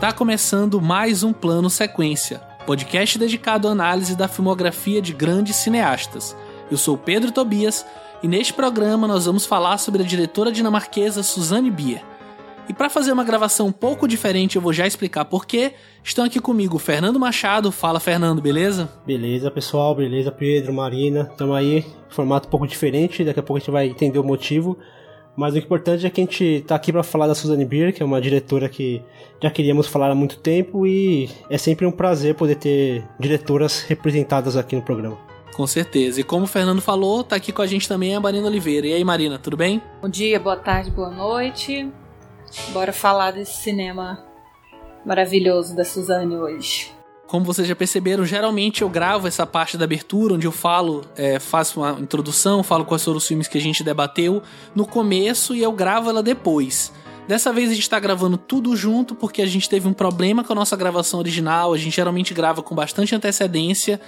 Está começando mais um Plano Sequência, podcast dedicado à análise da filmografia de grandes cineastas. Eu sou Pedro Tobias e neste programa nós vamos falar sobre a diretora dinamarquesa Suzanne Bier. E para fazer uma gravação um pouco diferente, eu vou já explicar porquê. Estão aqui comigo Fernando Machado. Fala, Fernando, beleza? Beleza, pessoal. Beleza, Pedro, Marina. Estamos aí, formato um pouco diferente. Daqui a pouco a gente vai entender o motivo. Mas o importante é que a gente tá aqui para falar da Suzanne Bier, que é uma diretora que já queríamos falar há muito tempo e é sempre um prazer poder ter diretoras representadas aqui no programa. Com certeza. E como o Fernando falou, tá aqui com a gente também a Marina Oliveira. E aí, Marina, tudo bem? Bom dia, boa tarde, boa noite. Bora falar desse cinema maravilhoso da Suzanne hoje. Como vocês já perceberam, geralmente eu gravo essa parte da abertura, onde eu falo, é, faço uma introdução, falo quais foram os filmes que a gente debateu no começo e eu gravo ela depois. Dessa vez a gente está gravando tudo junto porque a gente teve um problema com a nossa gravação original. A gente geralmente grava com bastante antecedência,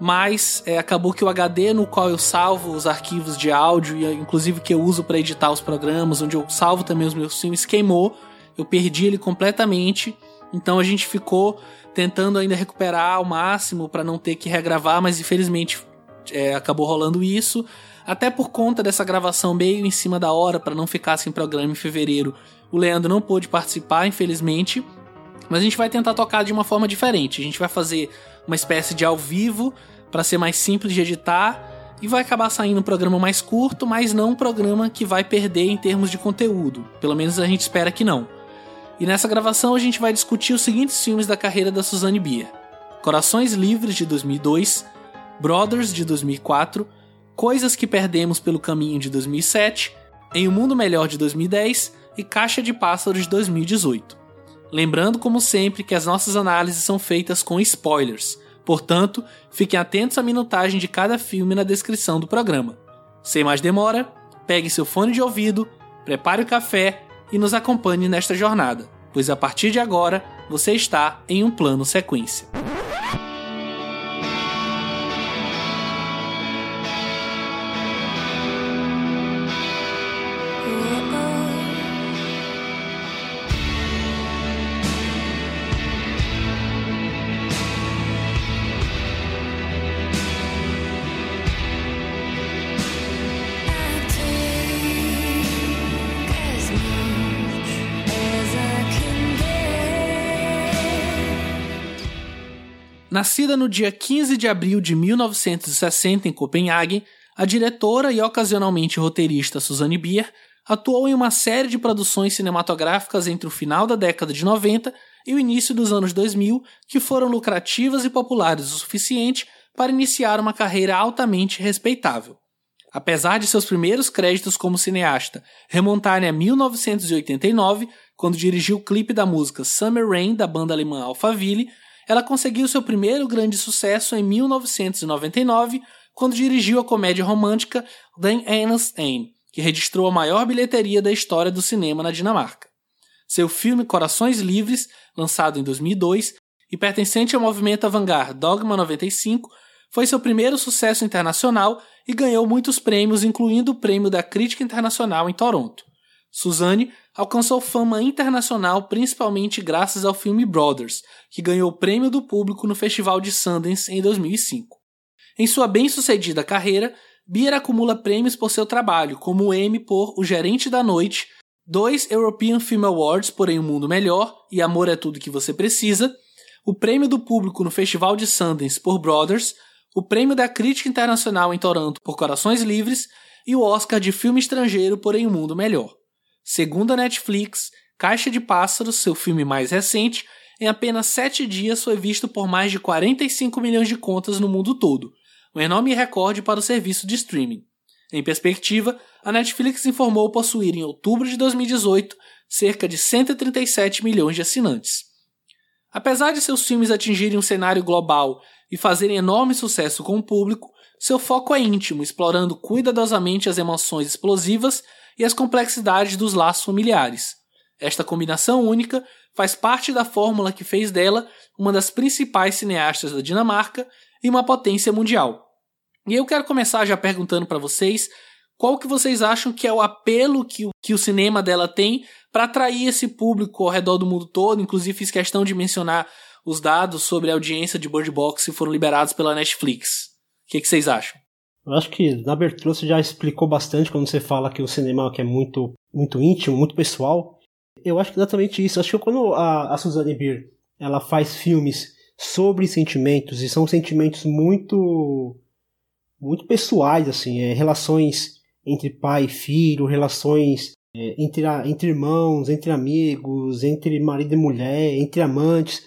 mas é, acabou que o HD no qual eu salvo os arquivos de áudio, e inclusive que eu uso para editar os programas, onde eu salvo também os meus filmes, queimou. Eu perdi ele completamente. Então a gente ficou tentando ainda recuperar ao máximo para não ter que regravar, mas infelizmente é, acabou rolando isso. Até por conta dessa gravação meio em cima da hora, para não ficar sem programa em fevereiro, o Leandro não pôde participar, infelizmente. Mas a gente vai tentar tocar de uma forma diferente. A gente vai fazer uma espécie de ao vivo para ser mais simples de editar e vai acabar saindo um programa mais curto, mas não um programa que vai perder em termos de conteúdo. Pelo menos a gente espera que não. E nessa gravação a gente vai discutir os seguintes filmes da carreira da Suzanne Bier: Corações Livres de 2002, Brothers de 2004, Coisas que Perdemos pelo Caminho de 2007, Em um Mundo Melhor de 2010 e Caixa de Pássaros de 2018. Lembrando, como sempre, que as nossas análises são feitas com spoilers, portanto, fiquem atentos à minutagem de cada filme na descrição do programa. Sem mais demora, pegue seu fone de ouvido, prepare o café e nos acompanhe nesta jornada, pois a partir de agora você está em um plano sequência. Nascida no dia 15 de abril de 1960 em Copenhague, a diretora e ocasionalmente roteirista Suzanne Bier atuou em uma série de produções cinematográficas entre o final da década de 90 e o início dos anos 2000 que foram lucrativas e populares o suficiente para iniciar uma carreira altamente respeitável. Apesar de seus primeiros créditos como cineasta remontarem a 1989, quando dirigiu o clipe da música Summer Rain da banda alemã Alphaville, ela conseguiu seu primeiro grande sucesso em 1999, quando dirigiu a comédia romântica Den Enes Aim, que registrou a maior bilheteria da história do cinema na Dinamarca. Seu filme Corações Livres, lançado em 2002 e pertencente ao movimento avant-garde Dogma 95, foi seu primeiro sucesso internacional e ganhou muitos prêmios, incluindo o Prêmio da Crítica Internacional em Toronto. Suzanne alcançou fama internacional principalmente graças ao filme Brothers, que ganhou o prêmio do público no Festival de Sundance em 2005. Em sua bem-sucedida carreira, Bier acumula prêmios por seu trabalho, como o Emmy por O Gerente da Noite, dois European Film Awards por Em um Mundo Melhor e Amor é Tudo que Você Precisa, o prêmio do público no Festival de Sundance por Brothers, o prêmio da Crítica Internacional em Toronto por Corações Livres e o Oscar de Filme Estrangeiro por Em um Mundo Melhor. Segundo a Netflix, Caixa de Pássaros, seu filme mais recente, em apenas sete dias foi visto por mais de 45 milhões de contas no mundo todo, um enorme recorde para o serviço de streaming. Em perspectiva, a Netflix informou possuir em outubro de 2018 cerca de 137 milhões de assinantes. Apesar de seus filmes atingirem um cenário global e fazerem enorme sucesso com o público, seu foco é íntimo, explorando cuidadosamente as emoções explosivas e as complexidades dos laços familiares. Esta combinação única faz parte da fórmula que fez dela uma das principais cineastas da Dinamarca e uma potência mundial. E eu quero começar já perguntando para vocês qual que vocês acham que é o apelo que, que o cinema dela tem para atrair esse público ao redor do mundo todo. Inclusive fiz questão de mencionar os dados sobre a audiência de Bird Box que foram liberados pela Netflix. O que, que vocês acham? Eu acho que na abertura você já explicou bastante quando você fala que o cinema que é muito, muito íntimo, muito pessoal. Eu acho que exatamente isso. Eu acho que quando a, a Suzanne Bier ela faz filmes sobre sentimentos e são sentimentos muito muito pessoais assim, é, relações entre pai e filho, relações é, entre, a, entre irmãos, entre amigos, entre marido e mulher, entre amantes.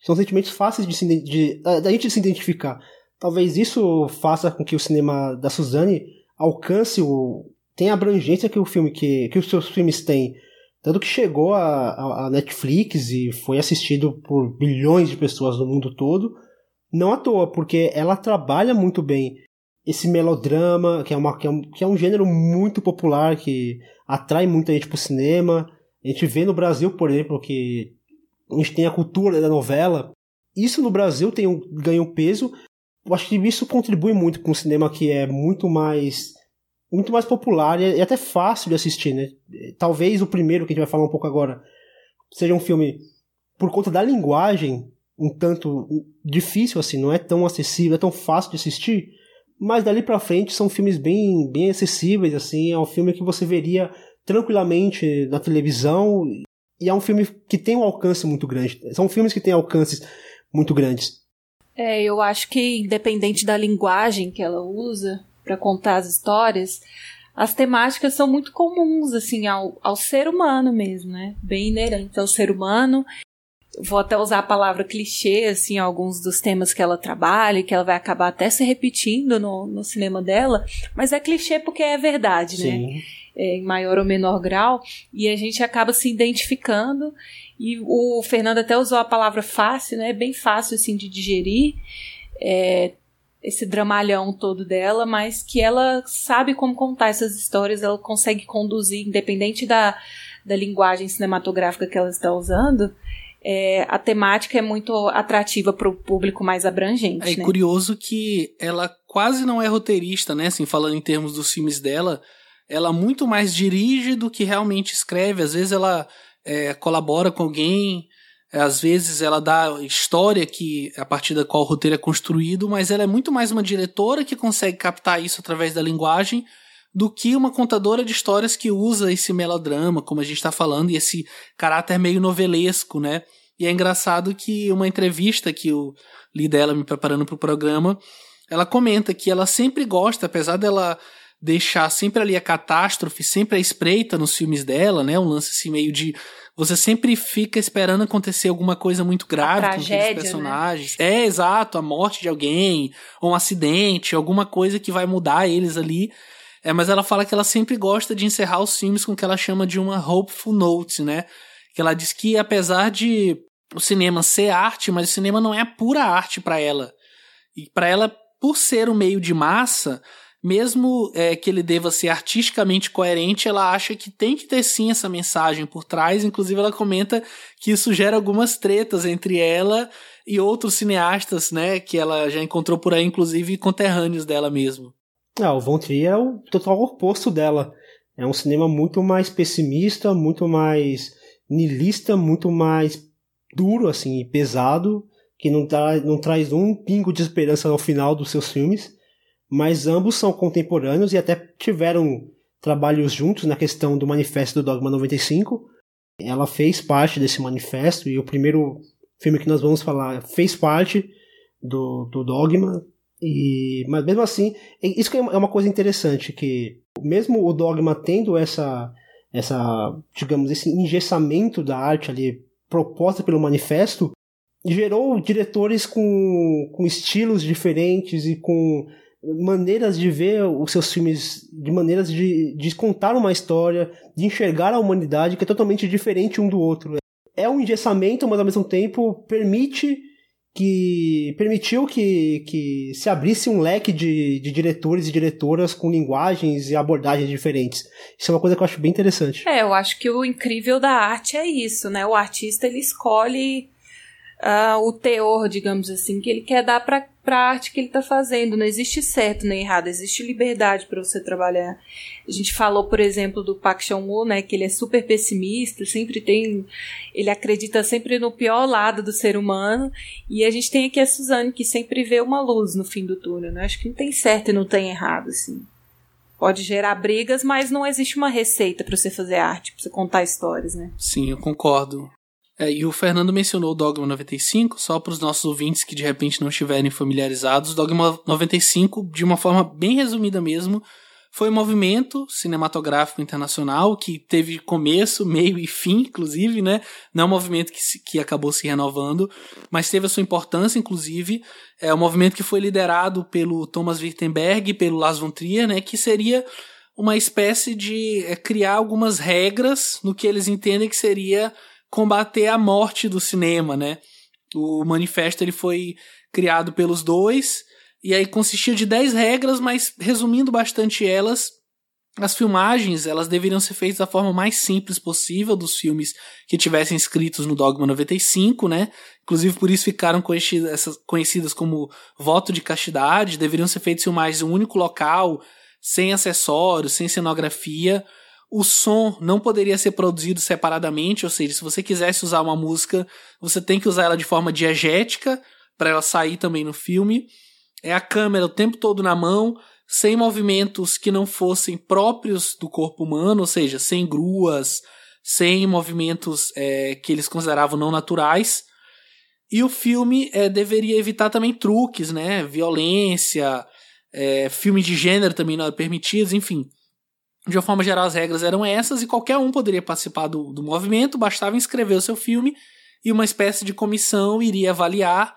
São sentimentos fáceis de, se, de, da gente se identificar. Talvez isso faça com que o cinema da Suzanne alcance o tenha a abrangência que o filme que, que os seus filmes têm. Tanto que chegou a, Netflix e foi assistido por bilhões de pessoas no mundo todo. Não à toa, porque ela trabalha muito bem esse melodrama, que é, uma, que é, um, que é um gênero muito popular, que atrai muita gente pro cinema. A gente vê no Brasil, por exemplo, que a gente tem a cultura da novela. Isso no Brasil tem um, ganha um peso, eu acho que isso contribui muito para um cinema que é muito mais muito mais popular e até fácil de assistir, né? Talvez o primeiro que a gente vai falar um pouco agora seja um filme por conta da linguagem um tanto difícil assim, não é tão acessível, é tão fácil de assistir, mas dali para frente são filmes bem bem acessíveis assim, é um filme que você veria tranquilamente na televisão e é um filme que tem um alcance muito grande. São filmes que têm alcances muito grandes. É, eu acho que independente da linguagem que ela usa para contar as histórias, as temáticas são muito comuns assim ao, ao ser humano mesmo, né? Bem inerente ao ser humano. Vou até usar a palavra clichê, assim, alguns dos temas que ela trabalha, que ela vai acabar até se repetindo no, no cinema dela, mas é clichê porque é verdade, né? Sim. né? É, em maior ou menor grau, e a gente acaba se identificando e o Fernando até usou a palavra fácil, né? Bem fácil assim de digerir. É, esse dramalhão todo dela, mas que ela sabe como contar essas histórias, ela consegue conduzir, independente da, da linguagem cinematográfica que ela está usando, é, a temática é muito atrativa para o público mais abrangente. É né? curioso que ela quase não é roteirista, né? Assim, falando em termos dos filmes dela, ela muito mais dirige do que realmente escreve. Às vezes ela é, colabora com alguém, é, às vezes ela dá história que a partir da qual o roteiro é construído, mas ela é muito mais uma diretora que consegue captar isso através da linguagem do que uma contadora de histórias que usa esse melodrama, como a gente está falando, e esse caráter meio novelesco, né? E é engraçado que uma entrevista que eu li dela me preparando para o programa, ela comenta que ela sempre gosta, apesar dela deixar sempre ali a catástrofe, sempre a espreita nos filmes dela, né? Um lance assim meio de você sempre fica esperando acontecer alguma coisa muito grave com aqueles né? personagens. Né? É, exato, a morte de alguém, ou um acidente, alguma coisa que vai mudar eles ali. É, mas ela fala que ela sempre gosta de encerrar os filmes com o que ela chama de uma hopeful note, né? Que ela diz que apesar de o cinema ser arte, mas o cinema não é pura arte para ela. E para ela, por ser um meio de massa, mesmo é, que ele deva ser artisticamente coerente, ela acha que tem que ter sim essa mensagem por trás. Inclusive, ela comenta que isso gera algumas tretas entre ela e outros cineastas, né, que ela já encontrou por aí, inclusive conterrâneos dela mesmo. Ah, o Von Trier é o total oposto dela. É um cinema muito mais pessimista, muito mais nilista, muito mais duro, assim, pesado, que não, tra não traz um pingo de esperança no final dos seus filmes mas ambos são contemporâneos e até tiveram trabalhos juntos na questão do manifesto do Dogma 95. Ela fez parte desse manifesto e o primeiro filme que nós vamos falar fez parte do, do Dogma. E, mas mesmo assim, isso é uma coisa interessante, que mesmo o Dogma tendo essa, essa digamos, esse engessamento da arte ali proposta pelo manifesto, gerou diretores com, com estilos diferentes e com maneiras de ver os seus filmes, de maneiras de, de contar uma história, de enxergar a humanidade que é totalmente diferente um do outro. É um engessamento, mas ao mesmo tempo permite que permitiu que, que se abrisse um leque de, de diretores e diretoras com linguagens e abordagens diferentes. Isso é uma coisa que eu acho bem interessante. É, eu acho que o incrível da arte é isso, né? O artista ele escolhe uh, o teor, digamos assim, que ele quer dar para a arte que ele está fazendo. Não existe certo nem errado, existe liberdade para você trabalhar. A gente falou, por exemplo, do Park Chan-woo, né, que ele é super pessimista, sempre tem, ele acredita sempre no pior lado do ser humano, e a gente tem aqui a Suzane que sempre vê uma luz no fim do túnel, né? Acho que não tem certo e não tem errado, assim. Pode gerar brigas, mas não existe uma receita para você fazer arte, para você contar histórias, né? Sim, eu concordo. É, e o Fernando mencionou o Dogma 95, só para os nossos ouvintes que de repente não estiverem familiarizados. Dogma 95, de uma forma bem resumida mesmo, foi um movimento cinematográfico internacional que teve começo, meio e fim, inclusive, né? Não é um movimento que, se, que acabou se renovando, mas teve a sua importância, inclusive. É um movimento que foi liderado pelo Thomas Wittenberg e pelo Lars von Trier, né? Que seria uma espécie de é, criar algumas regras no que eles entendem que seria combater a morte do cinema, né? O manifesto ele foi criado pelos dois e aí consistia de 10 regras, mas resumindo bastante elas, as filmagens elas deveriam ser feitas da forma mais simples possível dos filmes que tivessem escritos no Dogma 95, né? Inclusive por isso ficaram conhecidas, como voto de castidade, deveriam ser feitas filmagens em um único local, sem acessórios, sem cenografia, o som não poderia ser produzido separadamente, ou seja, se você quisesse usar uma música, você tem que usar ela de forma diegética para ela sair também no filme. É a câmera o tempo todo na mão, sem movimentos que não fossem próprios do corpo humano, ou seja, sem gruas, sem movimentos é, que eles consideravam não naturais. E o filme é, deveria evitar também truques, né? Violência, é, filmes de gênero também não permitidos, enfim. De uma forma geral, as regras eram essas e qualquer um poderia participar do, do movimento, bastava inscrever o seu filme e uma espécie de comissão iria avaliar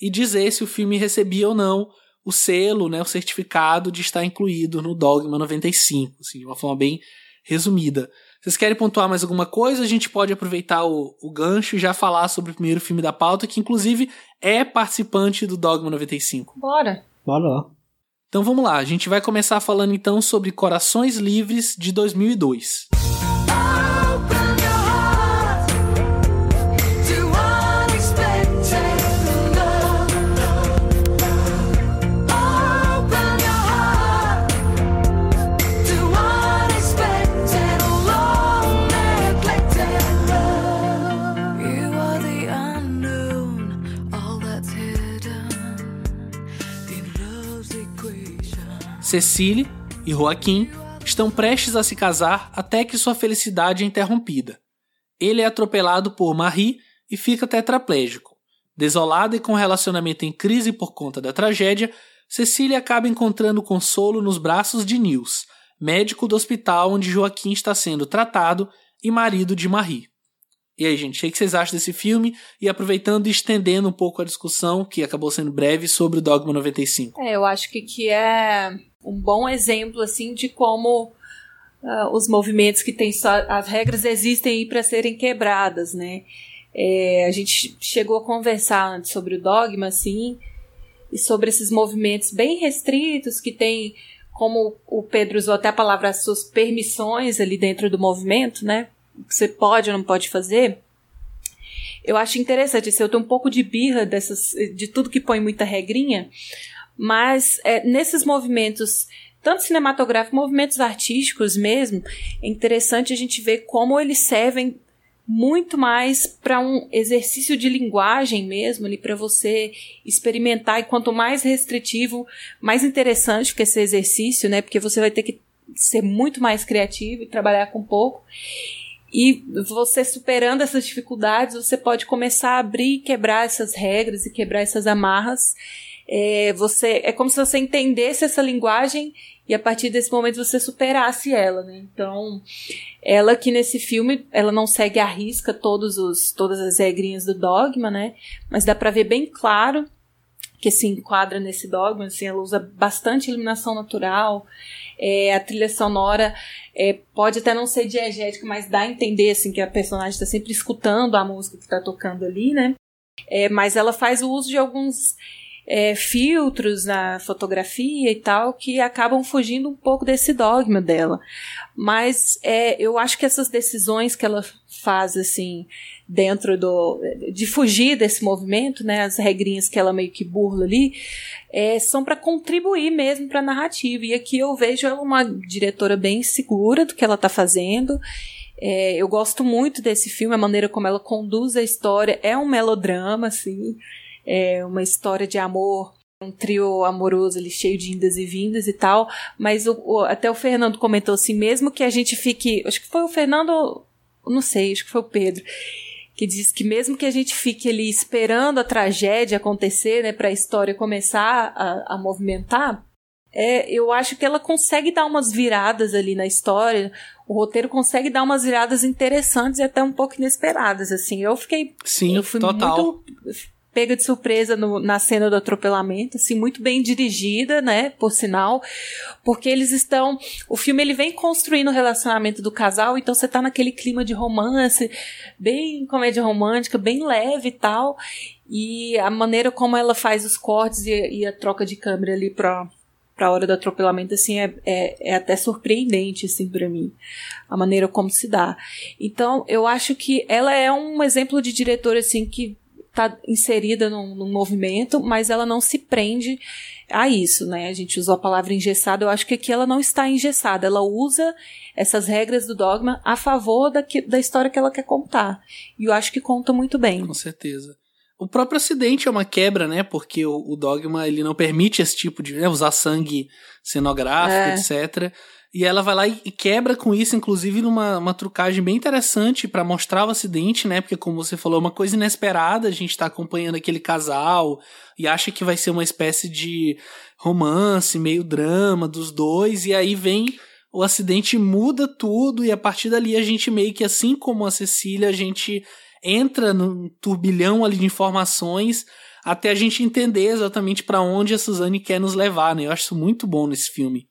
e dizer se o filme recebia ou não o selo, né, o certificado de estar incluído no Dogma 95, assim, de uma forma bem resumida. Vocês querem pontuar mais alguma coisa? A gente pode aproveitar o, o gancho e já falar sobre o primeiro filme da pauta, que inclusive é participante do Dogma 95. Bora! Bora lá. Então vamos lá, a gente vai começar falando então sobre Corações Livres de 2002. Cecile e Joaquim estão prestes a se casar até que sua felicidade é interrompida. Ele é atropelado por Marie e fica tetraplégico. Desolada e com relacionamento em crise por conta da tragédia, Cecília acaba encontrando consolo nos braços de Nils, médico do hospital onde Joaquim está sendo tratado e marido de Marie. E aí, gente, o que vocês acham desse filme? E aproveitando e estendendo um pouco a discussão, que acabou sendo breve, sobre o Dogma 95. É, eu acho que, que é um bom exemplo assim de como uh, os movimentos que têm só as regras existem para serem quebradas, né? É, a gente chegou a conversar antes sobre o dogma, assim, e sobre esses movimentos bem restritos que tem, como o Pedro usou até a palavra, as suas permissões ali dentro do movimento, né? O que você pode ou não pode fazer. Eu acho interessante, assim, eu tenho um pouco de birra dessas, de tudo que põe muita regrinha, mas é, nesses movimentos, tanto cinematográficos, movimentos artísticos mesmo, é interessante a gente ver como eles servem muito mais para um exercício de linguagem mesmo, ali para você experimentar e quanto mais restritivo, mais interessante fica esse exercício, né? Porque você vai ter que ser muito mais criativo e trabalhar com pouco. E você superando essas dificuldades, você pode começar a abrir e quebrar essas regras e quebrar essas amarras é, você é como se você entendesse essa linguagem e a partir desse momento você superasse ela, né? Então, ela que nesse filme, ela não segue à risca todos os, todas as regrinhas do dogma, né? Mas dá para ver bem claro que se enquadra nesse dogma, assim, ela usa bastante iluminação natural, é, a trilha sonora é, pode até não ser diegética, mas dá a entender assim que a personagem está sempre escutando a música que está tocando ali, né? É, mas ela faz o uso de alguns é, filtros na fotografia e tal que acabam fugindo um pouco desse dogma dela. Mas é, eu acho que essas decisões que ela faz assim dentro do de fugir desse movimento, né, as regrinhas que ela meio que burla ali, é, são para contribuir mesmo para a narrativa. E aqui eu vejo ela uma diretora bem segura do que ela está fazendo. É, eu gosto muito desse filme, a maneira como ela conduz a história é um melodrama, assim é uma história de amor um trio amoroso ali cheio de indas e vindas e tal, mas o, o, até o Fernando comentou assim, mesmo que a gente fique, acho que foi o Fernando, não sei, acho que foi o Pedro, que diz que mesmo que a gente fique ali esperando a tragédia acontecer, né, para a história começar a, a movimentar, é, eu acho que ela consegue dar umas viradas ali na história. O roteiro consegue dar umas viradas interessantes e até um pouco inesperadas, assim. Eu fiquei. Sim, eu fui total. Muito, pega de surpresa no, na cena do atropelamento, assim, muito bem dirigida, né, por sinal, porque eles estão, o filme ele vem construindo o relacionamento do casal, então você tá naquele clima de romance, bem comédia romântica, bem leve e tal, e a maneira como ela faz os cortes e, e a troca de câmera ali pra, pra hora do atropelamento, assim, é, é, é até surpreendente, assim, para mim, a maneira como se dá. Então, eu acho que ela é um exemplo de diretor, assim, que está inserida num, num, movimento, mas ela não se prende a isso, né? A gente usou a palavra engessada, eu acho que aqui ela não está engessada, ela usa essas regras do dogma a favor da, que, da história que ela quer contar. E eu acho que conta muito bem. Com certeza. O próprio acidente é uma quebra, né? Porque o, o dogma ele não permite esse tipo de né, usar sangue cenográfico, é. etc. E ela vai lá e quebra com isso, inclusive numa uma trucagem bem interessante para mostrar o acidente, né? Porque, como você falou, é uma coisa inesperada. A gente tá acompanhando aquele casal e acha que vai ser uma espécie de romance, meio drama dos dois. E aí vem o acidente muda tudo. E a partir dali a gente meio que, assim como a Cecília, a gente entra num turbilhão ali de informações até a gente entender exatamente para onde a Suzane quer nos levar, né? Eu acho isso muito bom nesse filme.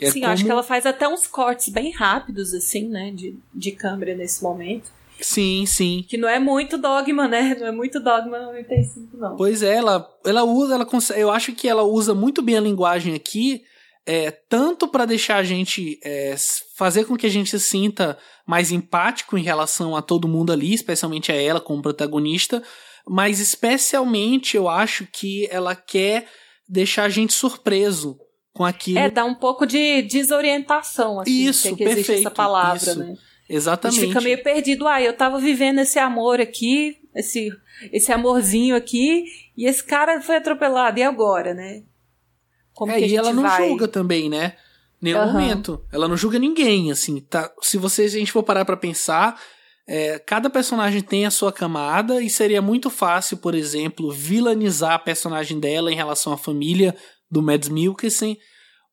É Sim, como... acho que ela faz até uns cortes bem rápidos, assim, né? De, de câmera nesse momento. Sim, sim. Que não é muito dogma, né? Não é muito dogma 95, não. Pois é, ela, ela usa, ela consegue, eu acho que ela usa muito bem a linguagem aqui, é, tanto para deixar a gente é, fazer com que a gente se sinta mais empático em relação a todo mundo ali, especialmente a ela como protagonista, mas especialmente eu acho que ela quer deixar a gente surpreso com aquilo. É, dá um pouco de desorientação, assim, isso, que existe essa palavra, isso. né? Exatamente. A gente fica meio perdido. Ah, eu tava vivendo esse amor aqui, esse, esse amorzinho aqui, e esse cara foi atropelado. E agora, né? Como é, e ela não vai... julga também, né? Nenhum uhum. momento. Ela não julga ninguém, assim. Tá? Se você, a gente for parar pra pensar, é, cada personagem tem a sua camada e seria muito fácil, por exemplo, vilanizar a personagem dela em relação à família do Mads Mikkelsen,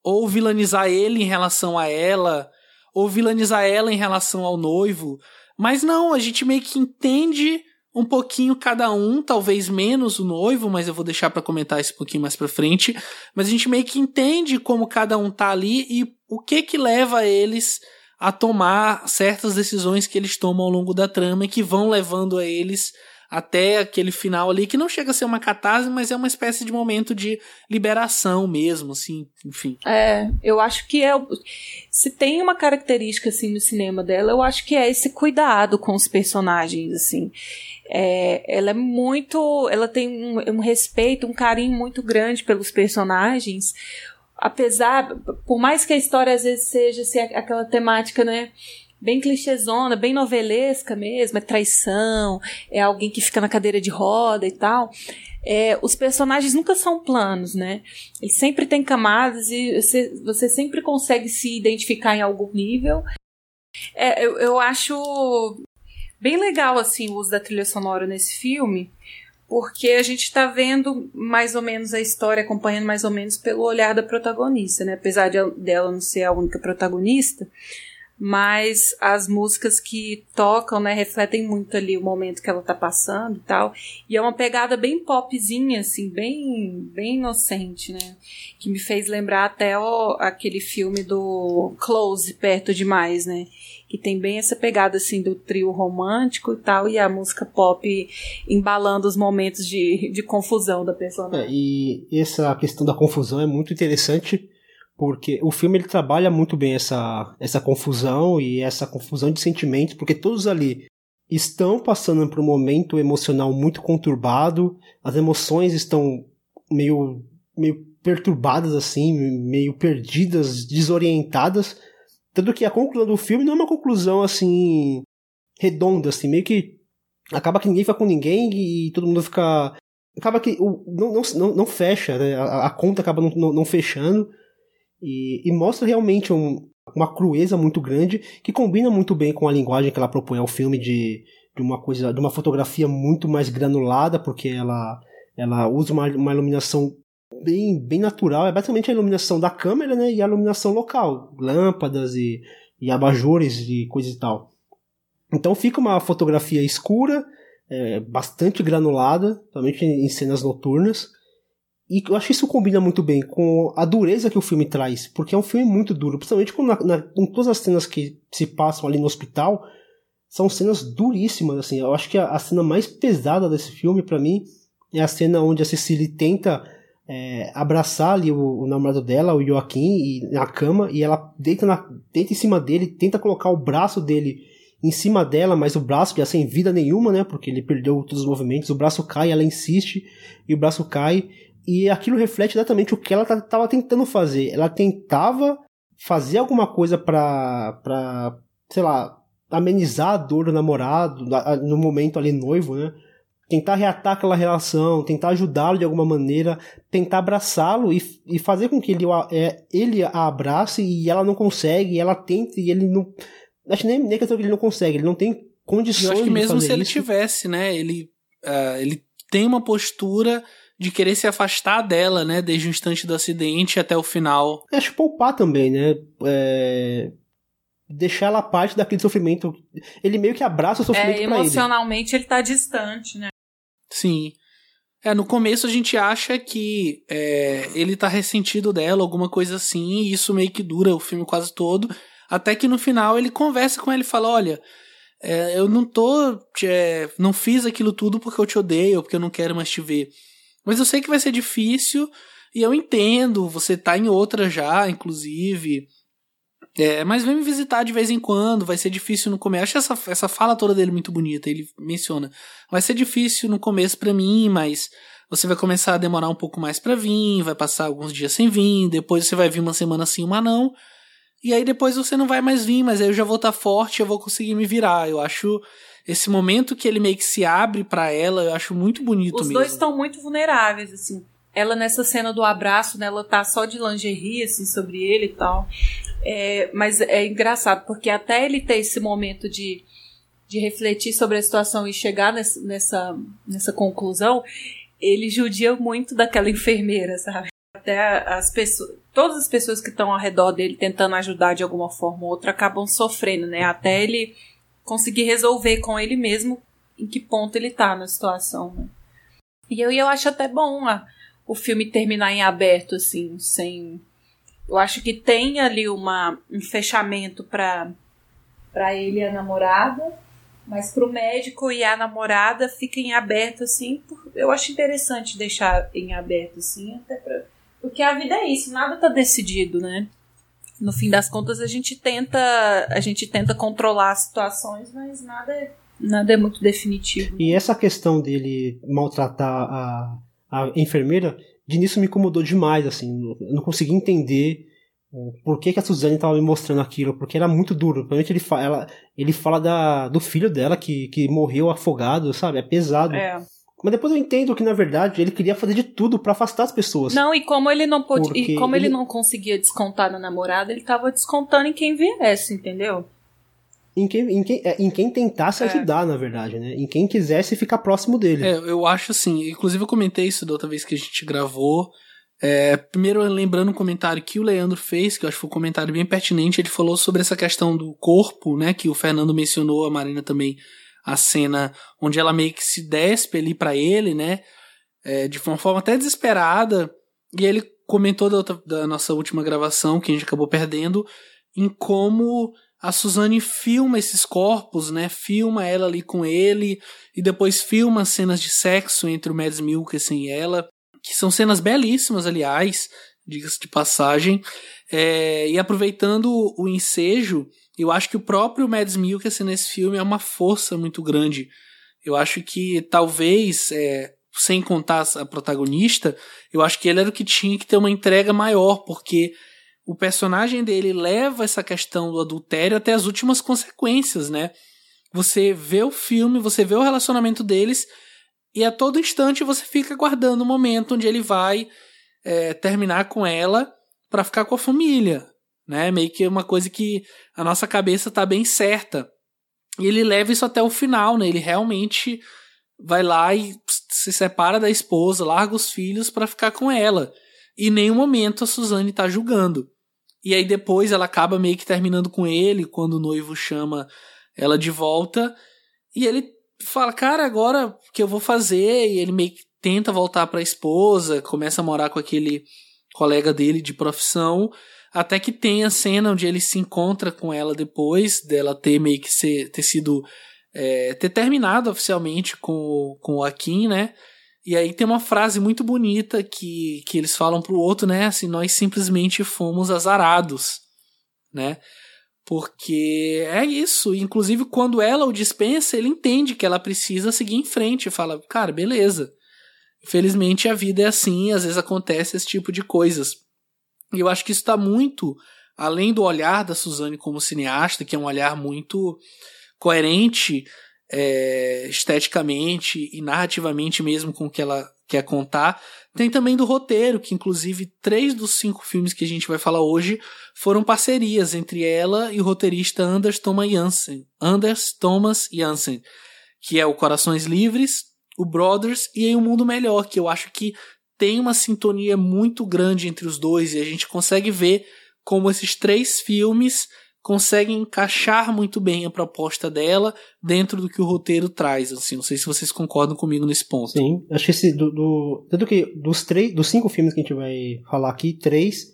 ou vilanizar ele em relação a ela, ou vilanizar ela em relação ao noivo. Mas não, a gente meio que entende um pouquinho cada um, talvez menos o noivo, mas eu vou deixar para comentar isso um pouquinho mais para frente. Mas a gente meio que entende como cada um tá ali e o que que leva eles a tomar certas decisões que eles tomam ao longo da trama e que vão levando a eles até aquele final ali, que não chega a ser uma catarse, mas é uma espécie de momento de liberação mesmo, assim, enfim. É, eu acho que é. Se tem uma característica, assim, no cinema dela, eu acho que é esse cuidado com os personagens, assim. É, ela é muito. Ela tem um, um respeito, um carinho muito grande pelos personagens apesar, por mais que a história às vezes seja assim, aquela temática, né, bem clichêzona, bem novelesca mesmo, é traição, é alguém que fica na cadeira de roda e tal. É, os personagens nunca são planos, né? Eles sempre têm camadas e você, você sempre consegue se identificar em algum nível. É, eu, eu acho bem legal assim o uso da trilha sonora nesse filme, porque a gente está vendo mais ou menos a história, acompanhando mais ou menos pelo olhar da protagonista, né? Apesar de, dela não ser a única protagonista, mas as músicas que tocam, né, refletem muito ali o momento que ela tá passando e tal. E é uma pegada bem popzinha, assim, bem, bem inocente, né? Que me fez lembrar até o, aquele filme do Close, Perto Demais, né? Que tem bem essa pegada, assim, do trio romântico e tal, e a música pop embalando os momentos de, de confusão da personagem. É, e essa questão da confusão é muito interessante porque o filme ele trabalha muito bem essa, essa confusão e essa confusão de sentimentos, porque todos ali estão passando por um momento emocional muito conturbado, as emoções estão meio, meio perturbadas assim, meio perdidas, desorientadas, tanto que a conclusão do filme não é uma conclusão assim redonda, assim, meio que acaba que ninguém fica com ninguém e todo mundo fica acaba que não, não, não, não fecha, né? a, a, conta acaba não, não, não fechando e, e mostra realmente um, uma crueza muito grande que combina muito bem com a linguagem que ela propõe ao filme de, de uma coisa, de uma fotografia muito mais granulada, porque ela, ela usa uma, uma iluminação bem, bem natural, é basicamente a iluminação da câmera né, e a iluminação local, lâmpadas e, e abajures e coisa e tal. Então fica uma fotografia escura, é, bastante granulada, principalmente em cenas noturnas, e eu acho que isso combina muito bem com a dureza que o filme traz, porque é um filme muito duro, principalmente com, na, na, com todas as cenas que se passam ali no hospital, são cenas duríssimas, assim. Eu acho que a, a cena mais pesada desse filme, para mim, é a cena onde a Cecily tenta é, abraçar ali o, o, namorado dela, o Joaquim, e, na cama, e ela deita, na, deita em cima dele, tenta colocar o braço dele em cima dela, mas o braço já sem vida nenhuma, né? Porque ele perdeu todos os movimentos, o braço cai, ela insiste, e o braço cai, e aquilo reflete exatamente o que ela estava tentando fazer. Ela tentava fazer alguma coisa para, pra sei lá, amenizar a dor do namorado, no momento ali noivo, né? Tentar reatar aquela relação, tentar ajudá-lo de alguma maneira, tentar abraçá-lo e, e fazer com que ele, é, ele a abrace e ela não consegue, ela tenta e ele não. Acho nem, nem questão que ele não consegue, ele não tem condições de Eu acho que mesmo se isso. ele tivesse, né? Ele, uh, ele tem uma postura de querer se afastar dela, né? Desde o instante do acidente até o final. Acho poupar também, né? É... Deixar ela parte daquele sofrimento. Ele meio que abraça o sofrimento é, emocionalmente ele. ele tá distante, né? Sim. É, no começo a gente acha que é, ele tá ressentido dela, alguma coisa assim, e isso meio que dura o filme quase todo. Até que no final ele conversa com ela e fala: Olha, é, eu não tô. É, não fiz aquilo tudo porque eu te odeio, ou porque eu não quero mais te ver. Mas eu sei que vai ser difícil e eu entendo, você tá em outra já, inclusive. É, mas vem me visitar de vez em quando, vai ser difícil no começo. Acho essa, essa fala toda dele muito bonita, ele menciona. Vai ser difícil no começo para mim, mas você vai começar a demorar um pouco mais para vir, vai passar alguns dias sem vir, depois você vai vir uma semana sim, uma não. E aí depois você não vai mais vir, mas aí eu já vou estar tá forte, eu vou conseguir me virar. Eu acho esse momento que ele meio que se abre para ela, eu acho muito bonito Os mesmo. dois estão muito vulneráveis, assim. Ela nessa cena do abraço, né, ela tá só de lingerie, assim, sobre ele e tal. É, mas é engraçado, porque até ele ter esse momento de, de refletir sobre a situação e chegar nessa, nessa, nessa conclusão, ele judia muito daquela enfermeira, sabe? Até as pessoas, todas as pessoas que estão ao redor dele tentando ajudar de alguma forma ou outra acabam sofrendo, né? Até ele conseguir resolver com ele mesmo em que ponto ele tá na situação, né? E eu, eu acho até bom a, o filme terminar em aberto, assim, sem. Eu acho que tem ali uma, um fechamento para para ele e a namorada, mas pro médico e a namorada fica em aberto, assim. Por, eu acho interessante deixar em aberto, assim, até pra, porque a vida é isso, nada tá decidido, né? No fim das contas a gente tenta a gente tenta controlar as situações, mas nada é, nada é muito definitivo. E essa questão dele maltratar a, a enfermeira, de início me incomodou demais, assim, eu não consegui entender por que, que a Suzane estava me mostrando aquilo, porque era muito duro. Provavelmente ele fala, ele fala da, do filho dela que, que morreu afogado, sabe? É pesado. É. Mas depois eu entendo que, na verdade, ele queria fazer de tudo para afastar as pessoas. Não, e como ele não pôde. E como ele... ele... não conseguia descontar na namorada, ele tava descontando em quem viesse, entendeu? Em quem, em quem, é, em quem tentasse é. ajudar, na verdade, né? Em quem quisesse ficar próximo dele. É, eu acho assim. Inclusive, eu comentei isso da outra vez que a gente gravou. É, primeiro, lembrando um comentário que o Leandro fez, que eu acho que foi um comentário bem pertinente, ele falou sobre essa questão do corpo, né, que o Fernando mencionou, a Marina também, a cena onde ela meio que se despe ali para ele, né, é, de uma forma até desesperada, e ele comentou da, outra, da nossa última gravação, que a gente acabou perdendo, em como a Suzane filma esses corpos, né? Filma ela ali com ele e depois filma cenas de sexo entre o Mads Mikkelsen e ela, que são cenas belíssimas, aliás, diga-se de passagem. É, e aproveitando o ensejo, eu acho que o próprio Mads Mikkelsen nesse filme é uma força muito grande. Eu acho que talvez, é, sem contar a protagonista, eu acho que ele era o que tinha que ter uma entrega maior, porque o personagem dele leva essa questão do adultério até as últimas consequências, né? Você vê o filme, você vê o relacionamento deles e a todo instante você fica aguardando o momento onde ele vai é, terminar com ela para ficar com a família, né? Meio que uma coisa que a nossa cabeça tá bem certa. E ele leva isso até o final, né? Ele realmente vai lá e se separa da esposa, larga os filhos para ficar com ela. E em nenhum momento a Suzane tá julgando. E aí depois ela acaba meio que terminando com ele quando o noivo chama ela de volta. E ele fala, cara, agora o que eu vou fazer? E ele meio que tenta voltar para a esposa, começa a morar com aquele colega dele de profissão, até que tem a cena onde ele se encontra com ela depois dela ter meio que ser, ter sido é, ter terminado oficialmente com, com o Akin, né? E aí tem uma frase muito bonita que, que eles falam pro outro, né? Assim, nós simplesmente fomos azarados, né? Porque é isso. Inclusive, quando ela o dispensa, ele entende que ela precisa seguir em frente. Fala, cara, beleza. Infelizmente a vida é assim, às vezes acontece esse tipo de coisas. E eu acho que isso está muito além do olhar da Suzane como cineasta, que é um olhar muito coerente é, esteticamente e narrativamente mesmo com o que ela quer contar. Tem também do roteiro, que inclusive três dos cinco filmes que a gente vai falar hoje foram parcerias entre ela e o roteirista Anders Thomas Jansen, Anders Thomas Jansen, que é o Corações Livres, o Brothers e aí o Mundo Melhor, que eu acho que tem uma sintonia muito grande entre os dois e a gente consegue ver como esses três filmes conseguem encaixar muito bem a proposta dela dentro do que o roteiro traz. Assim, não sei se vocês concordam comigo nesse ponto. Sim, acho que do, do tanto que dos três, dos cinco filmes que a gente vai falar aqui, três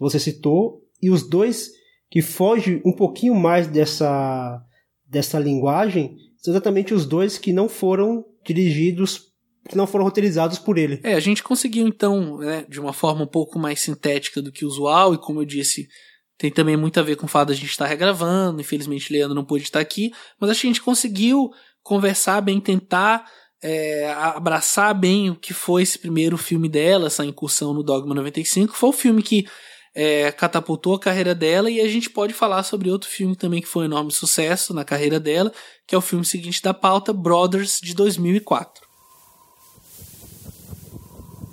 você citou e os dois que fogem um pouquinho mais dessa dessa linguagem são exatamente os dois que não foram dirigidos que não foram roteirizados por ele. É, a gente conseguiu então, né, de uma forma um pouco mais sintética do que usual e como eu disse, tem também muito a ver com o fato de a gente estar regravando. Infelizmente, Leandro não pôde estar aqui. Mas acho que a gente conseguiu conversar bem, tentar é, abraçar bem o que foi esse primeiro filme dela, essa incursão no Dogma 95. Foi o filme que é, catapultou a carreira dela e a gente pode falar sobre outro filme também que foi um enorme sucesso na carreira dela, que é o filme seguinte da pauta, Brothers, de 2004.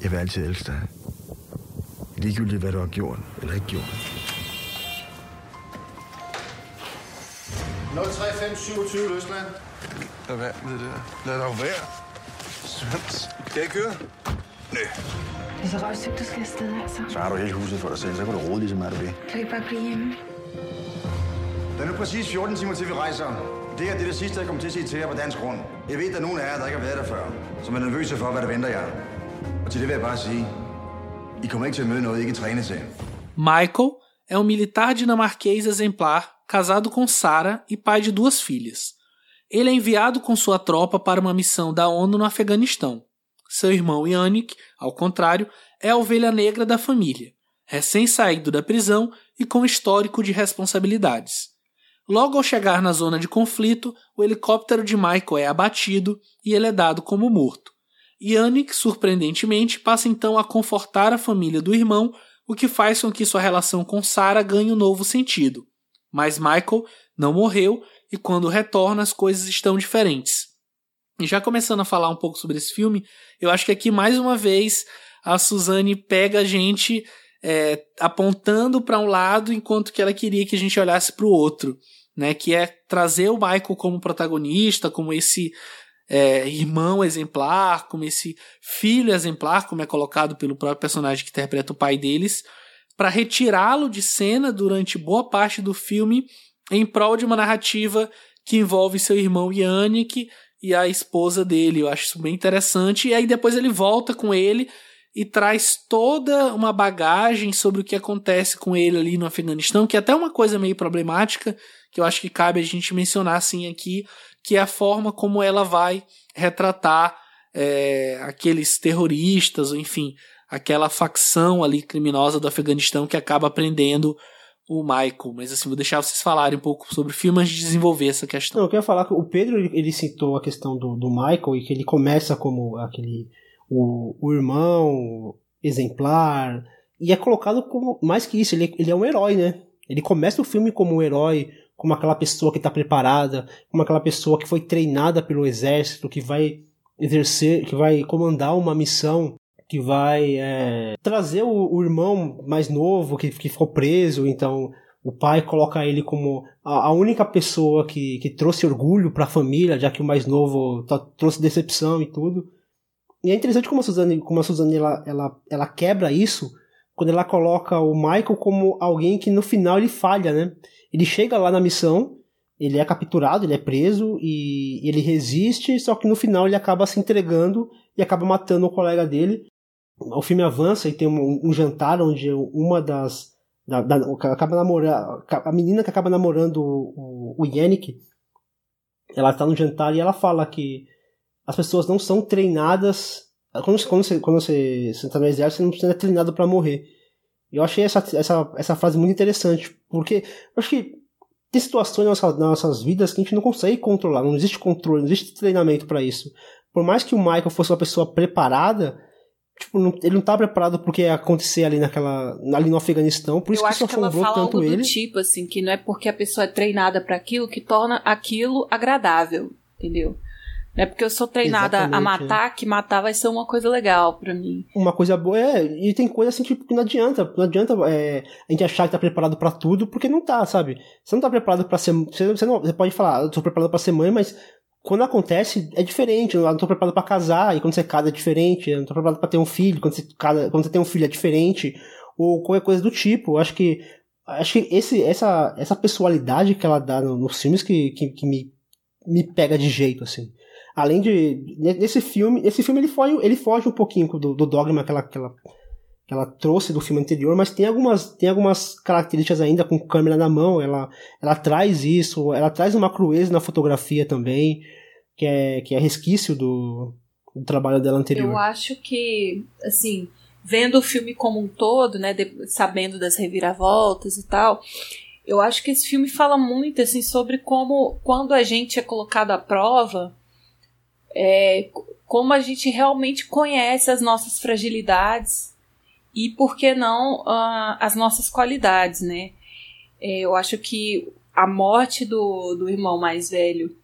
Jeg vil altid elske dig. Ligegyldigt hvad du har gjort eller ikke gjort. 03527 Løsland. Lad være med det der. Lad dog være. Svends. Skal jeg køre? Nej. Det er så røvsygt, du skal afsted, altså. Så har du hele huset for dig selv. Så kan du rode lige så meget du vil. Kan vi ikke bare blive hjemme? Der er nu præcis 14 timer til, vi rejser. Det her det er det sidste, jeg kommer til at sige til jer på dansk grund. Jeg ved, at der er nogen af jer, der ikke har været der før, som er nervøse for, hvad der venter jer. Det vil jeg bare sige, I kommer ikke til at møde noget, ikke. Michael é um militar dinamarquês exemplar casado com Sara e pai de duas filhas. Ele é enviado com sua tropa para uma missão da ONU no Afeganistão. Seu irmão Yannick, ao contrário, é a ovelha negra da família, recém-saído da prisão e com histórico de responsabilidades. Logo ao chegar na zona de conflito, o helicóptero de Michael é abatido e ele é dado como morto. Yannick, surpreendentemente, passa então a confortar a família do irmão, o que faz com que sua relação com Sarah ganhe um novo sentido. Mas Michael não morreu e quando retorna as coisas estão diferentes. E já começando a falar um pouco sobre esse filme, eu acho que aqui mais uma vez a Suzane pega a gente é, apontando para um lado enquanto que ela queria que a gente olhasse para o outro, né? Que é trazer o Michael como protagonista, como esse é, irmão exemplar, como esse filho exemplar, como é colocado pelo próprio personagem que interpreta o pai deles, para retirá-lo de cena durante boa parte do filme em prol de uma narrativa que envolve seu irmão Yannick e a esposa dele. Eu acho isso bem interessante. E aí depois ele volta com ele e traz toda uma bagagem sobre o que acontece com ele ali no Afeganistão, que é até uma coisa meio problemática, que eu acho que cabe a gente mencionar assim aqui, que é a forma como ela vai retratar é, aqueles terroristas, enfim, aquela facção ali criminosa do Afeganistão que acaba prendendo o Michael. Mas assim, vou deixar vocês falarem um pouco sobre o filme antes de desenvolver essa questão. Eu queria falar que o Pedro ele citou a questão do, do Michael e que ele começa como aquele o, o irmão exemplar e é colocado como mais que isso, ele, ele é um herói, né? Ele começa o filme como um herói, como aquela pessoa que está preparada, como aquela pessoa que foi treinada pelo exército, que vai exercer, que vai comandar uma missão que vai é, trazer o, o, irmão mais novo que, que ficou preso, então o pai coloca ele como a, a única pessoa que, que trouxe orgulho para a família, já que o mais novo tá, trouxe decepção e tudo. E é interessante como a Suzane, como a Suzane ela, ela, ela quebra isso quando ela coloca o Michael como alguém que no final ele falha, né? Ele chega lá na missão, ele é capturado, ele é preso e ele resiste, só que no final ele acaba se entregando e acaba matando o colega dele o filme avança e tem um, um jantar onde uma das. Da, da, acaba namorando, a menina que acaba namorando o, o, Yannick, ela tá no jantar e ela fala que as pessoas não são treinadas. Quando, quando, você, quando você, você no exército, você não precisa ser treinado para morrer. Eu achei essa, essa, essa frase muito interessante, porque eu acho que tem situações nas nossas, nas nossas vidas que a gente não consegue controlar, não existe controle, não existe treinamento para isso. Por mais que o Michael fosse uma pessoa preparada, tipo, não, ele não tá preparado porque ia acontecer ali naquela. ali no Afeganistão, por isso eu que isso assombrou tanto algo ele. Do tipo, assim, que não é porque a pessoa é treinada para aquilo que torna aquilo agradável, entendeu? É porque eu sou treinada Exatamente, a matar é. que matar vai ser uma coisa legal para mim. Uma coisa boa é. E tem coisa assim, tipo, que não adianta. Não adianta é, a gente achar que tá preparado para tudo, porque não tá, sabe? Você não tá preparado para ser. Você, você, não, você pode falar, eu tô preparado para ser mãe, mas quando acontece, é diferente. Eu não tô preparado para casar, e quando você casa é diferente. Eu não tô preparado para ter um filho, quando você, casa, quando você tem um filho é diferente. Ou qualquer coisa do tipo. Eu acho que. Acho que esse, essa, essa pessoalidade que ela dá nos filmes que, que, que me, me pega de jeito, assim. Além de. Nesse filme. Esse filme ele foge, ele foge um pouquinho do, do dogma que ela, que, ela, que ela trouxe do filme anterior, mas tem algumas, tem algumas características ainda com câmera na mão. Ela, ela traz isso, ela traz uma crueza na fotografia também, que é, que é resquício do, do trabalho dela anterior. Eu acho que, assim, vendo o filme como um todo, né, de, sabendo das reviravoltas e tal, eu acho que esse filme fala muito assim sobre como quando a gente é colocado à prova, é, como a gente realmente conhece as nossas fragilidades e por que não uh, as nossas qualidades, né? É, eu acho que a morte do, do irmão mais velho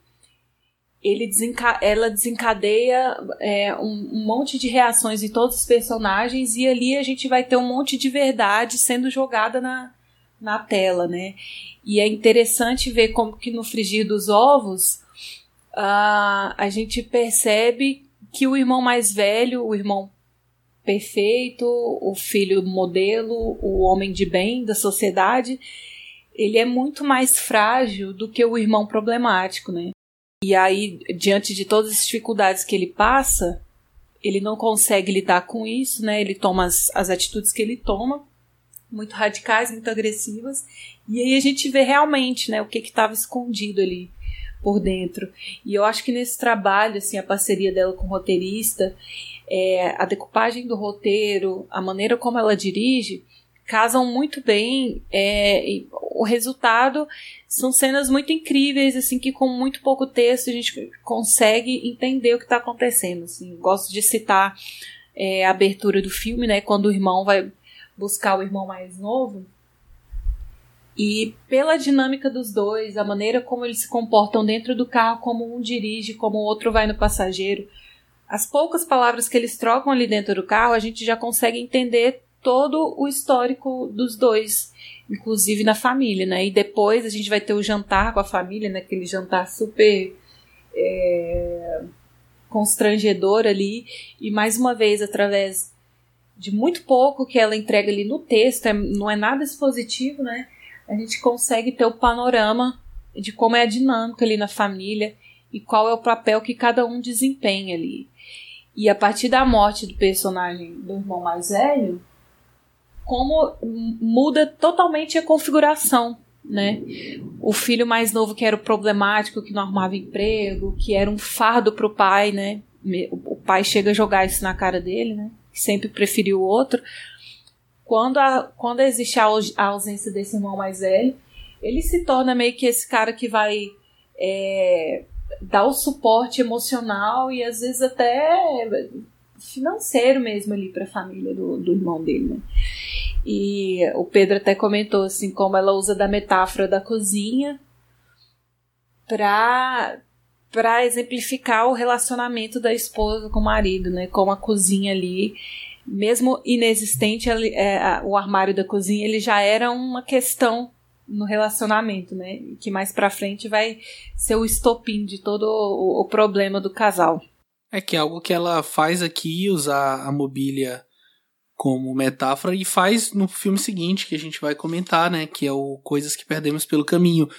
ele desenca ela desencadeia é, um, um, monte de reações em todos os personagens e ali a gente vai ter um monte de verdade sendo jogada na, na tela, né? E é interessante ver como que no frigir dos ovos uh, a gente percebe que o irmão mais velho, o irmão perfeito, o filho modelo, o homem de bem da sociedade, ele é muito mais frágil do que o irmão problemático, né? E aí, diante de todas as dificuldades que ele passa, ele não consegue lidar com isso, né? Ele toma as, as atitudes que ele toma, muito radicais, muito agressivas, e aí a gente vê realmente, né, o que estava escondido ali por dentro. E eu acho que nesse trabalho, assim, a parceria dela com o roteirista, é, a decupagem do roteiro, a maneira como ela dirige, casam muito bem. É, o resultado são cenas muito incríveis, assim, que com muito pouco texto a gente consegue entender o que está acontecendo. Assim. Gosto de citar é, a abertura do filme, né, quando o irmão vai buscar o irmão mais novo. E pela dinâmica dos dois, a maneira como eles se comportam dentro do carro, como um dirige, como o outro vai no passageiro, as poucas palavras que eles trocam ali dentro do carro, a gente já consegue entender todo o histórico dos dois, inclusive na família, né? E depois a gente vai ter o jantar com a família, né? Aquele jantar super é, constrangedor ali. E mais uma vez, através de muito pouco que ela entrega ali no texto, é, não é nada expositivo, né? A gente consegue ter o panorama de como é a dinâmica ali na família e qual é o papel que cada um desempenha ali. E a partir da morte do personagem do irmão mais velho, como muda totalmente a configuração, né? O filho mais novo que era o problemático, que não arrumava emprego, que era um fardo pro pai, né? O pai chega a jogar isso na cara dele, né? Sempre preferiu o outro. Quando, a, quando existe a, a ausência desse irmão mais velho, ele se torna meio que esse cara que vai é, dar o suporte emocional e às vezes até financeiro mesmo ali para a família do, do irmão dele, né? E o Pedro até comentou assim como ela usa da metáfora da cozinha para para exemplificar o relacionamento da esposa com o marido, né? Como a cozinha ali, mesmo inexistente, é, o armário da cozinha ele já era uma questão no relacionamento, né? Que mais para frente vai ser o estopim de todo o, o, problema do casal. É que é algo que ela faz aqui, usar a mobília como metáfora e faz no filme seguinte que a gente vai comentar, né? Que é o Coisas que Perdemos pelo Caminho.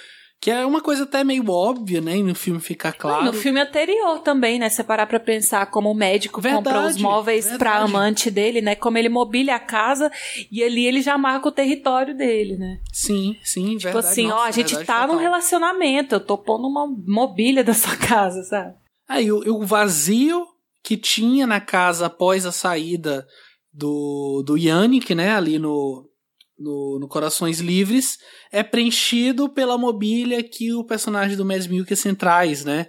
Que é uma coisa até meio óbvia, né? E no filme fica claro. No filme anterior também, né? Você parar pra pensar como o médico verdade, compra os móveis verdade. pra amante dele, né? Como ele mobília a casa e ali ele já marca o território dele, né? Sim, sim, tipo verdade. assim, Nossa, ó, a gente tá total. num relacionamento, eu tô pondo uma mobília da sua casa, sabe? Aí o, o vazio que tinha na casa após a saída do, do Yannick, né? Ali no, no, no, Corações Livres é preenchido pela mobília que o personagem do Mads Mikkelsen traz, né?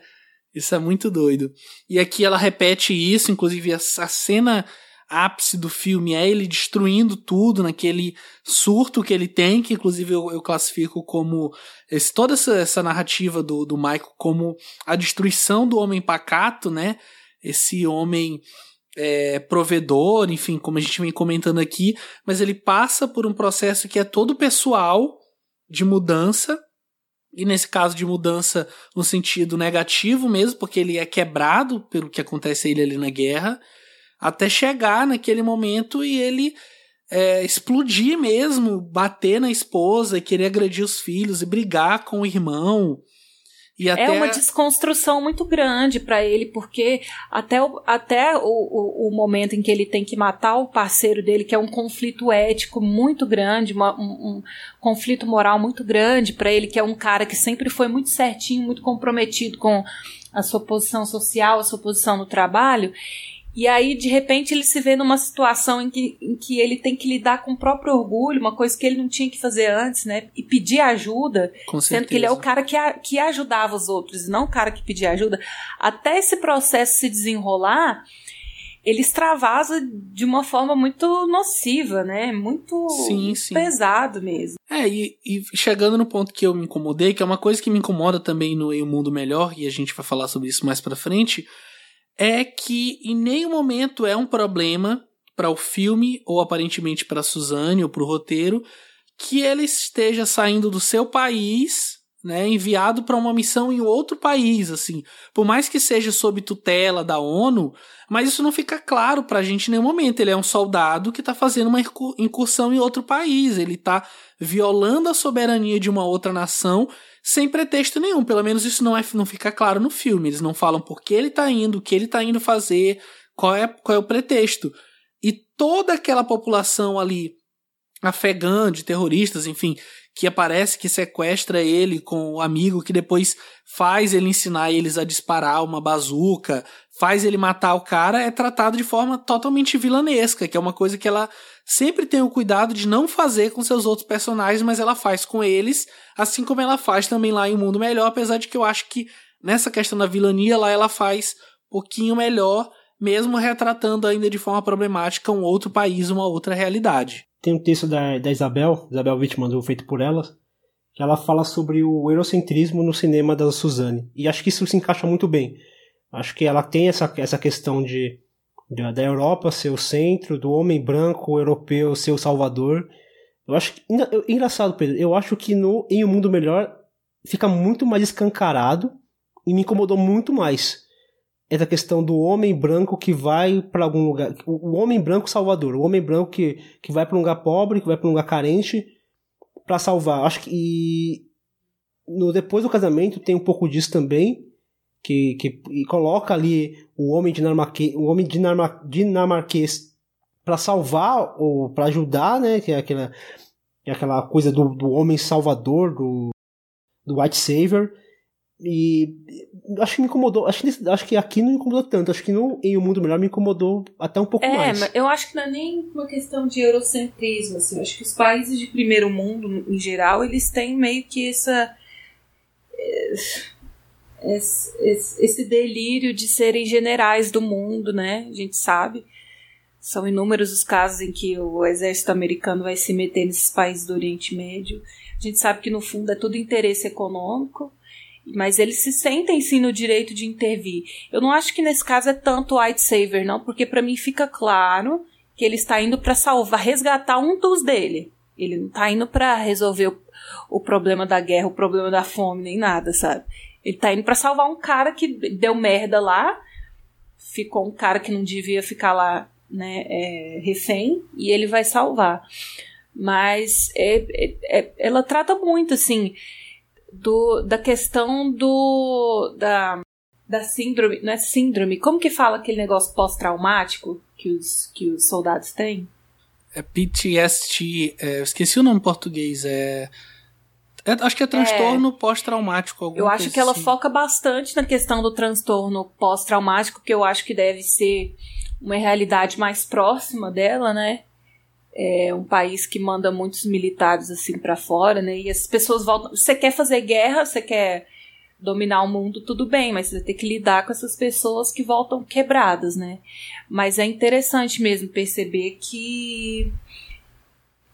Isso é muito doido. E aqui ela repete isso, inclusive a, a cena ápice do filme é ele destruindo tudo naquele surto que ele tem, que inclusive eu, eu classifico como esse, toda essa, essa narrativa do, do Michael como a destruição do homem pacato, né? Esse homem é, provedor, enfim, como a gente vem comentando aqui, mas ele passa por um processo que é todo pessoal de mudança, e nesse caso de mudança no sentido negativo mesmo, porque ele é quebrado pelo que acontece a ele ali na guerra, até chegar naquele momento e ele é, explodir mesmo, bater na esposa, querer agredir os filhos e brigar com o irmão. É até... É uma desconstrução muito grande para ele, porque até, o, até o, o, o, momento em que ele tem que matar o parceiro dele, que é um conflito ético muito grande, uma, um, um, conflito moral muito grande para ele, que é um cara que sempre foi muito certinho, muito comprometido com a sua posição social, a sua posição no trabalho. E aí, de repente, ele se vê numa situação em que, em que ele tem que lidar com o próprio orgulho, uma coisa que ele não tinha que fazer antes, né? E pedir ajuda, com sendo que ele é o cara que, a, que ajudava os outros, e não o cara que pedia ajuda. Até esse processo se desenrolar, ele extravasa de uma forma muito nociva, né? Muito sim, sim. pesado mesmo. É, e, e, chegando no ponto que eu me incomodei, que é uma coisa que me incomoda também no Em um Mundo Melhor, e a gente vai falar sobre isso mais pra frente é que em nenhum momento é um problema para o filme, ou aparentemente para Suzane, ou para o roteiro, que ele esteja saindo do seu país, né, enviado para uma missão em outro país, assim. Por mais que seja sob tutela da ONU, mas isso não fica claro para a gente em nenhum momento. Ele é um soldado que está fazendo uma incursão em outro país, ele está violando a soberania de uma outra nação sem pretexto nenhum. Pelo menos isso não, é, não fica claro no filme. Eles não falam por que ele tá indo, o que ele tá indo fazer, qual é, qual é o pretexto. E toda aquela população ali afegã, de terroristas, enfim, que aparece, que sequestra ele com o amigo, que depois faz ele ensinar eles a disparar uma bazuca, faz ele matar o cara, é tratado de forma totalmente vilanesca, que é uma coisa que ela sempre tem o cuidado de não fazer com seus outros personagens, mas ela faz com eles, assim como ela faz também lá em Mundo Melhor, apesar de que eu acho que nessa questão da vilania lá ela faz um pouquinho melhor, mesmo retratando ainda de forma problemática um outro país, uma outra realidade. Tem um texto da, da Isabel, Isabel Wittmann, Feito por Elas, que ela fala sobre o eurocentrismo no cinema da Suzanne. E acho que isso se encaixa muito bem. Acho que ela tem essa, essa questão de da, da Europa ser o centro, do homem branco europeu ser o salvador. Eu acho que, engraçado, Pedro, eu acho que no Em um Mundo Melhor fica muito mais escancarado e me incomodou muito mais. essa questão do homem branco que vai para algum lugar, o, homem branco salvador, o homem branco que, que vai para um lugar pobre, que vai para um lugar carente para salvar. Acho que e no depois do casamento tem um pouco disso também, que, que e coloca ali o homem dinamarquês, o homem dinamar, dinamarquês para salvar ou para ajudar, né, que é aquela é aquela coisa do, do homem salvador, do do white savior e acho que me incomodou. Acho que, acho que aqui não me incomodou tanto. Acho que no, em O Mundo Melhor me incomodou até um pouco é, mais. É, eu acho que não é nem uma questão de eurocentrismo. Assim. Eu acho que os países de primeiro mundo, em geral, eles têm meio que essa. Esse, esse, esse delírio de serem generais do mundo, né? A gente sabe. São inúmeros os casos em que o exército americano vai se meter nesses países do Oriente Médio. A gente sabe que no fundo é tudo interesse econômico mas eles se sentem sim no direito de intervir. Eu não acho que nesse caso é tanto white saver, não, porque para mim fica claro que ele está indo para salvar, resgatar um dos dele. Ele não está indo para resolver o, o, problema da guerra, o problema da fome, nem nada, sabe? Ele está indo para salvar um cara que deu merda lá, ficou um cara que não devia ficar lá, né, é, refém, e ele vai salvar. Mas é, é, é ela trata muito, assim, do, da questão do da, da síndrome, não é síndrome, como que fala aquele negócio pós-traumático que os, que os soldados têm? É PTSD, é, eu esqueci o nome em português, é, é acho que é transtorno é, pós-traumático. Eu acho que ela assim. foca bastante na questão do transtorno pós-traumático, que eu acho que deve ser uma realidade mais próxima dela, né? é um país que manda muitos militares assim para fora, né? E as pessoas voltam. Você quer fazer guerra, você quer dominar o mundo, tudo bem, mas você vai ter que lidar com essas pessoas que voltam quebradas, né? Mas é interessante mesmo perceber que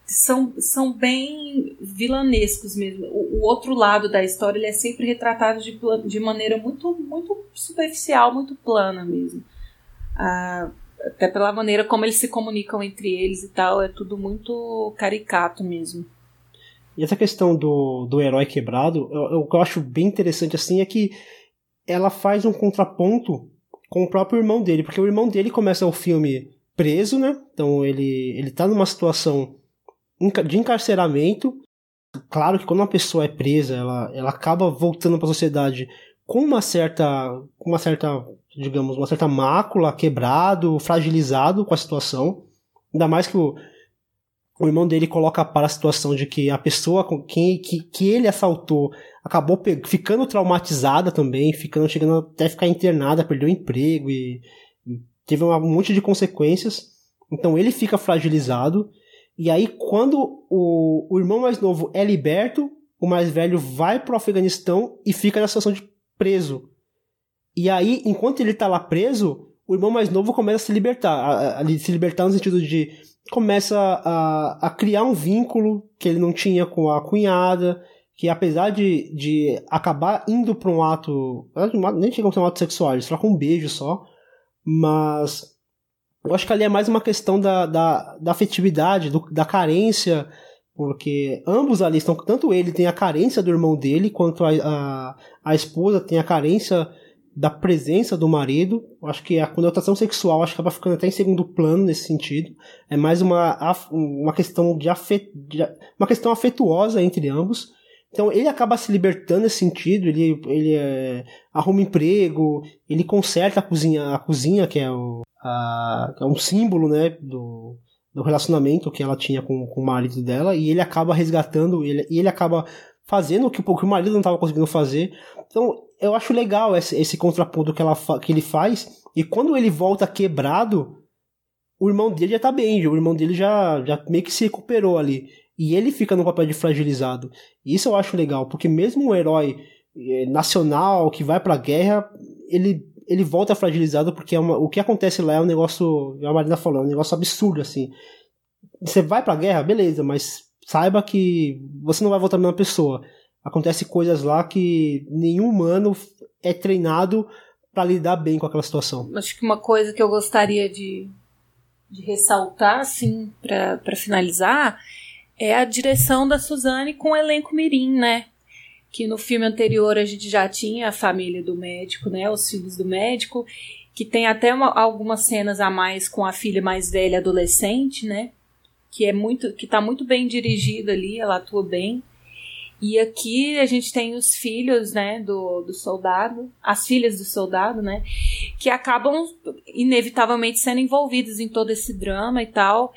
são, são bem vilanescos mesmo. O, o outro lado da história ele é sempre retratado de, de maneira muito, muito superficial, muito plana mesmo. Ah, até pela maneira como eles se comunicam entre eles e tal, é tudo muito caricato mesmo. E essa questão do, do herói quebrado, eu, o que eu acho bem interessante assim é que ela faz um contraponto com o próprio irmão dele, porque o irmão dele começa o filme preso, né? Então ele, ele tá numa situação de encarceramento. Claro que quando uma pessoa é presa, ela, ela acaba voltando para a sociedade com uma certa, com uma certa digamos, uma certa mácula, quebrado, fragilizado com a situação. Ainda mais que o, o irmão dele coloca para a situação de que a pessoa com quem que, que ele assaltou acabou ficando traumatizada também, ficando chegando até ficar internada, perdeu o emprego e, e teve um monte de consequências. Então ele fica fragilizado. E aí, quando o, o irmão mais novo é liberto, o mais velho vai para o Afeganistão e fica na situação de preso. E aí, enquanto ele tá lá preso, o irmão mais novo começa a se libertar. A, a, se libertar no sentido de. começa a, a criar um vínculo que ele não tinha com a cunhada. Que apesar de, de acabar indo pra um ato. Nem chega a ser um ato sexual, eles trocam um beijo só. Mas. Eu acho que ali é mais uma questão da, da, da afetividade, do, da carência porque ambos ali estão, tanto ele tem a carência do irmão dele, quanto a, a, a esposa tem a carência da presença do marido. Acho que a conotação sexual acho que acaba ficando até em segundo plano nesse sentido. É mais uma, uma questão de, afet, de uma questão afetuosa entre ambos. Então ele acaba se libertando nesse sentido, ele, ele é, arruma emprego, ele conserta a cozinha, a cozinha que é, o, a, é um símbolo né, do, do relacionamento que ela tinha com, com o marido dela, e ele acaba resgatando, ele, e ele acaba fazendo o que, o que o marido não estava conseguindo fazer. Então eu acho legal esse, esse contraponto que, ela, que ele faz. E quando ele volta quebrado, o irmão dele já tá bem, o irmão dele já, já meio que se recuperou ali. E ele fica no papel de fragilizado. Isso eu acho legal, porque mesmo um herói eh, nacional que vai pra guerra, ele, ele volta fragilizado, porque é uma, o que acontece lá é um negócio, a Marina falou, é um negócio absurdo, assim. Você vai pra guerra, beleza, mas saiba que você não vai voltar a mesma pessoa acontece coisas lá que nenhum humano é treinado para lidar bem com aquela situação. Acho que uma coisa que eu gostaria de, de ressaltar, assim, para finalizar, é a direção da Suzane com o elenco Mirim, né? Que no filme anterior a gente já tinha a família do médico, né? Os filhos do médico, que tem até uma, algumas cenas a mais com a filha mais velha adolescente, né? Que é muito, que tá muito bem dirigida ali, ela atua bem. E aqui a gente tem os filhos, né, do, do soldado, as filhas do soldado, né, que acabam inevitavelmente sendo envolvidas em todo esse drama e tal.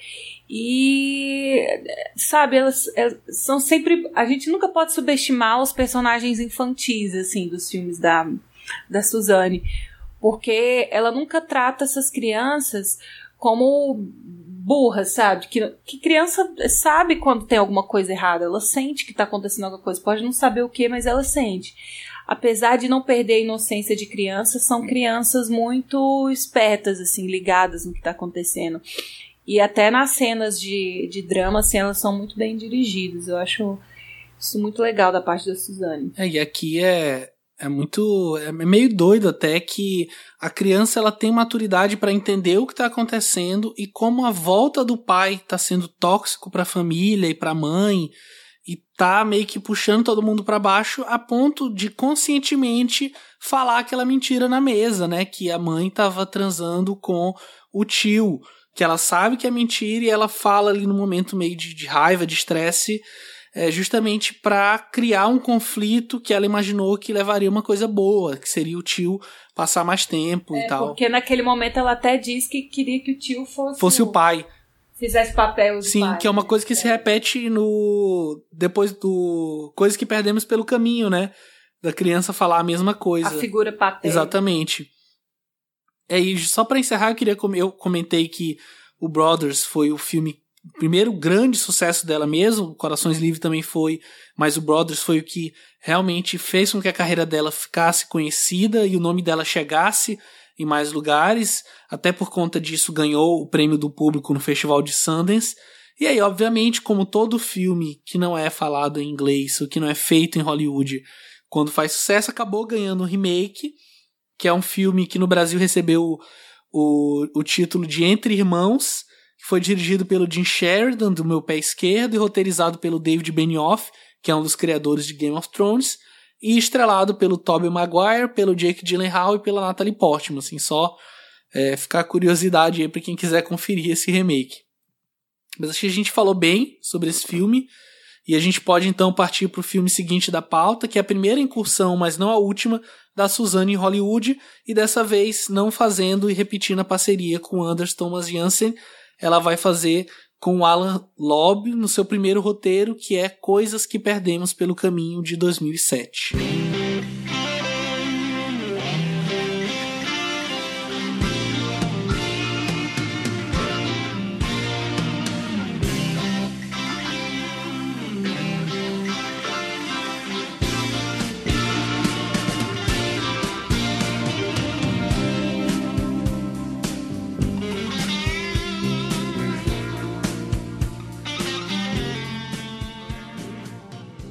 E, sabe, elas, elas, são sempre. A gente nunca pode subestimar os personagens infantis, assim, dos filmes da, da Suzane. Porque ela nunca trata essas crianças como burras, sabe? Que, que criança sabe quando tem alguma coisa errada. Ela sente que tá acontecendo alguma coisa. Pode não saber o que, mas ela sente. Apesar de não perder a inocência de criança, são crianças muito espertas, assim, ligadas no que tá acontecendo. E até nas cenas de, de drama, assim, elas são muito bem dirigidas. Eu acho isso muito legal da parte da Suzane. É, e aqui é, é muito. É meio doido até que a criança ela tem maturidade para entender o que está acontecendo e como a volta do pai está sendo tóxico para a família e para a mãe e tá meio que puxando todo mundo para baixo a ponto de conscientemente falar aquela mentira na mesa, né? Que a mãe estava transando com o tio que ela sabe que é mentira e ela fala ali no momento meio de, de raiva, de estresse, é, justamente para criar um conflito que ela imaginou que levaria uma coisa boa, que seria o tio passar mais tempo é, e tal. Porque naquele momento ela até diz que queria que o tio fosse, fosse o pai. Fizesse papel Sim, pai, que é uma coisa que é. se repete no. Depois do. Coisas que perdemos pelo caminho, né? Da criança falar a mesma coisa. A figura paterna. Exatamente. É, e só para encerrar, eu queria eu comentei que o Brothers foi o filme o primeiro grande sucesso dela mesmo, Corações Livres também foi, mas o Brothers foi o que realmente fez com que a carreira dela ficasse conhecida e o nome dela chegasse em mais lugares, até por conta disso ganhou o prêmio do público no Festival de Sundance. E aí, obviamente, como todo filme que não é falado em inglês, ou que não é feito em Hollywood, quando faz sucesso, acabou ganhando um remake, que é um filme que no Brasil recebeu o, o título de Entre Irmãos, que foi dirigido pelo Jim Sheridan, do Meu Pé Esquerdo, e roteirizado pelo David Benioff, que é um dos criadores de Game of Thrones, e estrelado pelo Tobey Maguire, pelo Jake Gyllenhaal e pela Natalie Portman, assim, só é, ficar curiosidade aí para quem quiser conferir esse remake. Mas acho que a gente falou bem sobre esse filme, e a gente pode então partir para o filme seguinte da pauta, que é a primeira incursão, mas não a última, da Suzanne em Hollywood, e dessa vez não fazendo e repetindo a parceria com Anders Thomas Jansen, ela vai fazer com Alan Lobb no seu primeiro roteiro, que é Coisas que Perdemos pelo Caminho de 2007.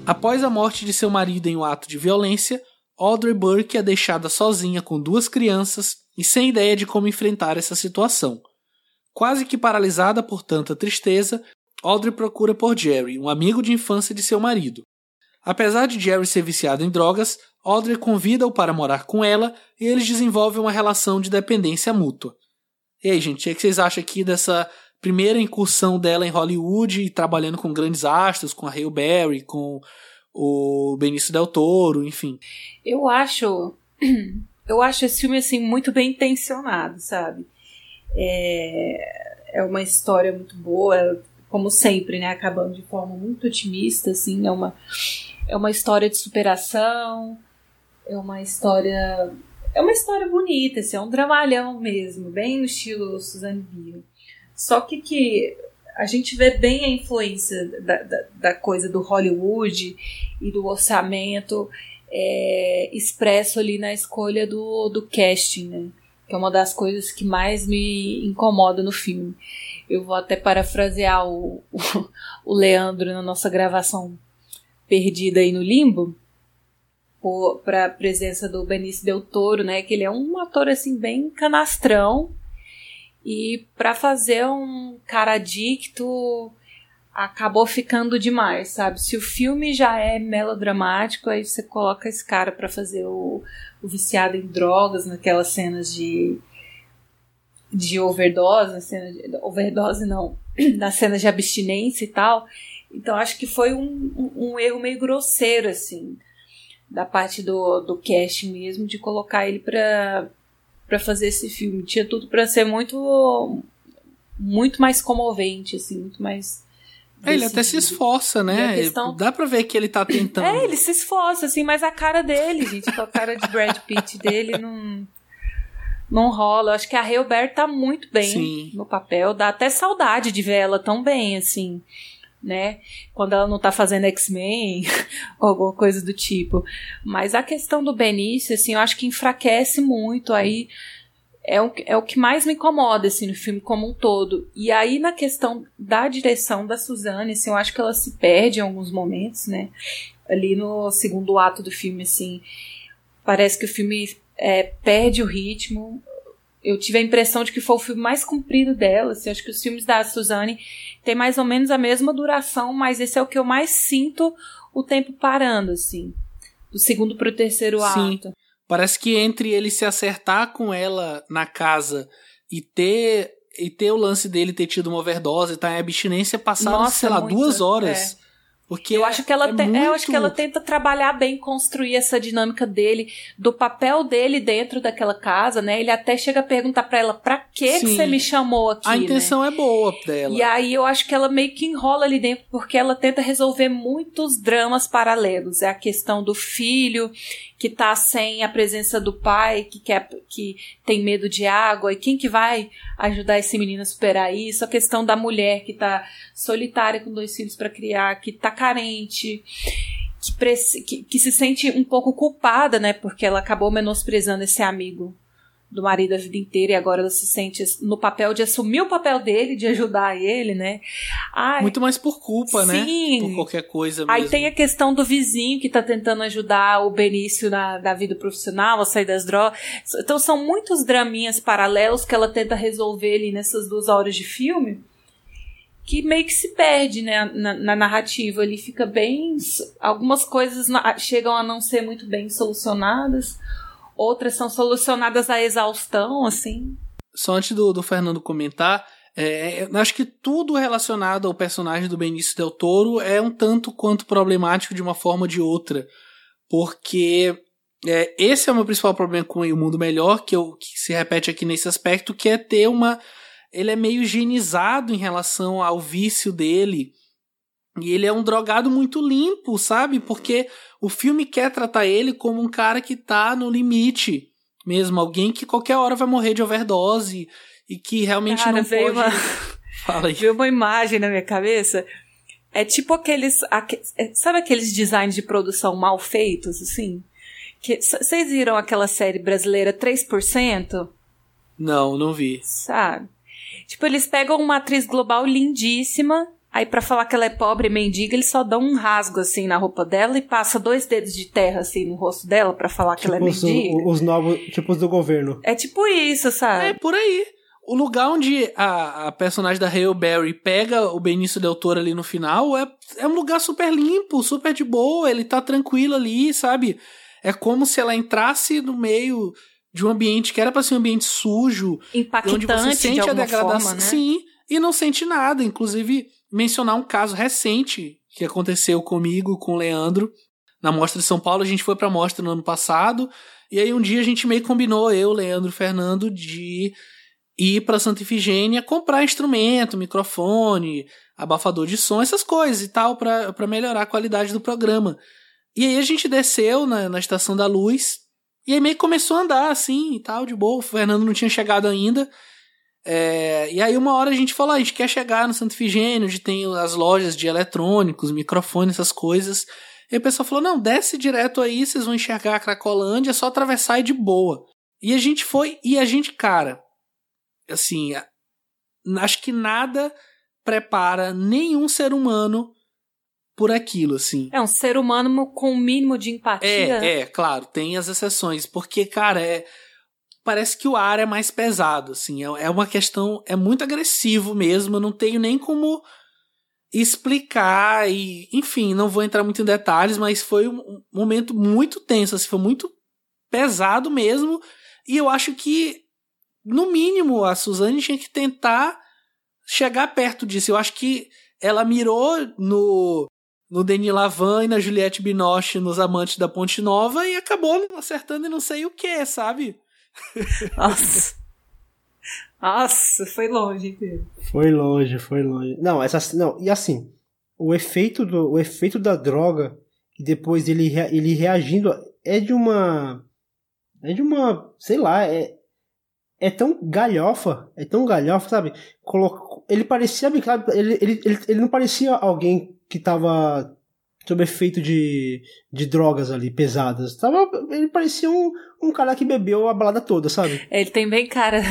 Após a morte de seu marido em um ato de violência, Audrey Burke é deixada sozinha com duas crianças e sem ideia de como enfrentar essa situação. Quase que paralisada por tanta tristeza, Audrey procura por Jerry, um amigo de infância de seu marido. Apesar de Jerry ser viciado em drogas, Audrey convida-o para morar com ela e eles desenvolvem uma relação de dependência mútua. E aí, gente, o que vocês acham aqui dessa primeira incursão dela em Hollywood trabalhando com grandes astros, com a Hale Berry, com o Benício Del Toro, enfim. Eu acho. Eu acho esse filme assim muito bem intencionado, sabe? É, é uma história muito boa, como sempre, né? Acabando de forma muito otimista, assim. É uma, é uma história de superação, é uma história. É uma história bonita, assim, é um dramalhão mesmo, bem no estilo Suzanne Bier. Só que, que a gente vê bem a influência da, da, da coisa do Hollywood e do orçamento é, expresso ali na escolha do, do casting, né? Que é uma das coisas que mais me incomoda no filme. Eu vou até parafrasear o, o, o Leandro na nossa gravação perdida aí no limbo para a presença do Benício Del Toro, né? Que ele é um ator assim bem canastrão e para fazer um cara adicto acabou ficando demais, sabe? Se o filme já é melodramático, aí você coloca esse cara para fazer o, o, viciado em drogas, naquelas cenas de de overdose, na cena de, overdose não, nas cenas de abstinência e tal. Então acho que foi um, um, um erro meio grosseiro assim da parte do, do cast mesmo de colocar ele para para fazer esse filme. Tinha tudo para ser muito muito mais comovente assim, muito mais é, ele até se esforça, né? Questão... Dá pra ver que ele tá tentando. É, ele se esforça, assim, mas a cara dele, gente, com a cara de Brad Pitt dele não. Não rola. Eu acho que a Hilbert tá muito bem Sim. no papel. Dá até saudade de ver ela tão bem, assim, né? Quando ela não tá fazendo X-Men ou alguma coisa do tipo. Mas a questão do Benício, assim, eu acho que enfraquece muito. Aí é o, é o que mais me incomoda, assim, no filme como um todo. E aí, na questão da direção da Suzane, assim, eu acho que ela se perde em alguns momentos, né? Ali no segundo ato do filme, assim, parece que o filme é, perde o ritmo. Eu tive a impressão de que foi o filme mais comprido dela, assim, acho que os filmes da Suzane têm mais ou menos a mesma duração, mas esse é o que eu mais sinto o tempo parando, assim. Do segundo pro terceiro Sim. ato. Parece que entre ele se acertar com ela na casa e ter e ter o lance dele ter tido uma overdose, tá em abstinência, passaram, Nossa, sei lá, muito, duas horas. É. Porque eu acho que ela é te, muito... eu acho que ela tenta trabalhar bem, construir essa dinâmica dele, do papel dele dentro daquela casa, né? Ele até chega a perguntar para ela: "Pra que, que você me chamou aqui?" A intenção né? é boa dela. E aí eu acho que ela meio que enrola ali dentro porque ela tenta resolver muitos dramas paralelos. É a questão do filho que tá sem a presença do pai, que quer que tem medo de água, e quem que vai ajudar esse menino a superar isso? A questão da mulher que tá solitária com dois filhos para criar, que tá carente, que, que, que se sente um pouco culpada, né, porque ela acabou menosprezando esse amigo do marido a vida inteira e agora ela se sente no papel de assumir o papel dele, de ajudar ele, né? Ai, Muito mais por culpa, né? sim. né? Por qualquer coisa mesmo. Aí tem a questão do vizinho que tá tentando ajudar o Benício na, na vida profissional, a sair das drogas. Então são muitos draminhas paralelos que ela tenta resolver ali nessas duas horas de filme que meio que se perde né, na, na narrativa. Ele fica bem. Algumas coisas chegam a não ser muito bem solucionadas outras são solucionadas à exaustão, assim. Só antes do, do Fernando comentar, é, eu acho que tudo relacionado ao personagem do Benício Del Toro é um tanto quanto problemático de uma forma ou de outra. Porque é, esse é o meu principal problema com o Mundo Melhor, que, eu, que se repete aqui nesse aspecto, que é ter uma. Ele é meio higienizado em relação ao vício dele. E ele é um drogado muito limpo, sabe? Porque o filme quer tratar ele como um cara que tá no limite mesmo, alguém que qualquer hora vai morrer de overdose e que realmente cara, não veio pode. Uma... Fala aí. Veio uma imagem na minha cabeça. É tipo aqueles. É, sabe aqueles designs de produção mal feitos, assim? Vocês viram aquela série brasileira 3%? Não, não vi. Sabe? Tipo, eles pegam uma atriz global lindíssima Aí, para falar que ela é pobre e mendiga, eles só dão um rasgo assim na roupa dela e passa dois dedos de terra assim no rosto dela para falar tipo que ela é tipo mendiga. Os, os novos tipos do governo. É tipo isso, sabe? É por aí. O lugar onde a, a personagem da Hale Berry pega o Benício Del Toro ali no final é, é um lugar super limpo, super de boa, ele tá tranquilo ali, sabe? É como se ela entrasse no meio de um ambiente que era para ser um ambiente sujo, impactante onde você sente de a degradação, forma, né? sim, e não sente nada, inclusive mencionar um caso recente que aconteceu comigo, com o Leandro, na Mostra de São Paulo. A gente foi pra Mostra no ano passado, e aí um dia a gente meio combinou, eu, Leandro Fernando, de ir pra Santa Ifigênia comprar instrumento, microfone, abafador de som, essas coisas e tal, para melhorar a qualidade do programa. E aí a gente desceu na, na Estação da Luz, e aí meio que começou a andar assim e tal, de boa. O Fernando não tinha chegado ainda. É, e aí uma hora a gente falou, ah, a gente quer chegar no Santo Ifigênio, onde tem as lojas de eletrônicos, microfones, essas coisas. E o pessoal falou, não, desce direto aí, vocês vão enxergar a Cracolândia, é só atravessar e de boa. E a gente foi, e a gente, cara, assim, acho que nada prepara nenhum ser humano por aquilo, assim. É um ser humano com o um mínimo de empatia. É, é, claro, tem as exceções, porque, cara, é parece que o ar é mais pesado, assim, é, é uma questão, é muito agressivo mesmo, eu não tenho nem como explicar e, enfim, não vou entrar muito em detalhes, mas foi um momento muito tenso, assim, foi muito pesado mesmo. E eu acho que, no mínimo, a Suzane tinha que tentar chegar perto disso. Eu acho que ela mirou no no Denis Lavan e na Juliette Binoche nos Amantes da Ponte Nova e acabou acertando e não sei o que, sabe? Nossa. Nossa, foi longe, Pedro. Foi longe, foi longe. Não, essa não, e assim, o efeito do o efeito da droga e depois ele ele reagindo é de uma é de uma, sei lá, é é tão galhofa, é tão galhofa, sabe? Colocou, ele parecia, ele, ele, ele, ele não parecia alguém que tava sob efeito de, de drogas ali, pesadas. Tava, ele parecia um, um cara que bebeu a balada toda, sabe? Ele tem bem cara.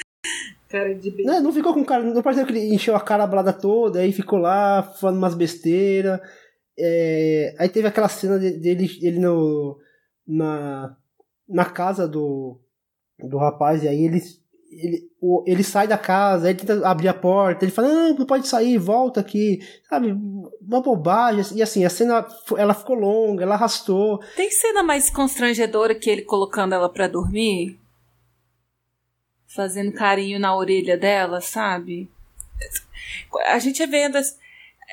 cara de bebê. Não, não ficou com cara. Não pareceu que ele encheu a cara a balada toda, aí ficou lá falando umas besteiras. É, aí teve aquela cena dele, dele no, na, na casa do, do rapaz, e aí ele ele, ele sai da casa, ele tenta abrir a porta, ele fala, não, não pode sair, volta aqui, sabe, uma bobagem, e assim, a cena, ela ficou longa, ela arrastou. Tem cena mais constrangedora que ele colocando ela para dormir? Fazendo carinho na orelha dela, sabe? A gente vendo,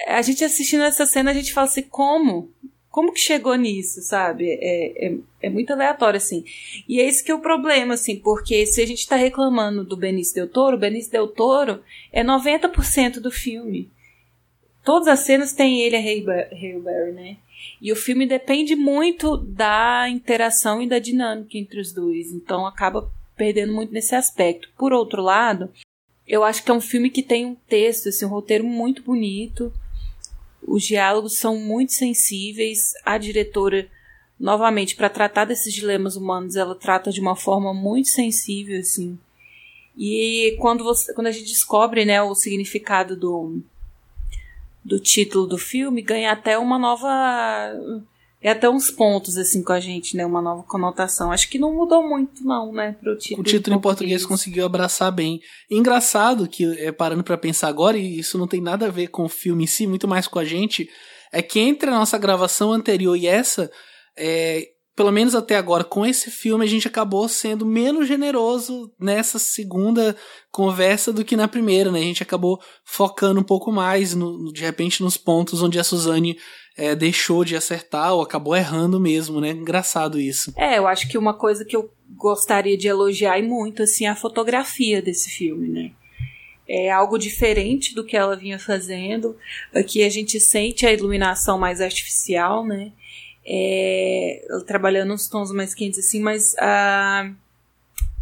a gente assistindo essa cena, a gente fala assim, como? Como que chegou nisso, sabe? É, é, é, muito aleatório, assim. E é esse que é o problema, assim, porque se a gente está reclamando do Benício Del Toro, o Benício Del Toro é 90% do filme. Todas as cenas têm ele a Hale Berry, né? E o filme depende muito da interação e da dinâmica entre os dois, então acaba perdendo muito nesse aspecto. Por outro lado, eu acho que é um filme que tem um texto, assim, um roteiro muito bonito, os diálogos são muito sensíveis. A diretora, novamente, para tratar desses dilemas humanos, ela trata de uma forma muito sensível, assim. E quando, você, quando a gente descobre né, o significado do, do título do filme, ganha até uma nova é até uns pontos, assim, com a gente, né? Uma nova conotação. Acho que não mudou muito, não, né? Pro título o título em português. conseguiu abraçar bem. Engraçado que, é, parando para pensar agora, e isso não tem nada a ver com o filme em si, muito mais com a gente, é que entre a nossa gravação anterior e essa, é, pelo menos até agora, com esse filme, a gente acabou sendo menos generoso nessa segunda conversa do que na primeira, né? A gente acabou focando um pouco mais, no, de repente, nos pontos onde a Suzane é, deixou de acertar ou acabou errando mesmo, né? Engraçado isso. É, eu acho que uma coisa que eu gostaria de elogiar e muito, assim, é a fotografia desse filme, né? É algo diferente do que ela vinha fazendo. Aqui a gente sente a iluminação mais artificial, né? É, trabalhando uns tons mais quentes, assim, mas uh,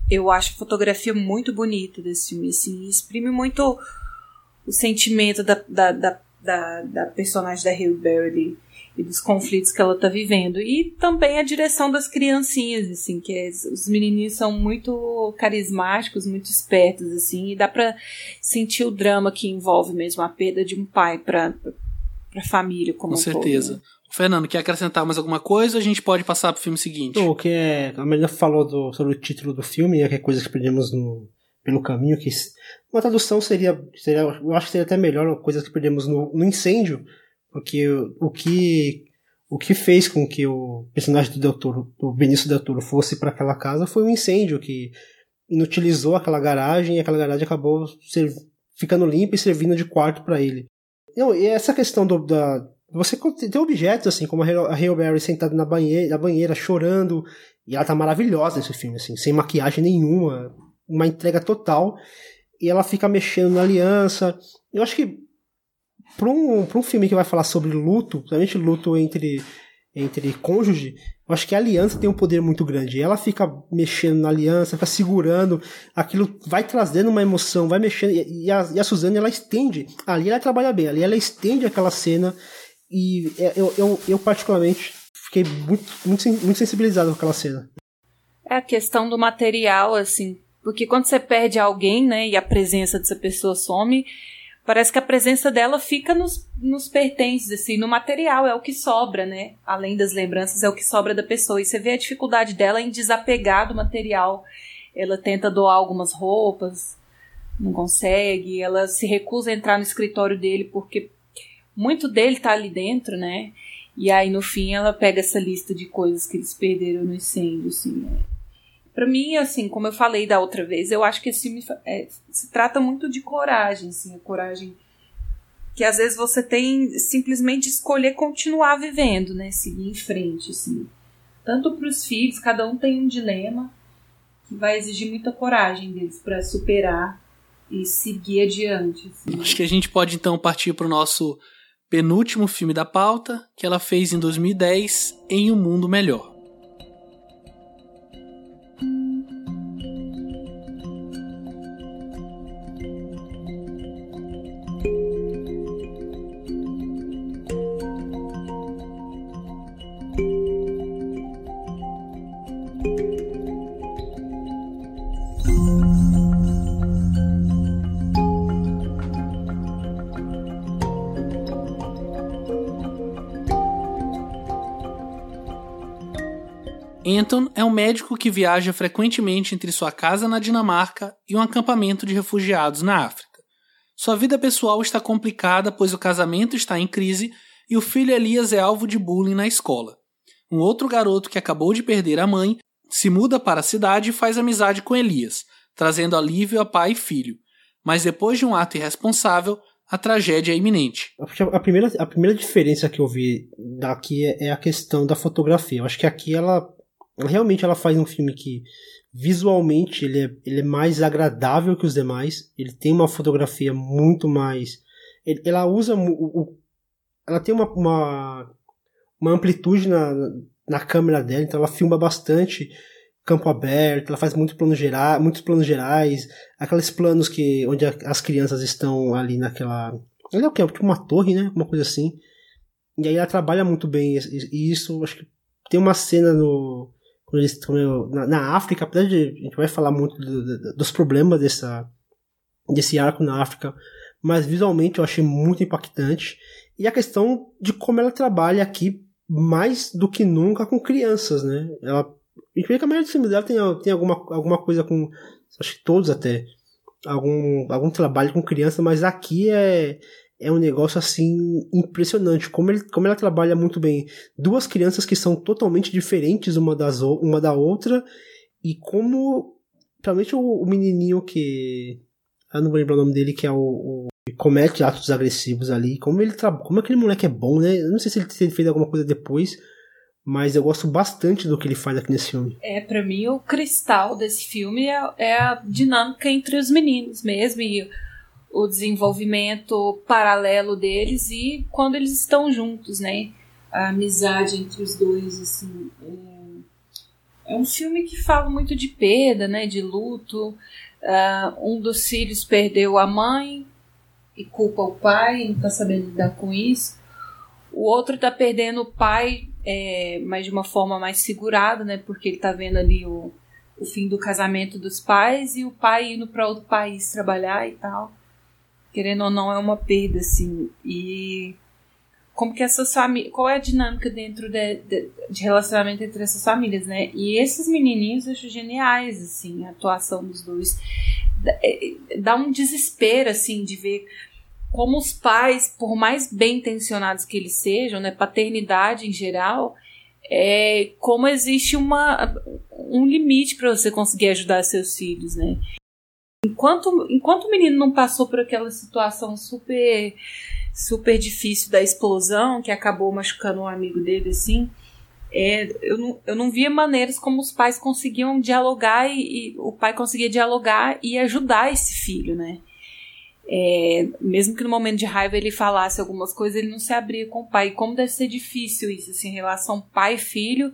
eu acho a fotografia muito bonita desse filme, assim, exprime muito o sentimento da, da, da da, da personagem da Hillberry e dos conflitos que ela tá vivendo. E também a direção das criancinhas, assim, que é, os menininhos são muito carismáticos, muito espertos, assim, e dá pra sentir o drama que envolve mesmo a perda de um pai pra, pra família como Com um certeza. Todo, né? Fernando, quer acrescentar mais alguma coisa ou a gente pode passar pro filme seguinte? O que é. A Melina falou do, sobre o título do filme, é que é coisa que perdemos no, pelo caminho, que uma tradução seria, seria, eu acho que seria até melhor, coisas que perdemos no, no incêndio, porque o, que o que fez com que o personagem do Del Toro, do Benício Del Toro, fosse para aquela casa foi um incêndio que inutilizou aquela garagem e aquela garagem acabou ser, ficando limpa e servindo de quarto para ele. Não, e essa questão do, da você tem objetos assim como a Hale Berry sentada na banheira, na banheira chorando e ela tá maravilhosa nesse filme assim, sem maquiagem nenhuma, uma entrega total e ela fica mexendo na aliança. Eu acho que para um, um filme que vai falar sobre luto, principalmente luto entre, entre cônjuge, eu acho que a aliança tem um poder muito grande. Ela fica mexendo na aliança, fica segurando, aquilo vai trazendo uma emoção, vai mexendo. E a, e a Suzane, ela estende. Ali ela trabalha bem, ali ela estende aquela cena. E é, eu, eu, eu particularmente, fiquei muito, muito, muito sensibilizado com aquela cena. É a questão do material, assim, porque quando você perde alguém, né, e a presença dessa pessoa some, parece que a presença dela fica nos, nos pertences, assim, no material, é o que sobra, né? Além das lembranças, é o que sobra da pessoa. E você vê a dificuldade dela em desapegar do material. Ela tenta doar algumas roupas, não consegue. Ela se recusa a entrar no escritório dele porque muito dele tá ali dentro, né? E aí no fim ela pega essa lista de coisas que eles perderam no incêndio, assim. Né? Para mim, assim, como eu falei da outra vez, eu acho que esse filme é, se trata muito de coragem, assim, a coragem que às vezes você tem simplesmente escolher continuar vivendo, né, seguir em frente, assim. Tanto para os filhos, cada um tem um dilema que vai exigir muita coragem deles para superar e seguir adiante. Assim. Acho que a gente pode então partir para o nosso penúltimo filme da pauta, que ela fez em 2010, Em um Mundo Melhor. Anton é um médico que viaja frequentemente entre sua casa na Dinamarca e um acampamento de refugiados na África. Sua vida pessoal está complicada, pois o casamento está em crise e o filho Elias é alvo de bullying na escola. Um outro garoto que acabou de perder a mãe se muda para a cidade e faz amizade com Elias, trazendo alívio a pai e filho. Mas depois de um ato irresponsável, a tragédia é iminente. A primeira, a primeira diferença que eu vi daqui é, é a questão da fotografia. Eu acho que aqui ela realmente ela faz um filme que visualmente ele é, ele é mais agradável que os demais. Ele tem uma fotografia muito mais. Ele, ela usa. O, o, ela tem uma, uma, uma amplitude na, na câmera dela, então ela filma bastante campo aberto, ela faz muito plano geral, muitos planos gerais, aqueles planos que onde as crianças estão ali naquela. É o que? Tipo uma torre, né? Uma coisa assim. E aí ela trabalha muito bem e isso, acho que tem uma cena no quando eles estão na, na, África, apesar de a gente vai falar muito do, do, dos problemas dessa, desse arco na África, mas visualmente eu achei muito impactante. E a questão de como ela trabalha aqui mais do que nunca com crianças, né? Ela, a gente vê que a maioria dos filmes dela tem, tem alguma, alguma coisa com, acho que todos até, algum, algum trabalho com criança, mas aqui é, é um negócio assim impressionante como, ele, como ela trabalha muito bem duas crianças que são totalmente diferentes uma das uma da outra e como principalmente o, o menininho que eu não vou lembrar o nome dele que é o, o comete atos agressivos ali como ele como aquele moleque é bom né eu não sei se ele, ele fez alguma coisa depois mas eu gosto bastante do que ele faz aqui nesse filme. É, para mim o cristal desse filme é, é a dinâmica entre os meninos mesmo e o desenvolvimento paralelo deles e quando eles estão juntos, né? A amizade entre os dois, assim. É, é um filme que fala muito de perda, né? De luto. Uh, um dos filhos perdeu a mãe e culpa o pai, não tá sabendo lidar com isso. O outro tá perdendo o pai, é, mas de uma forma mais segurada, né? Porque ele tá vendo ali o, o fim do casamento dos pais e o pai indo para outro país trabalhar e tal querendo ou não, é uma perda, assim. E como que essas famílias. Qual é a dinâmica dentro de, de, de, relacionamento entre essas famílias, né? E esses menininhos eu acho geniais, assim, a atuação dos dois. É, dá um desespero, assim, de ver como os pais, por mais bem intencionados que eles sejam, né? Paternidade em geral. É, como existe uma, um limite para você conseguir ajudar seus filhos, né? Enquanto, enquanto o menino não passou por aquela situação super super difícil da explosão, que acabou machucando um amigo dele, assim, é, eu, não, eu não via maneiras como os pais conseguiam dialogar e, e o pai conseguia dialogar e ajudar esse filho, né? É, mesmo que no momento de raiva ele falasse algumas coisas, ele não se abria com o pai. E como deve ser difícil isso, assim, em relação pai-filho,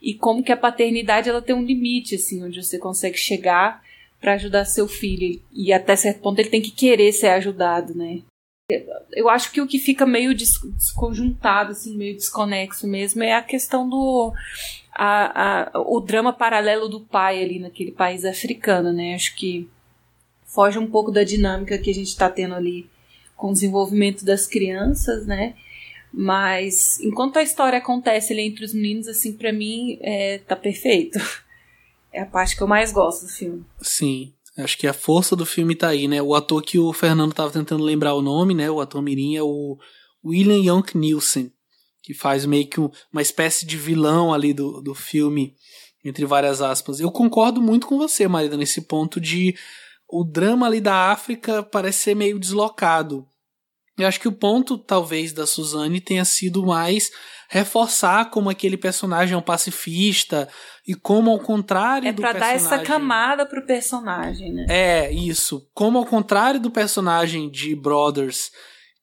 e como que a paternidade ela tem um limite, assim, onde você consegue chegar para ajudar seu filho. E até certo ponto ele tem que querer ser ajudado, né? Eu acho que o que fica meio desconjuntado, assim, meio desconexo mesmo, é a questão do. A, a, o drama paralelo do pai ali naquele país africano, né? Acho que foge um pouco da dinâmica que a gente está tendo ali com o desenvolvimento das crianças, né? Mas enquanto a história acontece ali entre os meninos, assim, para mim, é, tá perfeito. é a parte que eu mais gosto do filme. Sim. Acho que a força do filme tá aí, né? O ator que o Fernando tava tentando lembrar o nome, né? O ator Mirim é o, William Young Nielsen, que faz meio que um, uma espécie de vilão ali do, do filme, entre várias aspas. Eu concordo muito com você, Marida, nesse ponto de o drama ali da África parece ser meio deslocado. Eu acho que o ponto, talvez, da Suzane tenha sido mais reforçar como aquele personagem é um pacifista e como ao contrário é do pra personagem... dar essa camada pro personagem, né? É, isso. Como ao contrário do personagem de Brothers,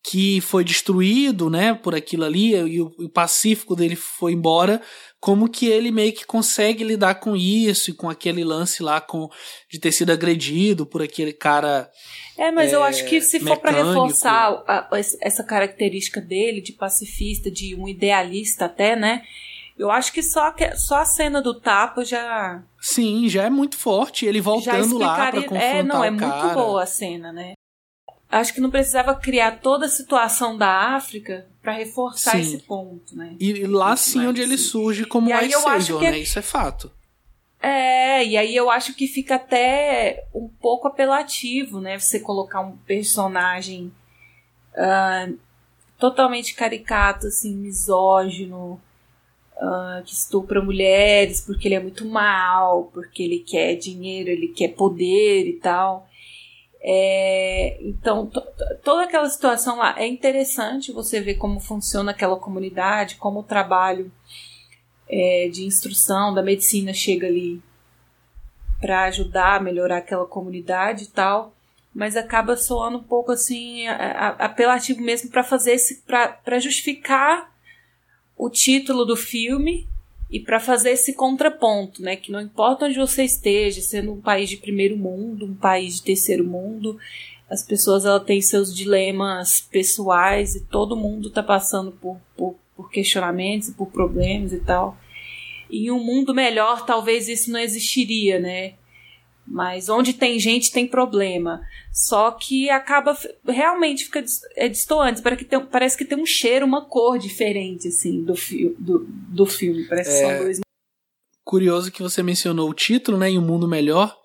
que foi destruído, né, por aquilo ali, e o, o pacífico dele foi embora, como que ele meio que consegue lidar com isso e com aquele lance lá com de ter sido agredido por aquele cara. É, mas é, eu acho que se for para mecânico. reforçar a- a- essa característica dele de pacifista, de um idealista até, né? Eu acho que só, que, só a cena do tapa já Sim, já é muito forte. Ele voltando lá pra explicaria. confrontar É, não, é muito boa a cena, né? Acho que não precisava criar toda a situação da África para reforçar Sim. esse ponto, né? E, e lá sim Mas, onde ele sim. surge como E aí eu acho que é- né? Isso é fato. É, e aí eu acho que fica até um pouco apelativo, né? Você colocar um personagem ah, totalmente caricato, assim, misógino, ah, que estupra mulheres porque ele é muito mal, porque ele quer dinheiro, ele quer poder e tal. É, então, to- to- toda aquela situação lá é interessante você ver como funciona aquela comunidade, como o trabalho é, de instrução da medicina chega ali para ajudar a melhorar aquela comunidade e tal, mas acaba soando um pouco assim apelativo mesmo para fazer para justificar o título do filme e para fazer esse contraponto, né, que não importa onde você esteja, sendo um país de primeiro mundo, um país de terceiro mundo, as pessoas ela têm seus dilemas pessoais e todo mundo está passando por, por, por questionamentos e por problemas e tal. Em um mundo melhor, talvez isso não existiria, né? Mas onde tem gente tem problema. Só que acaba realmente fica é distoante. Parece que, tem, parece que tem um cheiro, uma cor diferente assim do, fi, do, do filme. Parece que É. são dois. Curioso que você mencionou o título, né? Em um mundo melhor.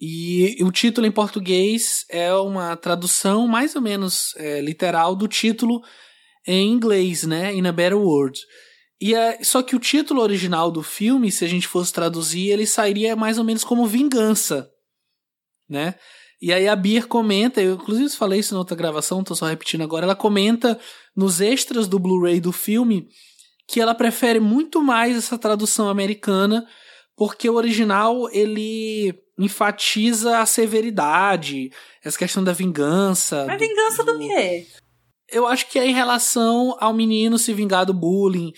E o título em português é uma tradução mais ou menos é, literal do título em inglês, né? In a Better World. E é, só que o título original do filme, se a gente fosse traduzir, ele sairia mais ou menos como Vingança, né? E aí a Beer comenta, eu inclusive falei isso na outra gravação, tô só repetindo agora, ela comenta nos extras do Blu-ray do filme que ela prefere muito mais essa tradução americana, porque o original ele enfatiza a severidade, essa questão da vingança. Mas vingança do quê? Eu acho que é em relação ao menino se vingar do bullying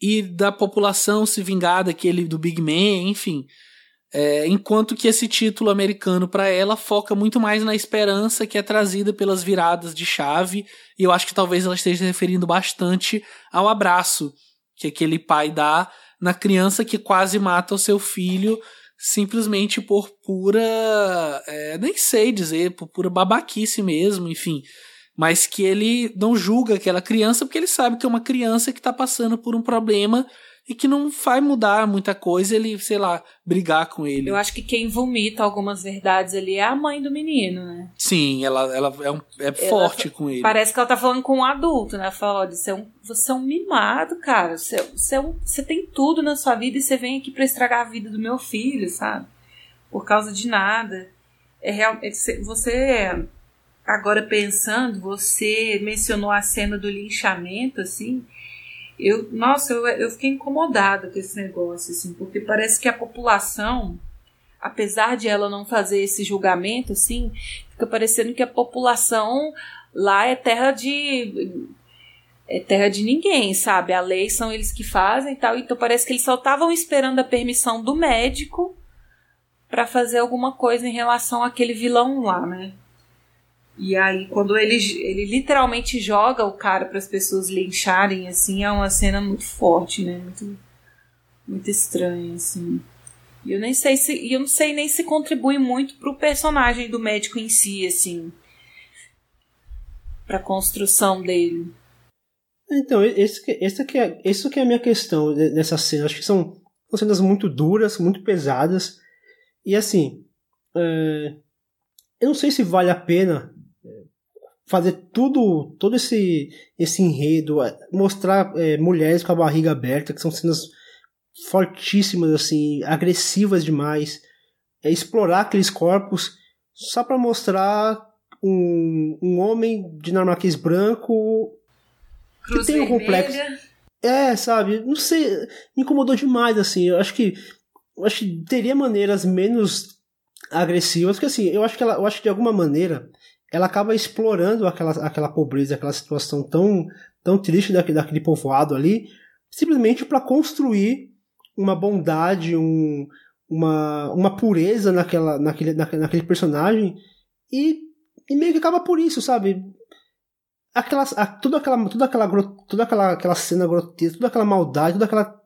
e da população se vingar daquele do Big Man, enfim. É, enquanto que esse título americano para ela foca muito mais na esperança que é trazida pelas viradas de chave, e eu acho que talvez ela esteja referindo bastante ao abraço que aquele pai dá na criança que quase mata o seu filho simplesmente por pura. é, nem sei dizer, por pura babaquice mesmo, enfim. Mas que ele não julga aquela criança porque ele sabe que é uma criança que tá passando por um problema e que não vai mudar muita coisa ele, sei lá, brigar com ele. Eu acho que quem vomita algumas verdades ali é a mãe do menino, né? Sim, ela, ela é, um- é forte com ele. Parece que ela tá falando com um adulto, né? Ela fala, olha, você é um, você é um mimado, cara. Você, você, é um, você tem tudo na sua vida e você vem aqui pra estragar a vida do meu filho, sabe? Por causa de nada. É real, é, você- você, agora pensando, você mencionou a cena do linchamento, assim. Eu, nossa, eu, eu fiquei incomodada com esse negócio, assim, porque parece que a população, apesar de ela não fazer esse julgamento, assim, fica parecendo que a população lá é terra de é terra de ninguém, sabe? A lei são eles que fazem e tal. Então parece que eles só estavam esperando a permissão do médico para fazer alguma coisa em relação àquele vilão lá, né? E aí quando ele ele literalmente joga o cara para as pessoas lincharem assim, é uma cena muito forte, né? Muito muito estranha assim. E eu nem sei se eu não sei nem se contribui muito pro personagem do médico em si, assim, pra construção dele. Então, esse, esse que é, isso que é a minha questão nessa cena. Acho que são, são cenas muito duras, muito pesadas. E assim, é, eu não sei se vale a pena fazer tudo, todo esse, esse enredo, é, mostrar é, mulheres com a barriga aberta, que são cenas fortíssimas, assim, agressivas demais, é explorar aqueles corpos só para mostrar um, um homem dinamarquês branco Cruz que tem um complexo. É, sabe? Não sei, me incomodou demais, assim. Eu acho que eu acho que teria maneiras menos agressivas, porque assim, eu acho que ela, eu acho que de alguma maneira ela acaba explorando aquela, aquela pobreza, aquela situação tão, tão triste daquele, daquele povoado ali, simplesmente para construir uma bondade, um, uma, uma pureza naquela, naquele, naquele, naquele personagem e, e meio que acaba por isso, sabe? Aquela, a, toda aquela, toda aquela, toda aquela, aquela cena grotesca, toda aquela maldade, toda aquela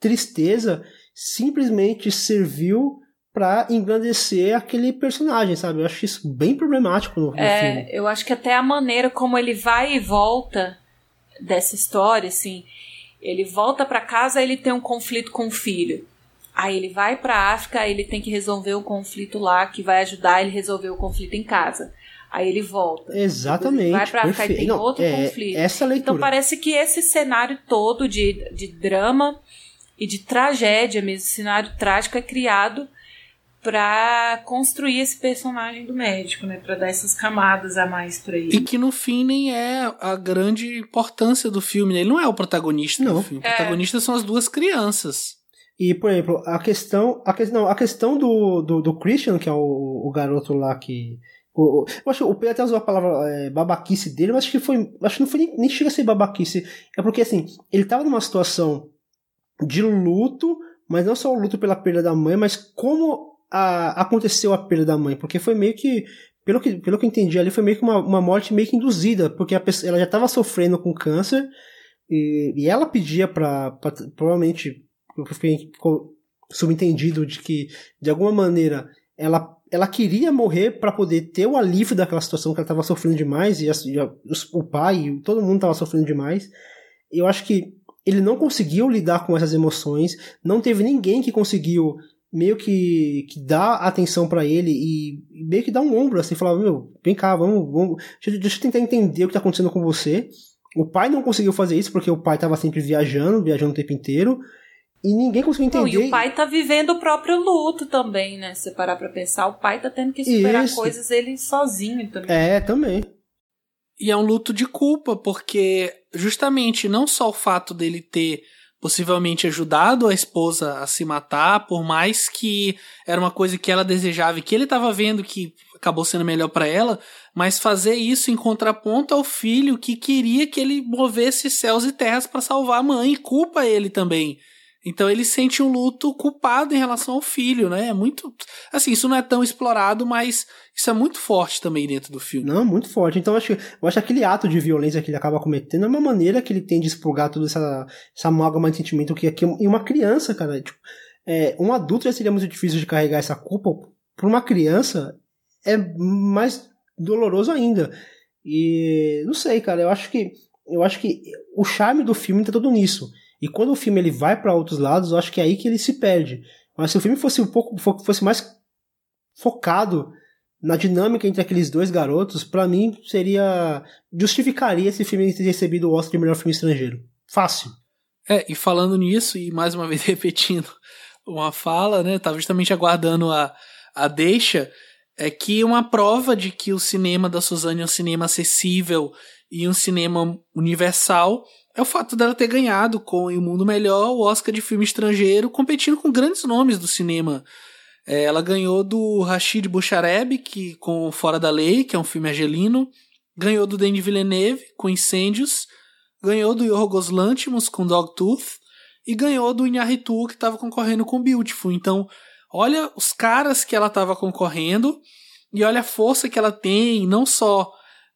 tristeza simplesmente serviu pra engrandecer aquele personagem, sabe? Eu acho isso bem problemático no, no filme. É, eu acho que até a maneira como ele vai e volta dessa história, assim, ele volta pra casa, ele tem um conflito com o filho. Aí ele vai pra África, ele tem que resolver um conflito lá que vai ajudar ele a resolver o conflito em casa. Aí ele volta. Exatamente. Vai pra África e tem Não, outro é, conflito. Essa leitura. Então parece que esse cenário todo de, de drama e de tragédia mesmo, esse cenário trágico é criado pra construir esse personagem do médico, né? Pra dar essas camadas a mais pra ele. E que no fim nem é a grande importância do filme, né? Ele não é o protagonista Não. do filme. O É. protagonista são as duas crianças. E, por exemplo, a questão. A, que- não, a questão do, do, do Christian, que é o, o garoto lá que. O, o- eu acho que o Pedro até usou a palavra é, babaquice dele, mas acho que foi. Acho que não foi nem, nem chega a ser babaquice. É porque assim, ele tava numa situação de luto, mas não só o luto pela perda da mãe, mas como a- aconteceu a perda da mãe. Porque foi meio que. Pelo que, pelo que eu entendi ali, foi meio que uma, uma morte meio que induzida, porque a pessoa, ela já estava sofrendo com câncer e, e ela pedia pra provavelmente ficou subentendido de que de alguma maneira ela, ela queria morrer para poder ter o alívio daquela situação que ela estava sofrendo demais e, as- e a- o pai e todo mundo estava sofrendo demais. Eu acho que ele não conseguiu lidar com essas emoções, não teve ninguém que conseguiu meio que, que dar atenção para ele e meio que dar um ombro assim, falar, meu, vem cá, vamos, vamos deixa, deixa eu tentar entender o que tá acontecendo com você. O pai não conseguiu fazer isso porque o pai estava sempre viajando, viajando o tempo inteiro. E ninguém conseguiu Não, entender. e o pai tá vivendo o próprio luto também, né? Se você parar pra pensar, o pai tá tendo que superar Isso. coisas ele sozinho também. É, também. E é um luto de culpa, porque justamente não só o fato dele ter possivelmente ajudado a esposa a se matar, por mais que era uma coisa que ela desejava e que ele estava vendo que acabou sendo melhor para ela, mas fazer isso em contraponto ao filho que queria que ele movesse céus e terras para salvar a mãe, e culpa ele também. Então ele sente um luto culpado em relação ao filho, né? É muito. Assim, isso não é tão explorado, mas isso é muito forte também dentro do filme. Não, muito forte. Então eu acho, eu acho que aquele ato de violência que ele acaba cometendo é uma maneira que ele tem de expurgar toda essa, essa amálgama de sentimento que aqui em uma criança, cara. Tipo, é, um adulto já seria muito difícil de carregar essa culpa. Por uma criança é mais doloroso ainda. E não sei, cara. Eu acho que eu acho que o charme do filme tá todo nisso. E quando o filme ele vai para outros lados, eu acho que é aí que ele se perde. Mas se o filme fosse um pouco fo- fosse mais focado na dinâmica entre aqueles dois garotos, pra mim seria justificaria esse filme ter recebido o Oscar de melhor filme estrangeiro. Fácil. É, e falando nisso, e mais uma vez repetindo uma fala, né? Tava justamente aguardando a, a deixa, é que uma prova de que o cinema da Suzane é um cinema acessível e um cinema universal é o fato dela ter ganhado com Em o Mundo Melhor o Oscar de filme estrangeiro, competindo com grandes nomes do cinema. É, ela ganhou do Rashid Bouchareb, que com Fora da Lei, que é um filme argelino, ganhou do Denis Villeneuve com Incêndios, ganhou do Yorgos Lanthimos com Dogtooth e ganhou do Inarritu que estava concorrendo com Beautiful. Então, olha os caras que ela estava concorrendo e olha a força que ela tem, não só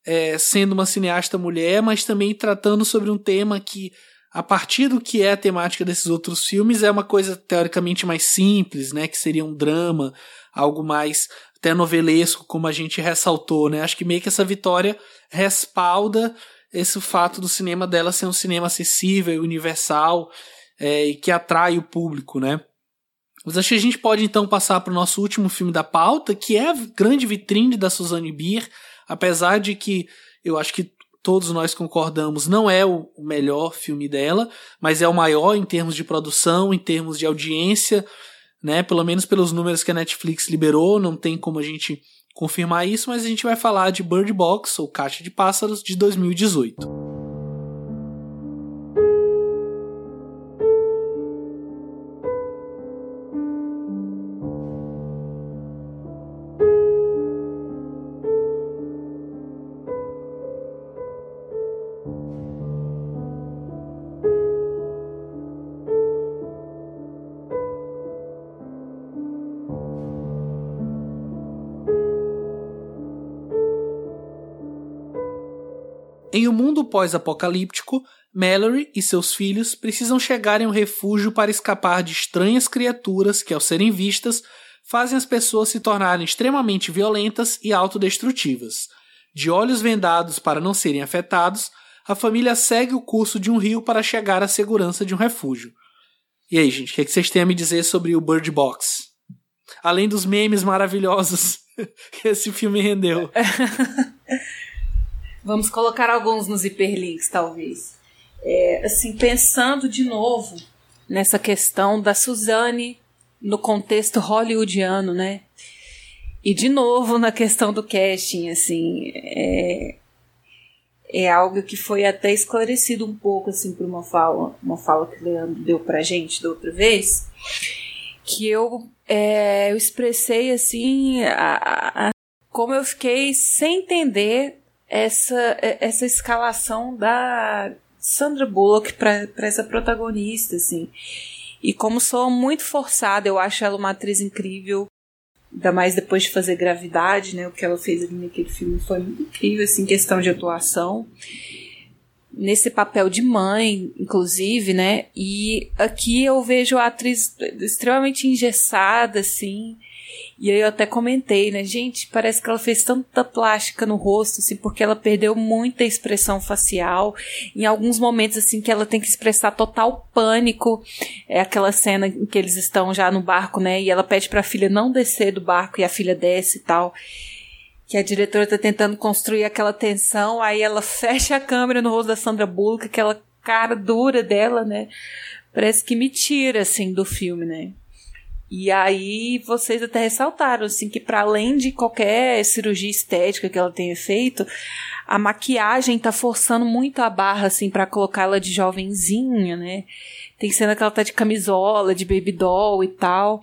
é, sendo uma cineasta mulher, mas também tratando sobre um tema que, a partir do que é a temática desses outros filmes, é uma coisa teoricamente mais simples, né? Que seria um drama, algo mais até novelesco, como a gente ressaltou, né? Acho que meio que essa vitória respalda esse fato do cinema dela ser um cinema acessível universal é, e que atrai o público, né? Mas acho que a gente pode então passar para o nosso último filme da pauta, que é a grande vitrine da Suzanne Bier, apesar de que Eu acho que todos nós concordamos, não é o melhor filme dela, mas é o maior em termos de produção, em termos de audiência, né? Pelo menos pelos números que a Netflix liberou, não tem como a gente confirmar isso, mas a gente vai falar de Bird Box, ou Caixa de Pássaros, de 2018. Pós-apocalíptico, Mallory e seus filhos precisam chegar em um refúgio para escapar de estranhas criaturas que, ao serem vistas, fazem as pessoas se tornarem extremamente violentas e autodestrutivas. De olhos vendados para não serem afetados, a família segue o curso de um rio para chegar à segurança de um refúgio. E aí, gente, o que, é que vocês têm a me dizer sobre o Bird Box? Além dos memes maravilhosos que esse filme rendeu. Vamos colocar alguns nos hiperlinks, talvez. É, assim, pensando de novo nessa questão da Suzane no contexto hollywoodiano, né? E de novo na questão do casting, assim, é, é algo que foi até esclarecido um pouco, assim, por uma fala, uma fala que o Leandro deu pra gente da outra vez, que eu, é, eu expressei, assim, a, a, como eu fiquei sem entender essa, essa escalação da Sandra Bullock para essa protagonista, assim. E como sou muito forçada, eu acho ela uma atriz incrível. Ainda mais depois de fazer Gravidade, né? O que ela fez ali naquele filme foi muito incrível, assim, questão de atuação. Nesse papel de mãe, inclusive, né? E aqui eu vejo a atriz extremamente engessada, assim. E aí eu até comentei, né? Gente, parece que ela fez tanta plástica no rosto, assim, porque ela perdeu muita expressão facial. Em alguns momentos, assim, que ela tem que expressar total pânico. É aquela cena em que eles estão já no barco, né? E ela pede pra filha não descer do barco e a filha desce e tal. Que a diretora tá tentando construir aquela tensão, aí ela fecha a câmera no rosto da Sandra Bullock, aquela cara dura dela, né? Parece que me tira, assim, do filme, né? E aí vocês até ressaltaram assim que para além de qualquer cirurgia estética que ela tenha feito, a maquiagem tá forçando muito a barra assim para colocá-la de jovenzinha, né? Tem cena que ela tá de camisola, de baby doll e tal,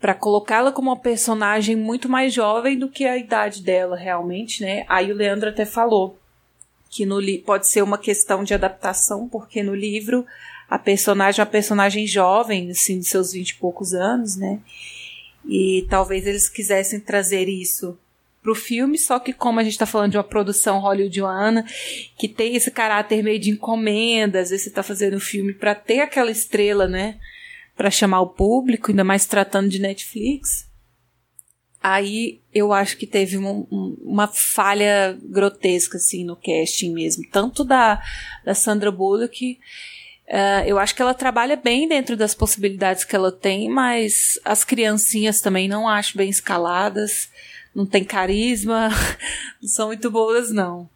para colocá-la como uma personagem muito mais jovem do que a idade dela realmente, né? Aí o Leandro até falou que no pode ser uma questão de adaptação, porque no livro a personagem uma personagem jovem, assim, de seus vinte e poucos anos, né? E talvez eles quisessem trazer isso pro filme, só que como a gente tá falando de uma produção hollywoodiana, que tem esse caráter meio de encomenda, às vezes você tá fazendo um filme para ter aquela estrela, né? para chamar o público, ainda mais tratando de Netflix. Aí eu acho que teve uma, uma falha grotesca, assim, no casting mesmo. Tanto da, da Sandra Bullock Uh, eu acho que ela trabalha bem dentro das possibilidades que ela tem, mas as criancinhas também não acho bem escaladas, não tem carisma, não são muito boas, não.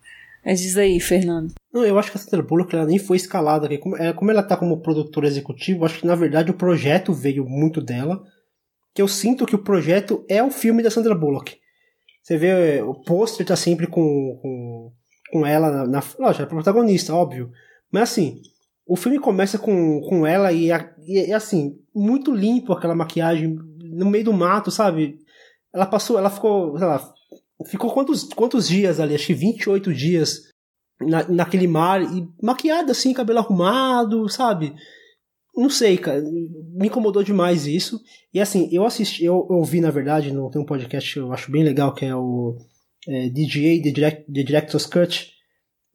Mas diz aí, Fernando. Não, eu acho que a Sandra Bullock ela nem foi escalada. Como, é, como ela tá como produtora executiva, acho que na verdade o projeto veio muito dela. Que eu sinto que o projeto é o filme da Sandra Bullock. Você vê, o pôster tá sempre com, com, com ela na, na. Lógico, é protagonista, óbvio. Mas assim, o filme começa com, com ela e, e, assim, muito limpo aquela maquiagem no meio do mato, sabe? Ela passou, ela ficou, sei lá, ficou quantos, quantos dias ali? Acho que 28 dias na, naquele mar e maquiada assim, cabelo arrumado, sabe? Não sei, cara, me incomodou demais isso. E assim, eu assisti, eu ouvi na verdade, no, tem um podcast que eu acho bem legal que é o é, DGA, The, Direct, The Director's Cut.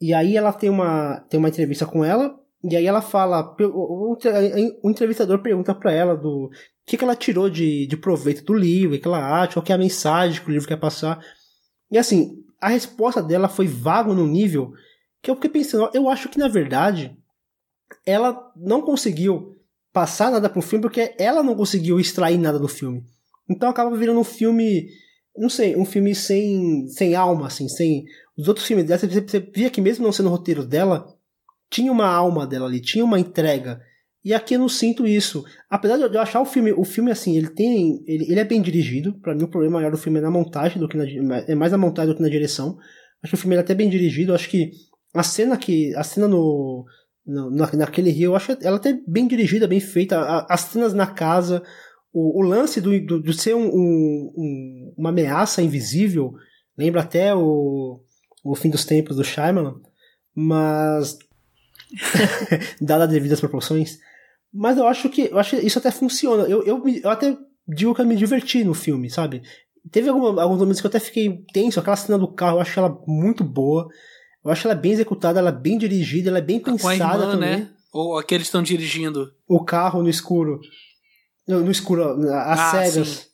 E aí ela tem uma, tem uma entrevista com ela e aí ela fala, o, entrevistador pergunta para ela do que, que ela tirou de, de proveito do livro, o que ela acha, qual que é a mensagem que o livro quer passar. E assim, a resposta dela foi vago no nível que eu fiquei pensando, eu acho que na verdade ela não conseguiu passar nada pro filme porque ela não conseguiu extrair nada do filme. Então acaba virando um filme não sei, um filme sem, sem alma, assim, sem. Os outros filmes dela, você, você via que mesmo não sendo roteiro dela, tinha uma alma dela ali, tinha uma entrega. E aqui eu não sinto isso. Apesar de eu achar o filme, o filme assim, ele tem, ele, ele é bem dirigido. Para mim o problema maior do filme é na montagem do que na, é mais na montagem do que na direção. Acho que o filme é até bem dirigido. Acho que a cena que a cena no, no na, naquele rio, eu acho ela até bem dirigida, bem feita. A, as cenas na casa, o, o lance do, do, ser um, um, uma ameaça invisível, lembra até o, o fim dos tempos do Shyamalan, mas dada as devidas proporções. Mas eu acho que eu acho que isso até funciona. Eu, eu, eu até digo que eu me diverti no filme, sabe? Teve alguma, alguns momentos que eu até fiquei tenso. Aquela cena do carro, eu acho ela muito boa. Eu acho ela bem executada, ela é bem dirigida, ela é bem pensada irmã, também. Né? Ou aqueles estão dirigindo. O carro no escuro. No, no escuro, as ah, cegas. Sim.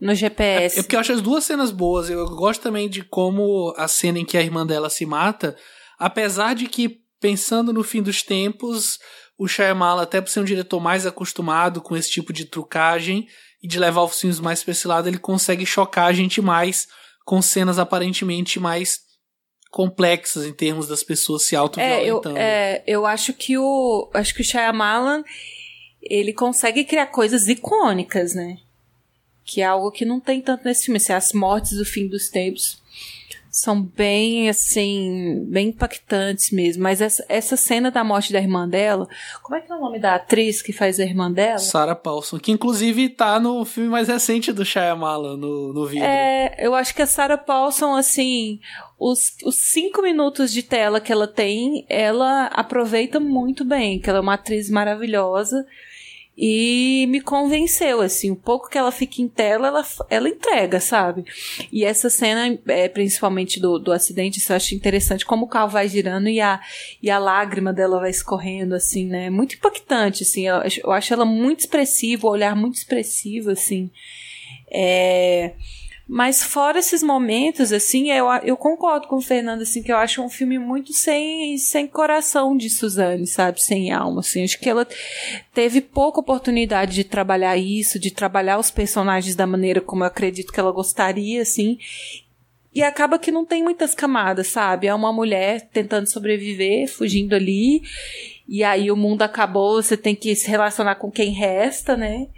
No GPS. É, é porque eu acho as duas cenas boas. Eu gosto também de como a cena em que a irmã dela se mata, apesar de que, pensando no fim dos tempos, o Shyamalan, até por ser um diretor mais acostumado com esse tipo de trucagem e de levar os filmes mais pra esse lado, ele consegue chocar a gente mais com cenas aparentemente mais complexas em termos das pessoas se auto-violentando. É, eu, é, eu acho que o acho que o Shyamalan ele consegue criar coisas icônicas, né? Que é algo que não tem tanto nesse filme. Assim, as mortes do fim dos tempos são bem, assim, bem impactantes mesmo. Mas essa, essa cena da morte da irmã dela, como é que é o nome da atriz que faz a irmã dela? Sarah Paulson, que inclusive tá no filme mais recente do Shyamalan, no, no vídeo. É, eu acho que a Sarah Paulson, assim, os, os cinco minutos de tela que ela tem, ela aproveita muito bem, que ela é uma atriz maravilhosa. E me convenceu, assim, o pouco que ela fica em tela, ela, ela entrega, sabe? E essa cena, é, principalmente do, do acidente, isso eu acho interessante, como o carro vai girando e a, e a lágrima dela vai escorrendo, assim, né? Muito impactante, assim, eu, eu acho ela muito expressiva, o olhar muito expressivo, assim. É mas fora esses momentos, assim, eu, eu concordo com o Fernando, assim, que eu acho um filme muito sem, sem coração de Suzane, sabe? Sem alma, assim. Acho que ela teve pouca oportunidade de trabalhar isso, de trabalhar os personagens da maneira como eu acredito que ela gostaria, assim. E acaba que não tem muitas camadas, sabe? É uma mulher tentando sobreviver, fugindo ali. E aí o mundo acabou, você tem que se relacionar com quem resta, né?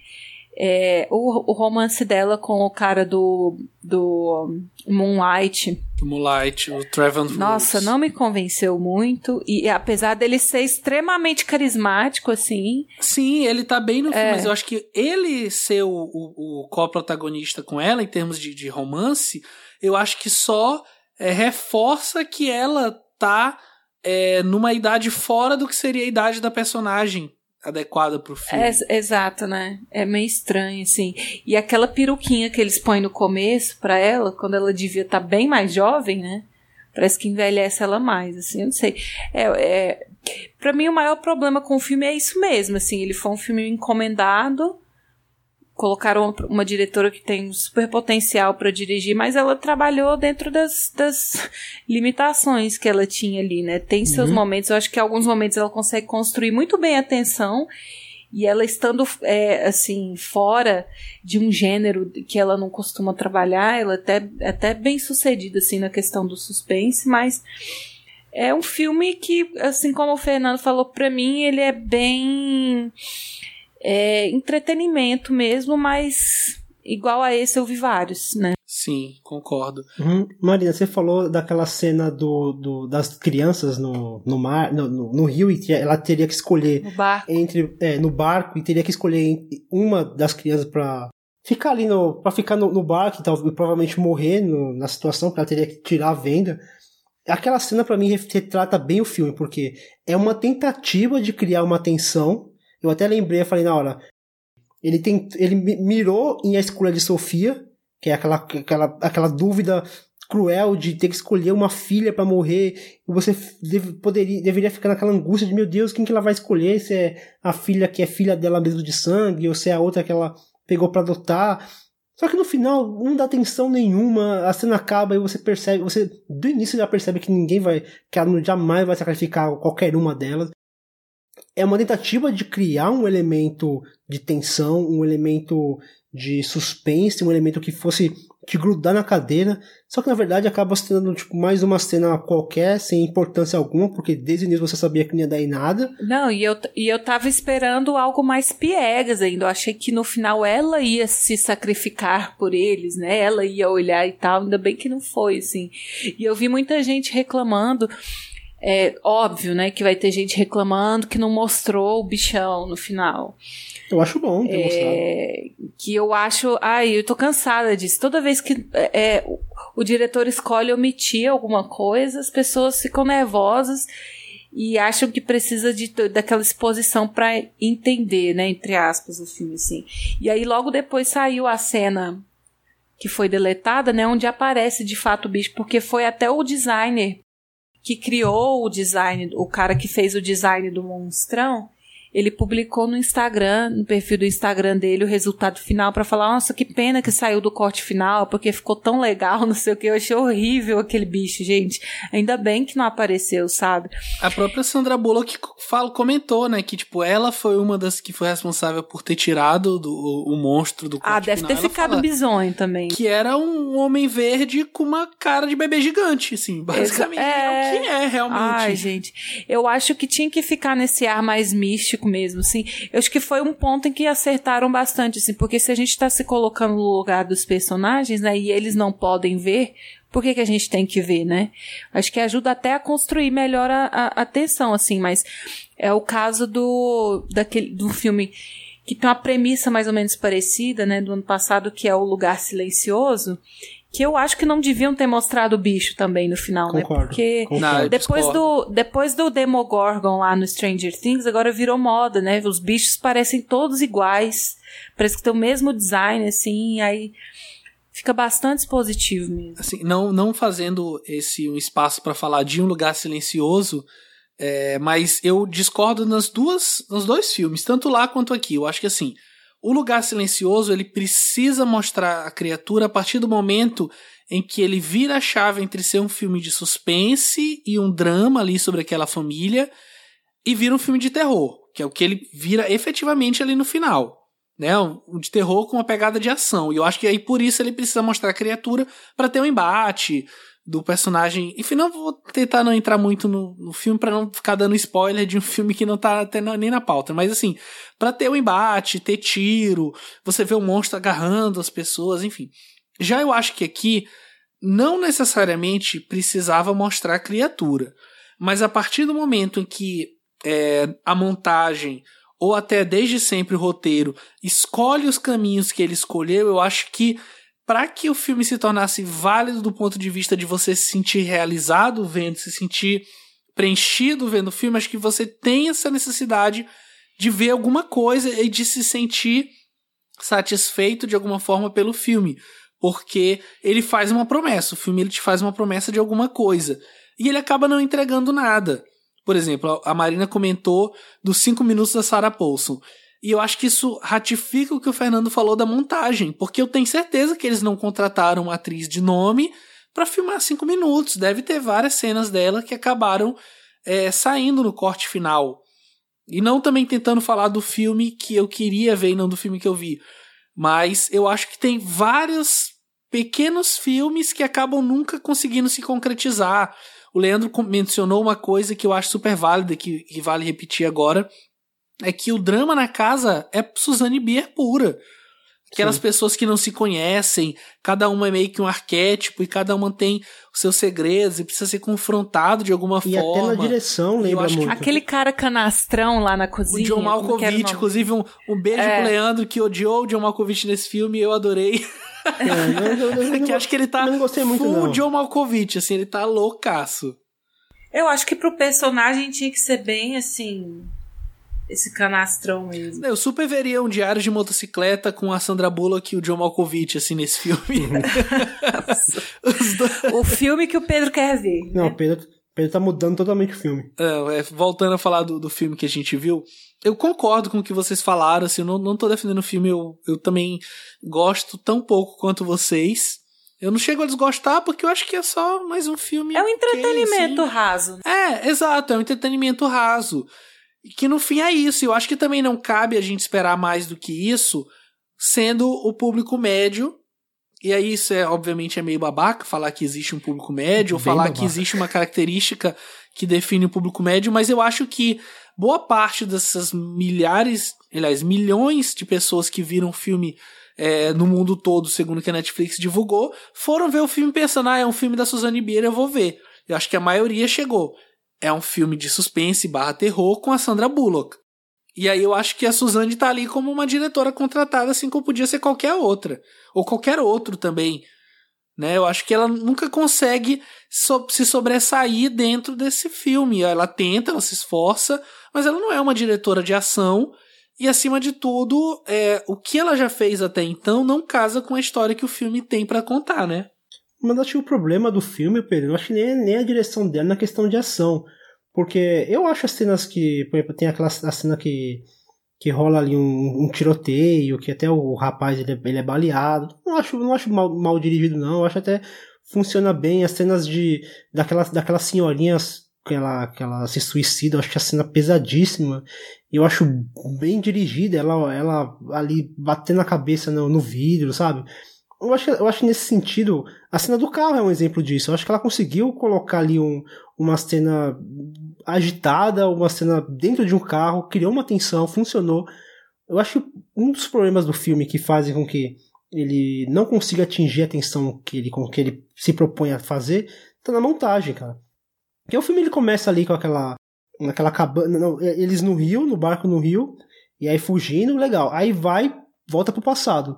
É, o, o, romance dela com o cara do, do Moonlight. Moonlight, o Trevor Nossa, não me convenceu muito. E apesar dele ser extremamente carismático, assim. Sim, ele tá bem no filme, é. mas eu acho que ele ser o, o, o co-protagonista com ela, em termos de, de romance, eu acho que só é, reforça que ela tá é, numa idade fora do que seria a idade da personagem adequada pro filme. É, exato, né? É meio estranho, assim. E aquela peruquinha que eles põem no começo pra ela, quando ela devia estar tá bem mais jovem, né? Parece que envelhece ela mais, assim, eu não sei. É, é, mim, o maior problema com o filme é isso mesmo, assim. Ele foi um filme encomendado colocaram uma diretora que tem um super potencial para dirigir, mas ela trabalhou dentro das, das limitações que ela tinha ali, né? Tem seus uhum. momentos, eu acho que alguns momentos ela consegue construir muito bem a tensão e ela estando é, assim fora de um gênero que ela não costuma trabalhar, ela até até bem sucedida assim na questão do suspense, mas é um filme que, assim como o Fernando falou para mim, ele é bem é, entretenimento mesmo, mas igual a esse eu vi vários, né? Sim, concordo. Uhum. Marina, você falou daquela cena do, do das crianças no, no mar, no, no, no, rio, e ela teria que escolher no barco. entre é, no barco e teria que escolher uma das crianças para ficar ali no para ficar no, no barco e, tal, e provavelmente morrer no, na situação, porque ela teria que tirar a venda. Aquela cena para mim retrata bem o filme, porque é uma tentativa de criar uma tensão eu até lembrei, eu falei na hora. Ele, tem, ele mirou em A Escolha de Sofia, que é aquela, aquela, aquela dúvida cruel de ter que escolher uma filha para morrer, e você poderia, deveria ficar naquela angústia de, meu Deus, quem que ela vai escolher? Se é a filha que é filha dela mesmo de sangue, ou se é a outra que ela pegou para adotar. Só que no final não dá atenção nenhuma, a cena acaba e você percebe, você do início já percebe que ninguém vai, que ela jamais vai sacrificar qualquer uma delas é uma tentativa de criar um elemento de tensão, um elemento de suspense, um elemento que fosse te grudar na cadeira. Só que na verdade acaba se tornando tipo, mais uma cena qualquer, sem importância alguma, porque desde o início você sabia que não ia dar em nada. Não, e eu, e eu tava esperando algo mais piegas ainda. Eu achei que no final ela ia se sacrificar por eles, né? Ela ia olhar e tal. Ainda bem que não foi, assim. E eu vi muita gente reclamando. É óbvio, né, que vai ter gente reclamando que não mostrou o bichão no final. Eu acho bom ter é, Que eu acho. Ai, eu tô cansada disso. Toda vez que é, o, o diretor escolhe omitir alguma coisa, as pessoas ficam nervosas e acham que precisa de daquela exposição para entender, né, entre aspas, o filme assim. E aí logo depois saiu a cena que foi deletada, né, onde aparece de fato o bicho, porque foi até o designer que criou o design, o cara que fez o design do monstrão, ele publicou no Instagram, no perfil do Instagram dele, o resultado final para falar: nossa, que pena que saiu do corte final, porque ficou tão legal, não sei o que. Eu achei horrível aquele bicho, gente. Ainda bem que não apareceu, sabe? A própria Sandra Bullock fala, comentou, né, que tipo, ela foi uma das que foi responsável por ter tirado do, o, o monstro do corte Ah, deve final. ter Ela ficado bizonho também. Que era um homem verde com uma cara de bebê gigante, assim. Basicamente Exa- é, o que é, realmente. Ai, gente. Eu acho que tinha que ficar nesse ar mais místico mesmo, assim. Eu acho que foi um ponto em que acertaram bastante, assim, porque se a gente tá se colocando no lugar dos personagens, né, e eles não podem ver, por que, que a gente tem que ver, né? Acho que ajuda até a construir melhor a, a, a tensão, assim, mas é o caso do, daquele, do filme que tem uma premissa mais ou menos parecida, né, do ano passado, que é o Lugar Silencioso, que eu acho que não deviam ter mostrado o bicho também no final, né? Concordo, Porque concordo. Depois discordo. do, depois do Demogorgon lá no Stranger Things, agora virou moda, né? Os bichos parecem todos iguais. Parece que tem o mesmo design, assim, aí fica bastante positivo mesmo. assim, não, não fazendo esse um espaço para falar de um lugar silencioso, é, mas eu discordo nas duas, nos dois filmes, tanto lá quanto aqui. Eu acho que assim, o lugar silencioso ele precisa mostrar a criatura a partir do momento em que ele vira a chave entre ser um filme de suspense e um drama ali sobre aquela família e vira um filme de terror, que é o que ele vira efetivamente ali no final. Né, um de terror com uma pegada de ação. E eu acho que aí por isso ele precisa mostrar a criatura para ter um embate do personagem. Enfim, não vou tentar não entrar muito no, no filme para não ficar dando spoiler de um filme que não tá até na- nem na pauta, mas assim, para ter o embate, ter tiro, você vê o monstro agarrando as pessoas, enfim. Já eu acho que aqui não necessariamente precisava mostrar a criatura, mas a partir do momento em que é, a montagem ou até desde sempre o roteiro escolhe os caminhos que ele escolheu, eu acho que para que o filme se tornasse válido do ponto de vista de você se sentir realizado vendo, se sentir preenchido vendo o filme, acho que você tem essa necessidade de ver alguma coisa e de se sentir satisfeito de alguma forma pelo filme, porque ele faz uma promessa, o filme ele te faz uma promessa de alguma coisa e ele acaba não entregando nada. Por exemplo, a Marina comentou dos cinco minutos da Sarah Paulson. E eu acho que isso ratifica o que o Fernando falou da montagem, porque eu tenho certeza que eles não contrataram uma atriz de nome para filmar cinco minutos. Deve ter várias cenas dela que acabaram é, saindo no corte final. E não também tentando falar do filme que eu queria ver e não do filme que eu vi. Mas eu acho que tem vários pequenos filmes que acabam nunca conseguindo se concretizar. O Leandro mencionou uma coisa que eu acho super válida, que, que vale repetir agora, é que o drama na casa é Suzane Bier pura. Aquelas pessoas que não se conhecem, cada uma é meio que um arquétipo e cada uma tem os seus segredos e precisa ser confrontado de alguma E até forma. na direção lembra acho que muito. Aquele cara canastrão lá na O cozinha. John o Malkovich, nome? inclusive um, um beijo É. pro Leandro que odiou o John Malkovich nesse filme e eu adorei. É, eu- eu- eu- eu- que acho que ele tá não gostei muito, full não. John Malkovich, assim, ele tá loucaço. Eu acho que pro personagem tinha que ser bem assim. Esse canastrão mesmo. Eu super veria um diário de motocicleta com a Sandra Bullock e o John Malkovich, assim, nesse filme. Dois- o filme que o Pedro quer ver. Não, o Pedro, Pedro tá mudando totalmente o filme. É, é, voltando a falar do, do filme que a gente viu, eu concordo com o que vocês falaram, assim, eu não, não tô defendendo o filme, eu, eu também gosto tão pouco quanto vocês. Eu não chego a desgostar porque eu acho que é só mais um filme. É um ok, entretenimento assim. raso. É, exato, é um entretenimento raso. Que no fim é isso. Eu acho que também não cabe a gente esperar mais do que isso, sendo o público médio E aí isso é, obviamente, é meio babaca falar que existe um público médio, ou falar babaca. que existe uma característica que define o público médio, mas eu acho que boa parte dessas milhares, aliás, milhões de pessoas que viram o filme é, no mundo todo, segundo que a Netflix divulgou, foram ver o filme pensando, ah, é um filme da Suzane Bier, eu vou ver. Eu acho que a maioria chegou. É um filme de suspense barra terror com a Sandra Bullock. E aí eu acho que a Suzane tá ali como uma diretora contratada, assim como podia ser qualquer outra. Ou qualquer outro também. Né? Eu acho que ela nunca consegue so- se sobressair dentro desse filme. Ela tenta, ela se esforça, mas ela não é uma diretora de ação. E acima de tudo, é, o que ela já fez até então não casa com a história que o filme tem pra contar, né? Mas acho que o problema do filme, Pedro, eu acho que nem, nem a direção dela na questão de ação. Porque eu acho as cenas que, por exemplo, tem aquela a cena que, que rola ali um, um tiroteio, que até o rapaz ele é, ele é baleado. Não acho, não acho mal, mal dirigido, não. Eu acho até funciona bem. As cenas de daquelas, daquelas senhorinhas que ela, que ela se suicida, eu acho que a cena é pesadíssima. Eu acho bem dirigida, ela, ela ali batendo a cabeça no, no vidro, sabe? Eu acho, eu acho nesse sentido, a cena do carro é um exemplo disso. Eu acho que ela conseguiu colocar ali um, uma cena agitada, uma cena dentro de um carro, criou uma tensão, funcionou. Eu acho que um dos problemas do filme que fazem com que ele não consiga atingir a tensão que ele, com que ele se propõe a fazer, tá na montagem, cara. Porque o filme ele começa ali com aquela. naquela cabana. não, eles no rio, no barco no rio, e aí fugindo, legal. Aí vai, volta pro passado.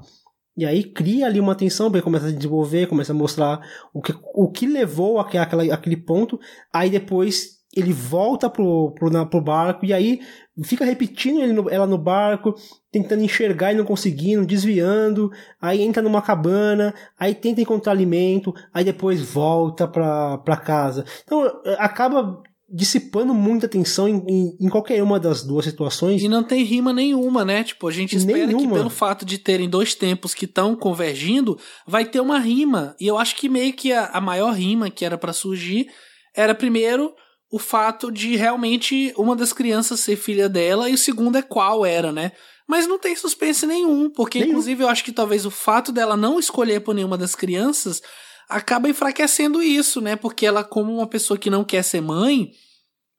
E aí cria ali uma tensão, bem, começa a desenvolver, começa a mostrar o que, o que levou aque- àquela, aquele ponto. Aí depois ele volta pro, pro, na- pro barco e aí fica repetindo ele no- ela no barco, tentando enxergar e não conseguindo, desviando. Aí entra numa cabana, aí tenta encontrar alimento, aí depois volta pra, pra casa. Então eh, acaba dissipando muita atenção em, em, em qualquer uma das duas situações. E não tem rima nenhuma, né? Tipo, a gente espera que Nenhuma. pelo fato de terem dois tempos que estão convergindo, vai ter uma rima. E eu acho que meio que a, a maior rima que era pra surgir era primeiro o fato de realmente uma das crianças ser filha dela e o segundo é qual era, né? Mas não tem suspense nenhum, porque Nenhum. inclusive eu acho que talvez o fato dela não escolher por nenhuma das crianças acaba enfraquecendo isso, né? Porque ela, como uma pessoa que não quer ser mãe,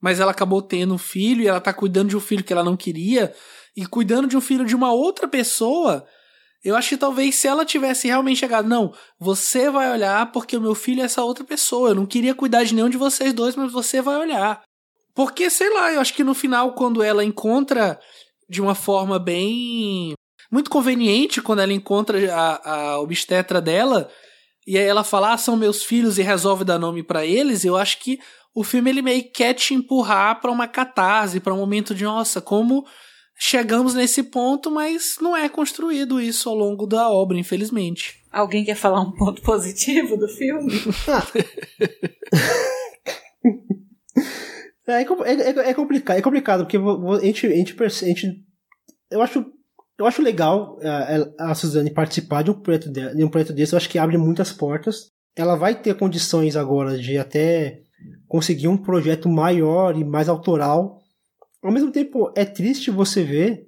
mas ela acabou tendo um filho e ela tá cuidando de um filho que ela não queria e cuidando de um filho de uma outra pessoa. Eu acho que talvez se ela tivesse realmente chegado, não, você vai olhar porque o meu filho é essa outra pessoa. Eu não queria cuidar de nenhum de vocês dois, mas você vai olhar. Porque, sei lá, eu acho que no final, quando ela encontra de uma forma bem. muito conveniente, quando ela encontra a, a obstetra dela, e aí ela fala, ah, são meus filhos, e resolve dar nome pra eles, eu acho que o filme ele meio que quer te empurrar pra uma catarse, pra um momento de, nossa, como chegamos nesse ponto, mas não é construído isso ao longo da obra, infelizmente. Alguém quer falar um ponto positivo do filme? É, é, é- é- é complicado, é complicado, porque a gente, a gente, a gente eu acho eu acho legal é, a, a Suzane participar de um projeto de, um projeto desse, eu acho que abre muitas portas. Ela vai ter condições agora de até conseguir um projeto maior e mais autoral. Ao mesmo tempo, é triste você ver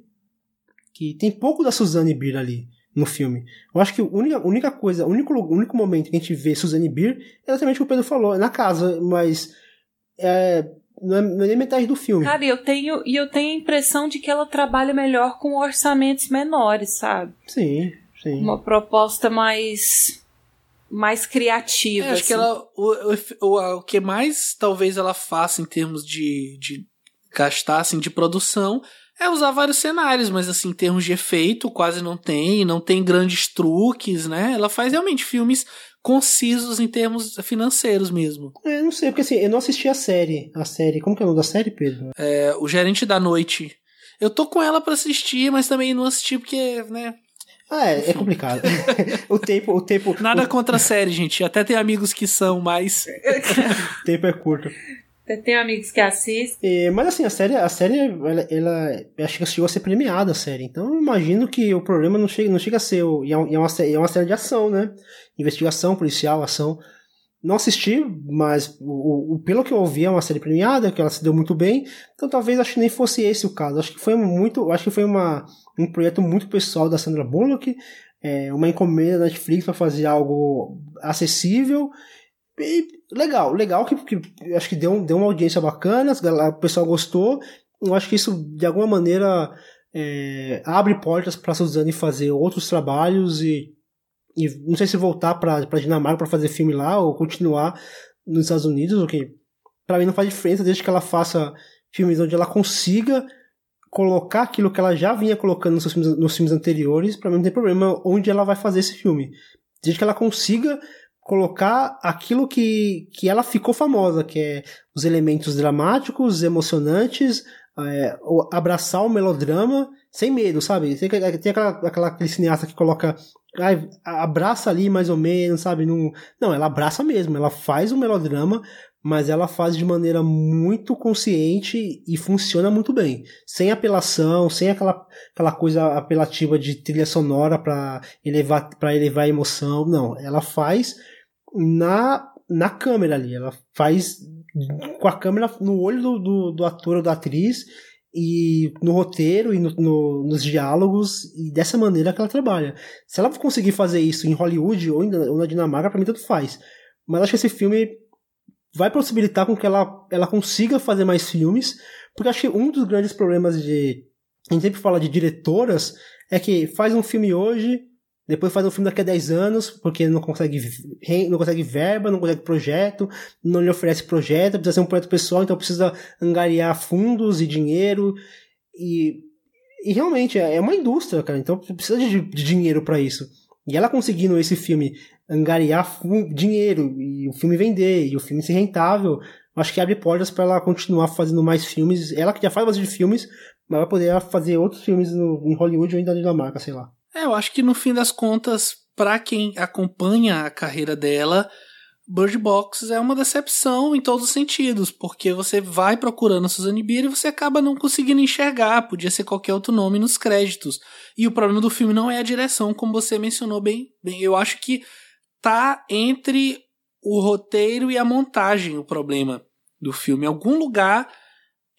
que tem pouco da Suzane Beer ali no filme. Eu acho que a única, única coisa, o único, único momento que a gente vê Suzane Beer é exatamente o que o Pedro falou, é na casa, mas é, não, é, não é nem metade do filme. Cara, eu tenho, e eu tenho a impressão de que ela trabalha melhor com orçamentos menores, sabe? Sim, sim. Uma proposta mais mais criativa. É, acho que assim. ela. O, o, o que mais talvez ela faça em termos de, de gastar assim, de produção é usar vários cenários, mas assim, em termos de efeito, quase não tem, não tem grandes truques, né? Ela faz realmente filmes concisos em termos financeiros mesmo. É, não sei, porque assim, eu não assisti a série. A série. Como que é o nome da série, Pedro? É, o Gerente da Noite. Eu tô com ela pra assistir, mas também não assisti porque, né? Ah, é, é complicado. o tempo, o tempo. Nada o contra a série, gente. Até tem amigos que são, mas. tempo é curto. Eu tenho amigos que assistem. É, mas assim, a série, a série, ela, ela acho que chegou a ser premiada a série. Então eu imagino que o problema não chega, não chega a ser. é, e é uma, é uma série de ação, né? Investigação, policial, ação. Não assisti, mas o, o- pelo que eu ouvi é uma série premiada, que ela se deu muito bem. Então talvez acho que nem fosse esse o caso. Acho que foi muito, acho que foi uma, um projeto muito pessoal da Sandra Bullock. é, uma encomenda da Netflix para fazer algo acessível. E legal, legal que, que acho que deu, deu uma audiência bacana, o pessoal gostou. Eu acho que isso, de alguma maneira, é, abre portas para a Suzane fazer outros trabalhos e, e não sei se voltar para Dinamarca para fazer filme lá ou continuar nos Estados Unidos, o que para mim não faz diferença desde que ela faça filmes onde ela consiga colocar aquilo que ela já vinha colocando nos, seus filmes, nos filmes anteriores, para mim não tem problema onde ela vai fazer esse filme. Desde que ela consiga colocar aquilo que, que ela ficou famosa, que é os elementos dramáticos, emocionantes, é, abraçar o melodrama sem medo, sabe? Tem, tem aquela, aquela aquele cineasta que coloca. Abraça ali mais ou menos, sabe? Não, não, ela abraça mesmo, ela faz o melodrama, mas ela faz de maneira muito consciente e funciona muito bem. Sem apelação, sem aquela, aquela coisa apelativa de trilha sonora para elevar, elevar a emoção. Não, ela faz na, na câmera ali. Ela faz com a câmera no olho do, do, do ator ou da atriz e no roteiro e no, no, nos diálogos e dessa maneira que ela trabalha. Se ela conseguir fazer isso em Hollywood ou, em, ou na Dinamarca, para mim tanto faz. Mas acho que esse filme vai possibilitar com que ela, ela consiga fazer mais filmes, porque acho que um dos grandes problemas de a gente sempre fala de diretoras é que faz um filme hoje, depois faz um filme daqui a 10 anos, porque não consegue, não consegue verba, não consegue projeto, não lhe oferece projeto, precisa ser um projeto pessoal, então precisa angariar fundos e dinheiro. E, e realmente é uma indústria, cara, então precisa de, de dinheiro para isso. E ela conseguindo esse filme angariar dinheiro e o filme vender e o filme ser rentável, acho que abre portas para ela continuar fazendo mais filmes. Ela que já faz bastante filmes, mas vai poder fazer outros filmes no, em Hollywood ou na Dinamarca, sei lá. É, eu acho que no fim das contas, para quem acompanha a carreira dela, Bird Box é uma decepção em todos os sentidos, porque você vai procurando a Suzanne Bier e você acaba não conseguindo enxergar, podia ser qualquer outro nome nos créditos. E o problema do filme não é a direção, como você mencionou bem. bem eu acho que tá entre o roteiro e a montagem o problema do filme. Em algum lugar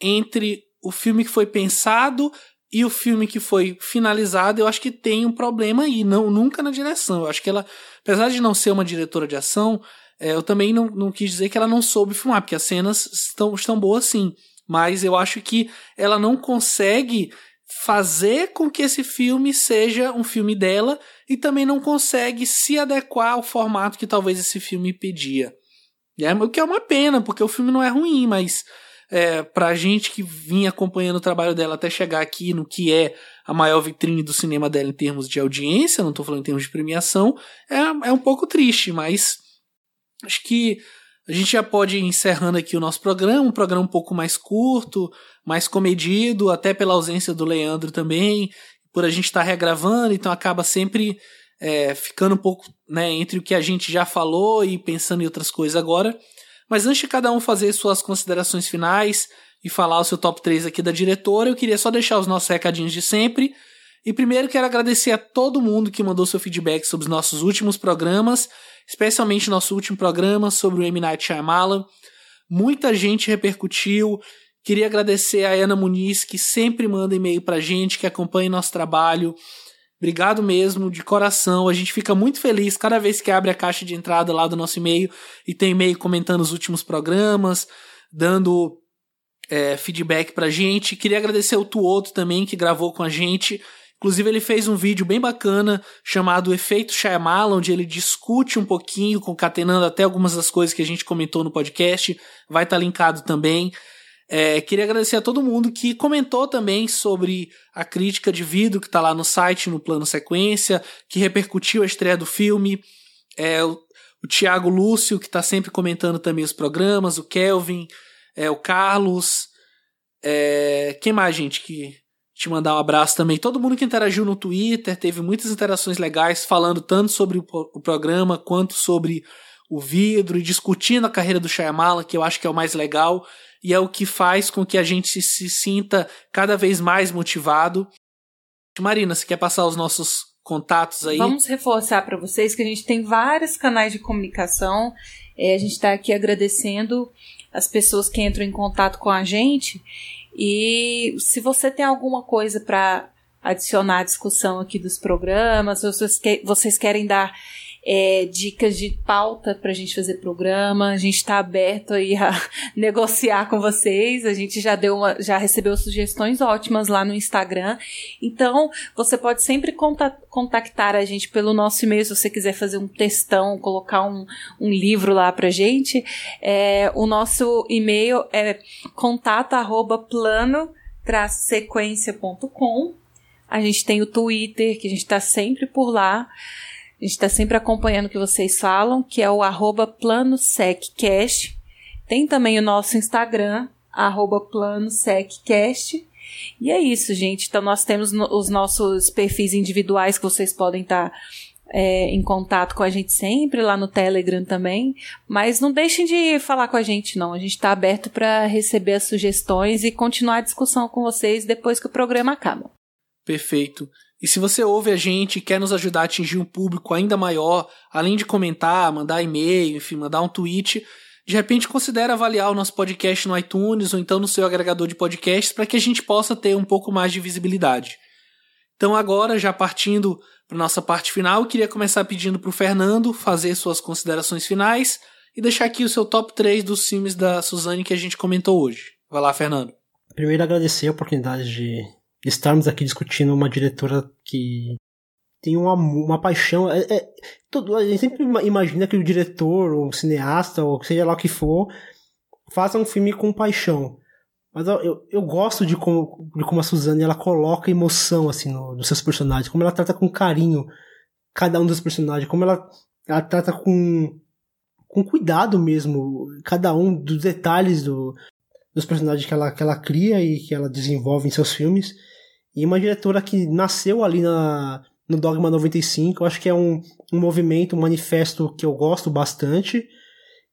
entre o filme que foi pensado e o filme que foi finalizado, eu acho que tem um problema aí, não nunca na direção. Eu acho que ela, apesar de não ser uma diretora de ação, é, eu também não, não quis dizer que ela não soube filmar, porque as cenas estão, estão boas sim. Mas eu acho que ela não consegue fazer com que esse filme seja um filme dela e também não consegue se adequar ao formato que talvez esse filme pedia. É, o que é uma pena, porque o filme não é ruim, mas é, pra gente que vinha acompanhando o trabalho dela até chegar aqui no que é a maior vitrine do cinema dela em termos de audiência, não estou falando em termos de premiação, é, é um pouco triste, mas acho que a gente já pode ir encerrando aqui o nosso programa, um programa um pouco mais curto, mais comedido, até pela ausência do Leandro também, por a gente estar tá regravando, então acaba sempre é, ficando um pouco né, entre o que a gente já falou e pensando em outras coisas agora. Mas antes de cada um fazer suas considerações finais e falar o seu top 3 aqui da diretora, eu queria só deixar os nossos recadinhos de sempre. E primeiro quero agradecer a todo mundo que mandou seu feedback sobre os nossos últimos programas, especialmente nosso último programa sobre o M. Night Shyamalan. Muita gente repercutiu. Queria agradecer a Ana Muniz, que sempre manda e-mail pra gente, que acompanha nosso trabalho. Obrigado mesmo, de coração. A gente fica muito feliz cada vez que abre a caixa de entrada lá do nosso e-mail e tem e-mail comentando os últimos programas, dando é, feedback pra gente. Queria agradecer o Tuoto também, que gravou com a gente. Inclusive, ele fez um vídeo bem bacana chamado Efeito Shyamalan, onde ele discute um pouquinho, concatenando até algumas das coisas que a gente comentou no podcast. Vai estar tá linkado também. É, queria agradecer a todo mundo que comentou também sobre a crítica de vidro que está lá no site, no plano sequência, que repercutiu a estreia do filme. É, o, o Tiago Lúcio, que está sempre comentando também os programas, o Kelvin, é, o Carlos. É, quem mais, gente, que te mandar um abraço também. Todo mundo que interagiu no Twitter, teve muitas interações legais, falando tanto sobre o, o programa quanto sobre o vidro e discutindo a carreira do Shyamalan, que eu acho que é o mais legal e é o que faz com que a gente se, se sinta cada vez mais motivado. Marina, você quer passar os nossos contatos aí? Vamos reforçar para vocês que a gente tem vários canais de comunicação. É, a gente está aqui agradecendo as pessoas que entram em contato com a gente. E se você tem alguma coisa para adicionar a discussão aqui dos programas, se vocês, que, vocês querem dar é, dicas de pauta para a gente fazer programa. A gente está aberto aí a negociar com vocês. A gente já deu uma, já recebeu sugestões ótimas lá no Instagram. Então, você pode sempre contactar a gente pelo nosso e-mail se você quiser fazer um textão, colocar um, um livro lá pra gente. É, o nosso e-mail é contato@plano-sequência.com. A gente tem o Twitter, que a gente está sempre por lá. A gente está sempre acompanhando o que vocês falam, que é o arroba planoseccast. Tem também o nosso Instagram, arroba planoseccast. E é isso, gente. Então nós temos os nossos perfis individuais que vocês podem estar tá, é, em contato com a gente sempre, lá no Telegram também. Mas não deixem de falar com a gente, não. A gente está aberto para receber as sugestões e continuar a discussão com vocês depois que o programa acaba. Perfeito. E se você ouve a gente e quer nos ajudar a atingir um público ainda maior, além de comentar, mandar e-mail, enfim, mandar um tweet, de repente considere avaliar o nosso podcast no iTunes ou então no seu agregador de podcasts para que a gente possa ter um pouco mais de visibilidade. Então agora, já partindo para nossa parte final, eu queria começar pedindo para o Fernando fazer suas considerações finais e deixar aqui o seu top 3 dos filmes da Suzane que a gente comentou hoje. Vai lá, Fernando. Primeiro agradecer a oportunidade de estarmos aqui discutindo uma diretora que tem uma, uma paixão. É, é, todo, a gente sempre imagina que o diretor, ou o cineasta, ou seja lá o que for, faça um filme com paixão. Mas eu, eu, gosto de como, de como a Suzane ela coloca emoção assim no, nos seus personagens, como ela trata com carinho cada um dos personagens, como ela, ela trata com, com cuidado mesmo cada um dos detalhes do, dos personagens que ela, que ela cria e que ela desenvolve em seus filmes. E uma diretora que nasceu ali na, no Dogma 95, eu acho que é um, um movimento, um manifesto que eu gosto bastante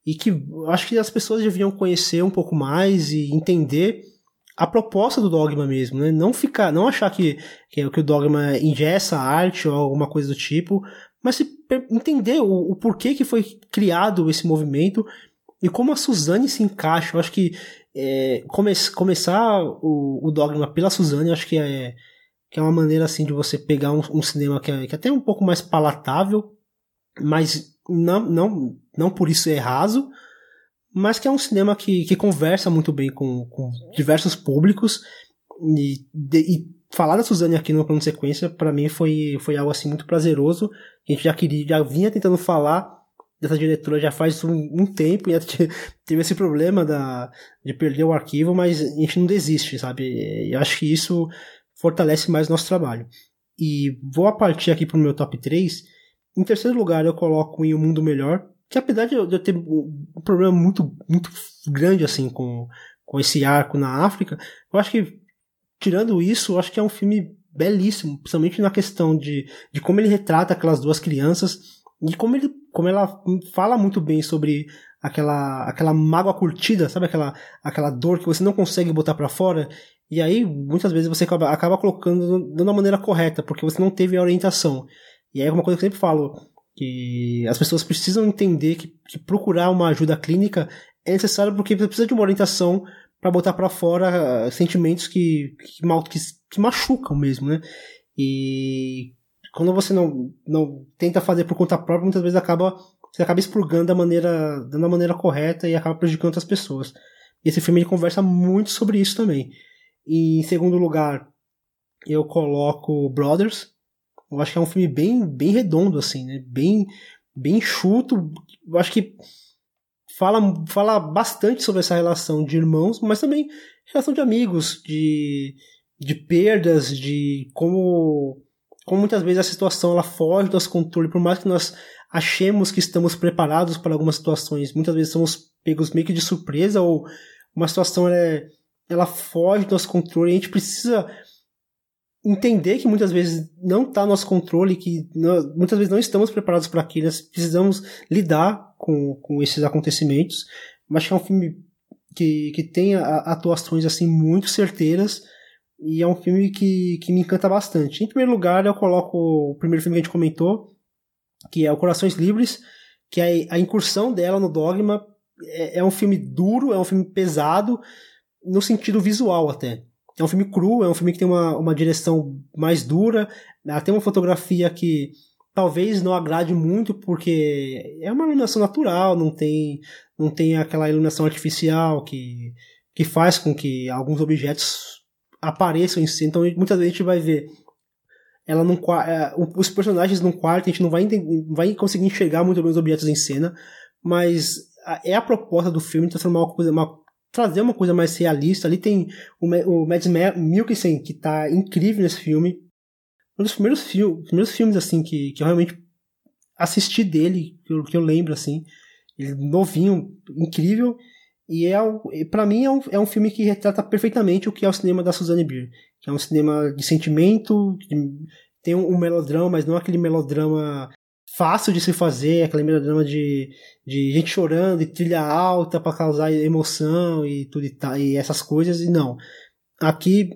e que acho que as pessoas deviam conhecer um pouco mais e entender a proposta do dogma mesmo, né? Não ficar, não achar que, que, que o dogma ingessa arte ou alguma coisa do tipo, mas se, entender o, o porquê que foi criado esse movimento e como a Suzane se encaixa. Eu acho que é, come, começar o, o, Dogma pela Suzane, acho que é, que é uma maneira assim de você pegar um, um cinema que é, que é até um pouco mais palatável, mas não, não, não por isso é raso, mas que é um cinema que, que conversa muito bem com, com diversos públicos. E, de, e falar da Suzane aqui no plano sequência para mim foi, foi algo assim muito prazeroso a gente já queria já vinha tentando falar dessa diretora já faz um, um tempo e teve esse problema da, de perder o arquivo, mas a gente não desiste, sabe? E acho que isso fortalece mais o nosso trabalho. E vou a partir aqui pro meu top 3. Em terceiro lugar, eu coloco em O Mundo Melhor, que apesar de eu ter um problema muito, muito grande assim com, com esse arco na África, eu acho que, tirando isso, eu acho que é um filme belíssimo, principalmente na questão de, de como ele retrata aquelas duas crianças e como, ele, como ela fala muito bem sobre aquela, aquela mágoa curtida, sabe? Aquela, aquela dor que você não consegue botar para fora. E aí, muitas vezes, você acaba, acaba colocando da maneira correta, porque você não teve a orientação. E aí é uma coisa que eu sempre falo, que as pessoas precisam entender que, que procurar uma ajuda clínica é necessário porque você precisa de uma orientação para botar para fora sentimentos que, que, mal, que, que machucam mesmo, né? E quando você não, não tenta fazer por conta própria, muitas vezes acaba você acaba expurgando da maneira, da maneira correta e acaba prejudicando outras pessoas. E esse filme ele conversa muito sobre isso também. E em segundo lugar, eu coloco Brothers. Eu acho que é um filme bem, bem redondo, assim, né? Bem, bem chuto. Eu acho que fala, fala bastante sobre essa relação de irmãos, mas também relação de amigos, de, de perdas, de como como muitas vezes a situação ela foge do nosso controle, por mais que nós achemos que estamos preparados para algumas situações, muitas vezes somos pegos meio que de surpresa ou uma situação ela, é, ela foge do nosso controle. A gente precisa entender que muitas vezes não está no nosso controle, que muitas vezes não estamos preparados para aquilo, nós precisamos lidar com, com esses acontecimentos, mas é um filme que, que tem atuações assim muito certeiras, e é um filme que, que me encanta bastante. Em primeiro lugar, eu coloco o primeiro filme que a gente comentou, que é o Corações Livres, que é a incursão dela no Dogma é, é um filme duro, é um filme pesado, no sentido visual até. é um filme cru, é um filme que tem uma, uma direção mais dura, tem uma fotografia que talvez não agrade muito porque é uma iluminação natural, não tem não tem aquela iluminação artificial que que faz com que alguns objetos apareçam em si. Então muitas vezes a gente vai ver ela num, é, os personagens num quarto, a gente não vai, vai conseguir enxergar muito bem os objetos em cena, mas é a proposta do filme transformar uma coisa, uma, trazer uma coisa mais realista. Ali tem o, o Mads Mikkelsen, que tá incrível nesse filme. Um dos primeiros, primeiros filmes, assim, que, que eu realmente assisti dele, que eu, que eu lembro, assim. Ele novinho, incrível. E é, para mim é um, é um filme que retrata perfeitamente o que é o cinema da Suzanne Bier, que é um cinema de sentimento, tem um, um melodrama, mas não aquele melodrama fácil de se fazer, aquele melodrama de, de gente chorando e trilha alta para causar emoção e tudo e, tá, e essas coisas, e não. Aqui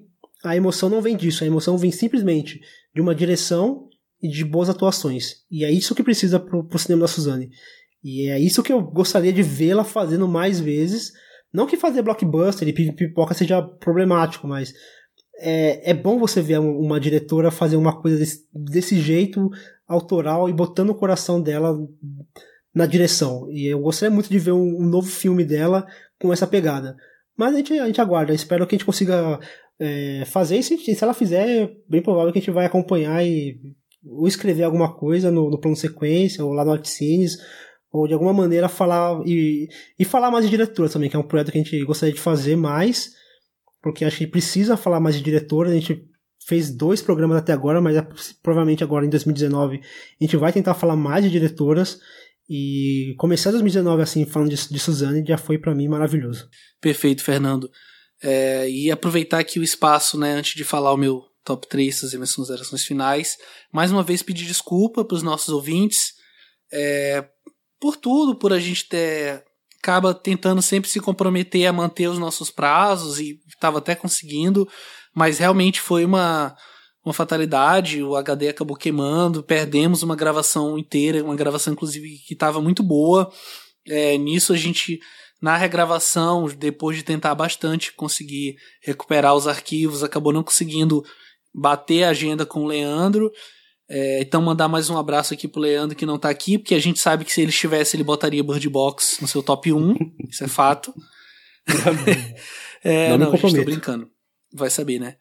a emoção não vem disso, a emoção vem simplesmente de uma direção e de boas atuações. E é isso que precisa pro, pro cinema da Suzane. E é isso que eu gostaria de vê-la fazendo mais vezes. Não que fazer blockbuster e pipoca seja problemático, mas é, é bom você ver uma diretora fazer uma coisa desse, desse jeito, autoral, e botando o coração dela na direção. E eu gostaria muito de ver um, um novo filme dela com essa pegada. Mas a gente, a gente aguarda, espero que a gente consiga é, fazer. E se, ela fizer, é bem provável que a gente vai acompanhar e ou escrever alguma coisa no, no plano sequência, ou lá no Artcines, ou de alguma maneira falar e, e falar mais de diretora também, que é um projeto que a gente gostaria de fazer mais, porque acho que precisa falar mais de diretora. A gente fez dois programas até agora, mas é, provavelmente agora em 2019 a gente vai tentar falar mais de diretoras. E começar 2019 assim, falando de, de Suzane, já foi para mim maravilhoso. Perfeito, Fernando. É, e aproveitar aqui o espaço, né, antes de falar o meu top 3, fazer minhas considerações finais. Mais uma vez pedir desculpa para os nossos ouvintes. É, por tudo, por a gente ter acaba tentando sempre se comprometer a manter os nossos prazos e estava até conseguindo, mas realmente foi uma uma fatalidade, o HD acabou queimando, perdemos uma gravação inteira, uma gravação inclusive que estava muito boa. É, nisso a gente na regravação, depois de tentar bastante conseguir recuperar os arquivos, acabou não conseguindo bater a agenda com o Leandro é, então mandar mais um abraço aqui pro Leandro que não tá aqui, porque a gente sabe que se ele estivesse, ele botaria Bird Box no seu top 1, isso é fato. é, não, não gente, tô brincando. Vai saber, né?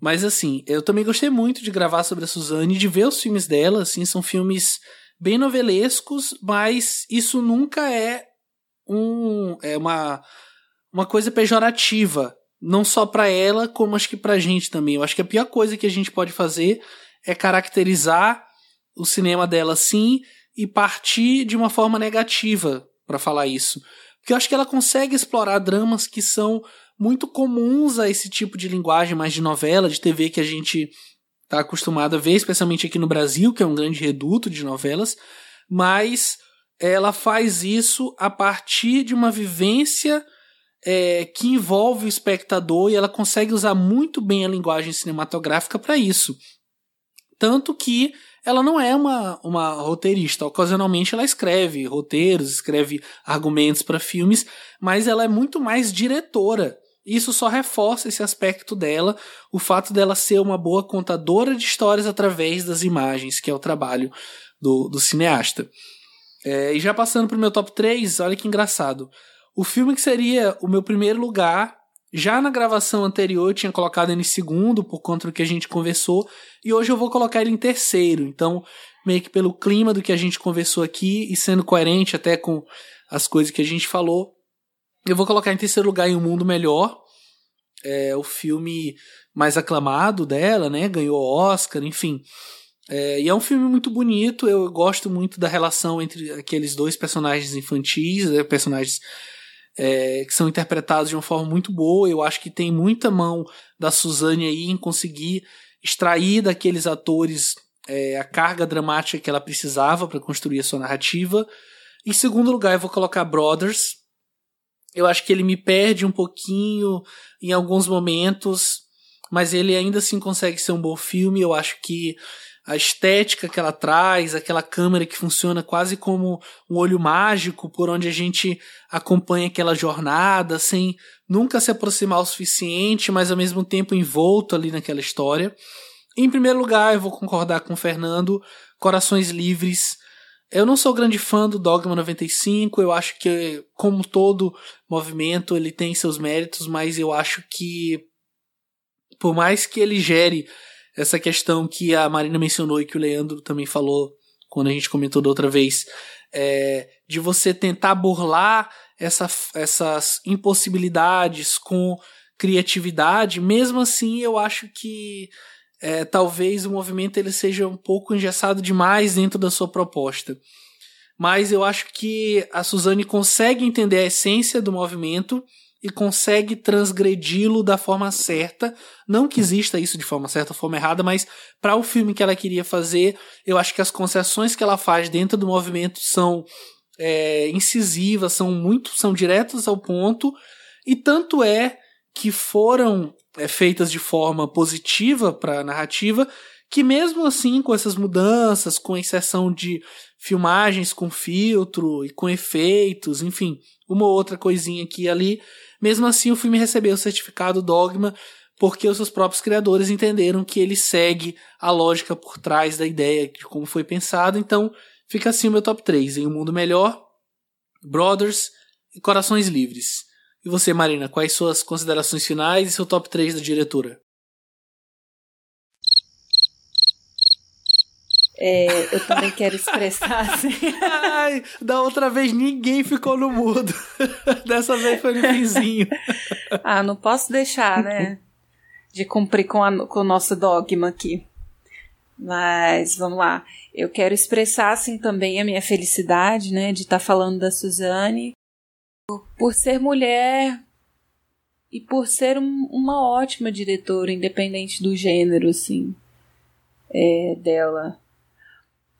Mas assim, eu também gostei muito de gravar sobre a Suzane, de ver os filmes dela, assim, são filmes bem novelescos, mas isso nunca é um é uma uma coisa pejorativa, não só para ela, como acho que pra gente também. Eu acho que a pior coisa que a gente pode fazer é caracterizar o cinema dela assim e partir de uma forma negativa para falar isso. Porque eu acho que ela consegue explorar dramas que são muito comuns a esse tipo de linguagem mais de novela, de TV que a gente está acostumado a ver, especialmente aqui no Brasil, que é um grande reduto de novelas, mas ela faz isso a partir de uma vivência é, que envolve o espectador e ela consegue usar muito bem a linguagem cinematográfica para isso. Tanto que ela não é uma, uma roteirista. Ocasionalmente ela escreve roteiros, escreve argumentos para filmes, mas ela é muito mais diretora. Isso só reforça esse aspecto dela, o fato dela ser uma boa contadora de histórias através das imagens, que é o trabalho do, do cineasta. É, e já passando para o meu top 3, olha que engraçado. O filme que seria o meu primeiro lugar já na gravação anterior eu tinha colocado ele em segundo por conta do que a gente conversou e hoje eu vou colocar ele em terceiro. Então, meio que pelo clima do que a gente conversou aqui e sendo coerente até com as coisas que a gente falou, eu vou colocar em terceiro lugar em Um Mundo Melhor. É o filme mais aclamado dela, né? Ganhou Oscar, enfim. É, e é um filme muito bonito. Eu gosto muito da relação entre aqueles dois personagens infantis, né, personagens é, que são interpretados de uma forma muito boa. Eu acho que tem muita mão da Suzane aí em conseguir extrair daqueles atores é, a carga dramática que ela precisava para construir a sua narrativa. Em segundo lugar, eu vou colocar Brothers. Eu acho que ele me perde um pouquinho em alguns momentos, mas ele ainda assim consegue ser um bom filme. Eu acho que a estética que ela traz, aquela câmera que funciona quase como um olho mágico por onde a gente acompanha aquela jornada sem nunca se aproximar o suficiente, mas ao mesmo tempo envolto ali naquela história. Em primeiro lugar, eu vou concordar com o Fernando, Corações Livres. Eu não sou grande fã do Dogma 95, eu acho que, como todo movimento, ele tem seus méritos, mas eu acho que, por mais que ele gere essa questão que a Marina mencionou e que o Leandro também falou quando a gente comentou da outra vez, é, de você tentar burlar essa, essas impossibilidades com criatividade, mesmo assim eu acho que é, talvez o movimento ele seja um pouco engessado demais dentro da sua proposta. Mas eu acho que a Suzane consegue entender a essência do movimento e consegue transgredi-lo da forma certa. Não que exista isso de forma certa ou forma errada, mas para o filme que ela queria fazer, eu acho que as concessões que ela faz dentro do movimento são é, incisivas, são muito, são diretas ao ponto, e tanto é que foram é, feitas de forma positiva para a narrativa, que mesmo assim, com essas mudanças, com exceção de filmagens com filtro e com efeitos, enfim, uma outra coisinha aqui e ali, mesmo assim, o filme recebeu o certificado Dogma porque os seus próprios criadores entenderam que ele segue a lógica por trás da ideia de como foi pensado. Então, fica assim o meu top 3. Em Um Mundo Melhor, Brothers e Corações Livres. E você, Marina, quais suas considerações finais e seu top 3 da diretora? É, eu também quero expressar assim. Ai, da outra vez ninguém ficou no mudo. Dessa vez foi no finzinho. ah, não posso deixar, né? De cumprir com, a, com o nosso dogma aqui. Mas vamos lá. Eu quero expressar assim também a minha felicidade, né, de estar tá falando da Suzane, por ser mulher e por ser um, uma ótima diretora, independente do gênero, assim, é, dela.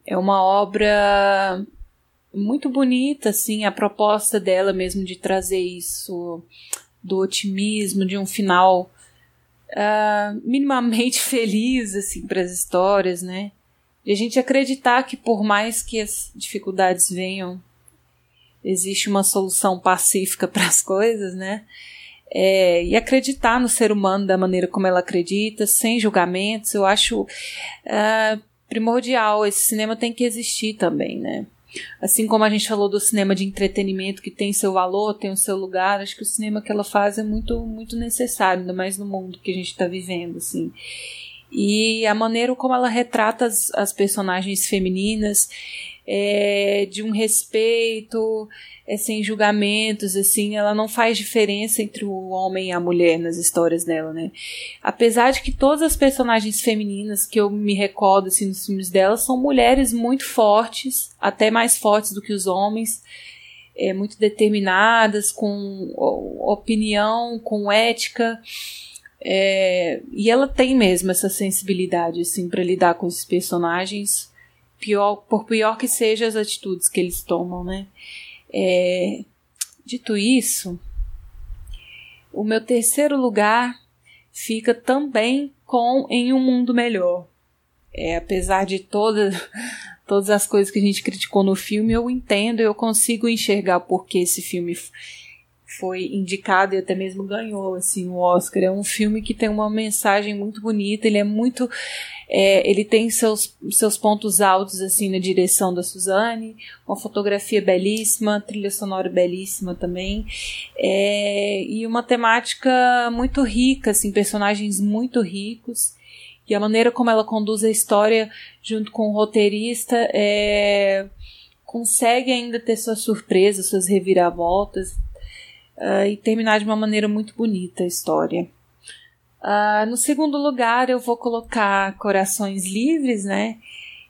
É uma obra muito bonita, assim, a proposta dela mesmo de trazer isso do otimismo, de um final uh, minimamente feliz, assim, para as histórias, né? E a gente acreditar que por mais que as dificuldades venham, existe uma solução pacífica para as coisas, né? É, e acreditar no ser humano da maneira como ela acredita, sem julgamentos, eu acho uh, primordial. Esse cinema tem que existir também, né? Assim como a gente falou do cinema de entretenimento que tem seu valor, tem o seu lugar, acho que o cinema que ela faz é muito muito necessário, ainda mais no mundo que a gente está vivendo, assim. E a maneira como ela retrata as, as personagens femininas é, de um respeito, é, sem julgamentos, assim, ela não faz diferença entre o homem e a mulher nas histórias dela, né? Apesar de que todas as personagens femininas que eu me recordo assim, nos filmes dela são mulheres muito fortes, até mais fortes do que os homens, é, muito determinadas, com opinião, com ética. É, e ela tem mesmo essa sensibilidade assim para lidar com esses personagens pior, por pior que sejam as atitudes que eles tomam, né? É, dito isso, o meu terceiro lugar fica também com Em um Mundo Melhor. É, apesar de toda, todas as coisas que a gente criticou no filme, eu entendo, eu consigo enxergar porque esse filme foi indicado e até mesmo ganhou assim o Oscar. É um filme que tem uma mensagem muito bonita, ele é muito é, ele tem seus, seus pontos altos assim na direção da Suzane, uma fotografia belíssima, trilha sonora belíssima também, é, e uma temática muito rica, assim, personagens muito ricos. E a maneira como ela conduz a história junto com o roteirista é, consegue ainda ter suas surpresas, suas reviravoltas uh, e terminar de uma maneira muito bonita a história. Uh, no segundo lugar, eu vou colocar Corações Livres, né?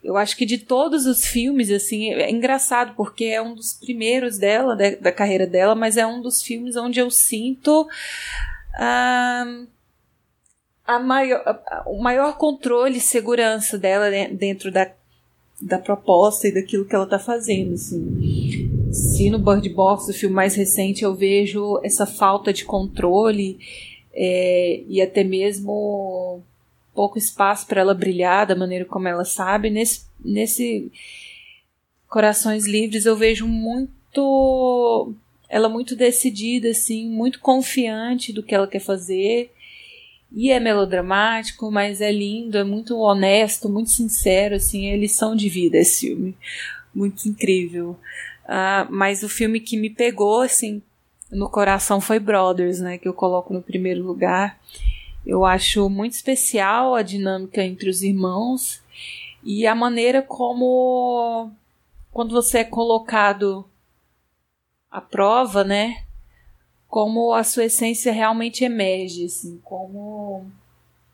Eu acho que de todos os filmes, assim, é engraçado porque é um dos primeiros dela, da, da carreira dela, mas é um dos filmes onde eu sinto uh, a maior, a, o maior controle e segurança dela dentro da, da proposta e daquilo que ela está fazendo, assim. Se no Bird Box, o filme mais recente, eu vejo essa falta de controle é, e até mesmo pouco espaço para ela brilhar da maneira como ela sabe. Nesse, nesse Corações Livres eu vejo muito ela muito decidida assim, muito confiante do que ela quer fazer. E é melodramático, mas é lindo, é muito honesto, muito sincero, assim, é lição de vida esse filme. Muito incrível. Uh, mas o filme que me pegou, assim, no coração foi Brothers, né, que eu coloco no primeiro lugar. Eu acho muito especial a dinâmica entre os irmãos e a maneira como quando você é colocado à prova, né? Como a sua essência realmente emerge, assim, como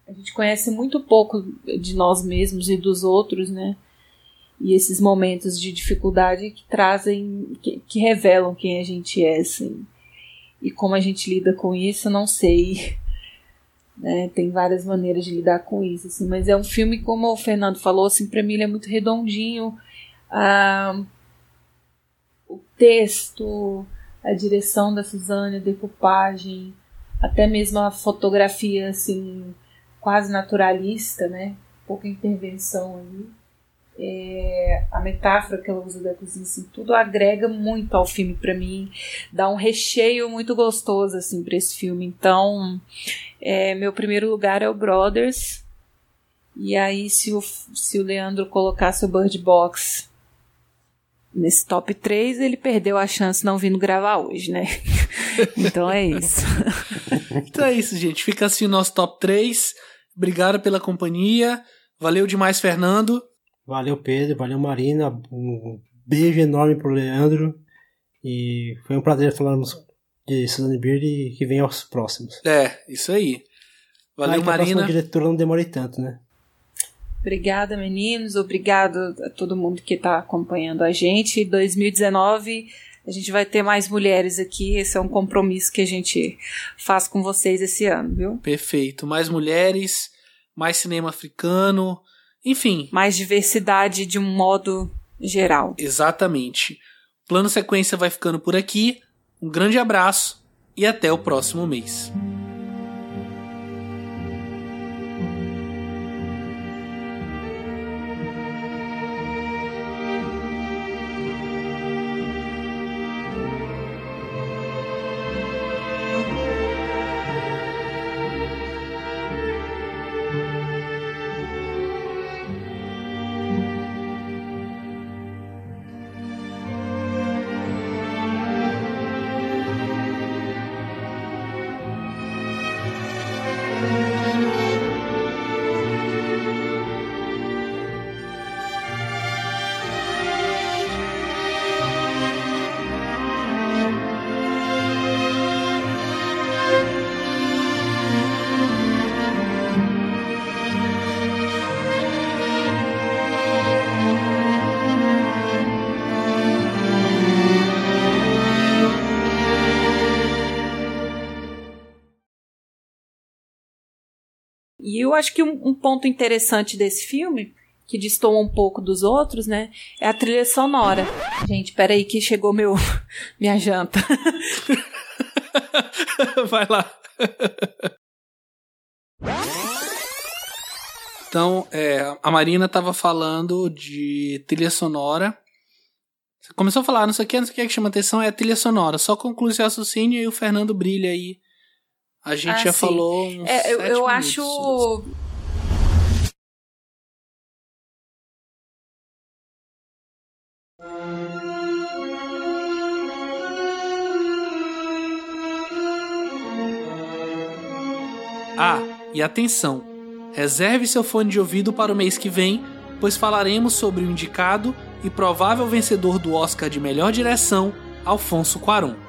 a gente conhece muito pouco de nós mesmos e dos outros, né? E esses momentos de dificuldade que trazem, que, que revelam quem a gente é, assim. E como a gente lida com isso, não sei. Né? Tem várias maneiras de lidar com isso, assim, mas é um filme, como o Fernando falou, assim, para mim ele é muito redondinho. Ah, o texto, a direção da Suzane, a decupagem, até mesmo a fotografia, assim, quase naturalista, né? Pouca intervenção ali. É, a metáfora que ela usa da cozinha, assim, tudo agrega muito ao filme para mim, dá um recheio muito gostoso assim para esse filme. Então, é, meu primeiro lugar é o Brothers. E aí, se o, se o Leandro colocasse o Bird Box nesse top 3, ele perdeu a chance não vindo gravar hoje, né? então é isso. então é isso, gente. Fica assim o nosso top 3. Obrigado pela companhia. Valeu demais, Fernando. Valeu, Pedro. Valeu, Marina. Um beijo enorme pro Leandro. E foi um prazer falarmos de Suzanne Beard e que vem aos próximos. É, isso aí. Valeu, ah, Marina. A diretora não demore tanto, né? Obrigada, meninos. Obrigado a todo mundo que está acompanhando a gente. 2019 a gente vai ter mais mulheres aqui. Esse é um compromisso que a gente faz com vocês esse ano, viu? Perfeito. Mais mulheres, mais cinema africano, enfim. Mais diversidade de um modo geral. Exatamente. Plano Sequência vai ficando por aqui. Um grande abraço e até o próximo mês. Acho que um, um ponto interessante desse filme, que destoa um pouco dos outros, né? É a trilha sonora. Gente, peraí que chegou meu minha janta. Vai lá. Então, é, a Marina estava falando de trilha sonora. Começou a falar, não sei o que, não sei o que, que chama atenção, é a trilha sonora. Só conclui esse raciocínio e o Fernando brilha aí a gente ah, já sim. falou uns é, eu, eu acho. Ah, e atenção! Reserve seu fone de ouvido para o mês que vem, pois falaremos sobre o indicado e provável vencedor do Oscar de melhor direção, Alfonso Cuarón.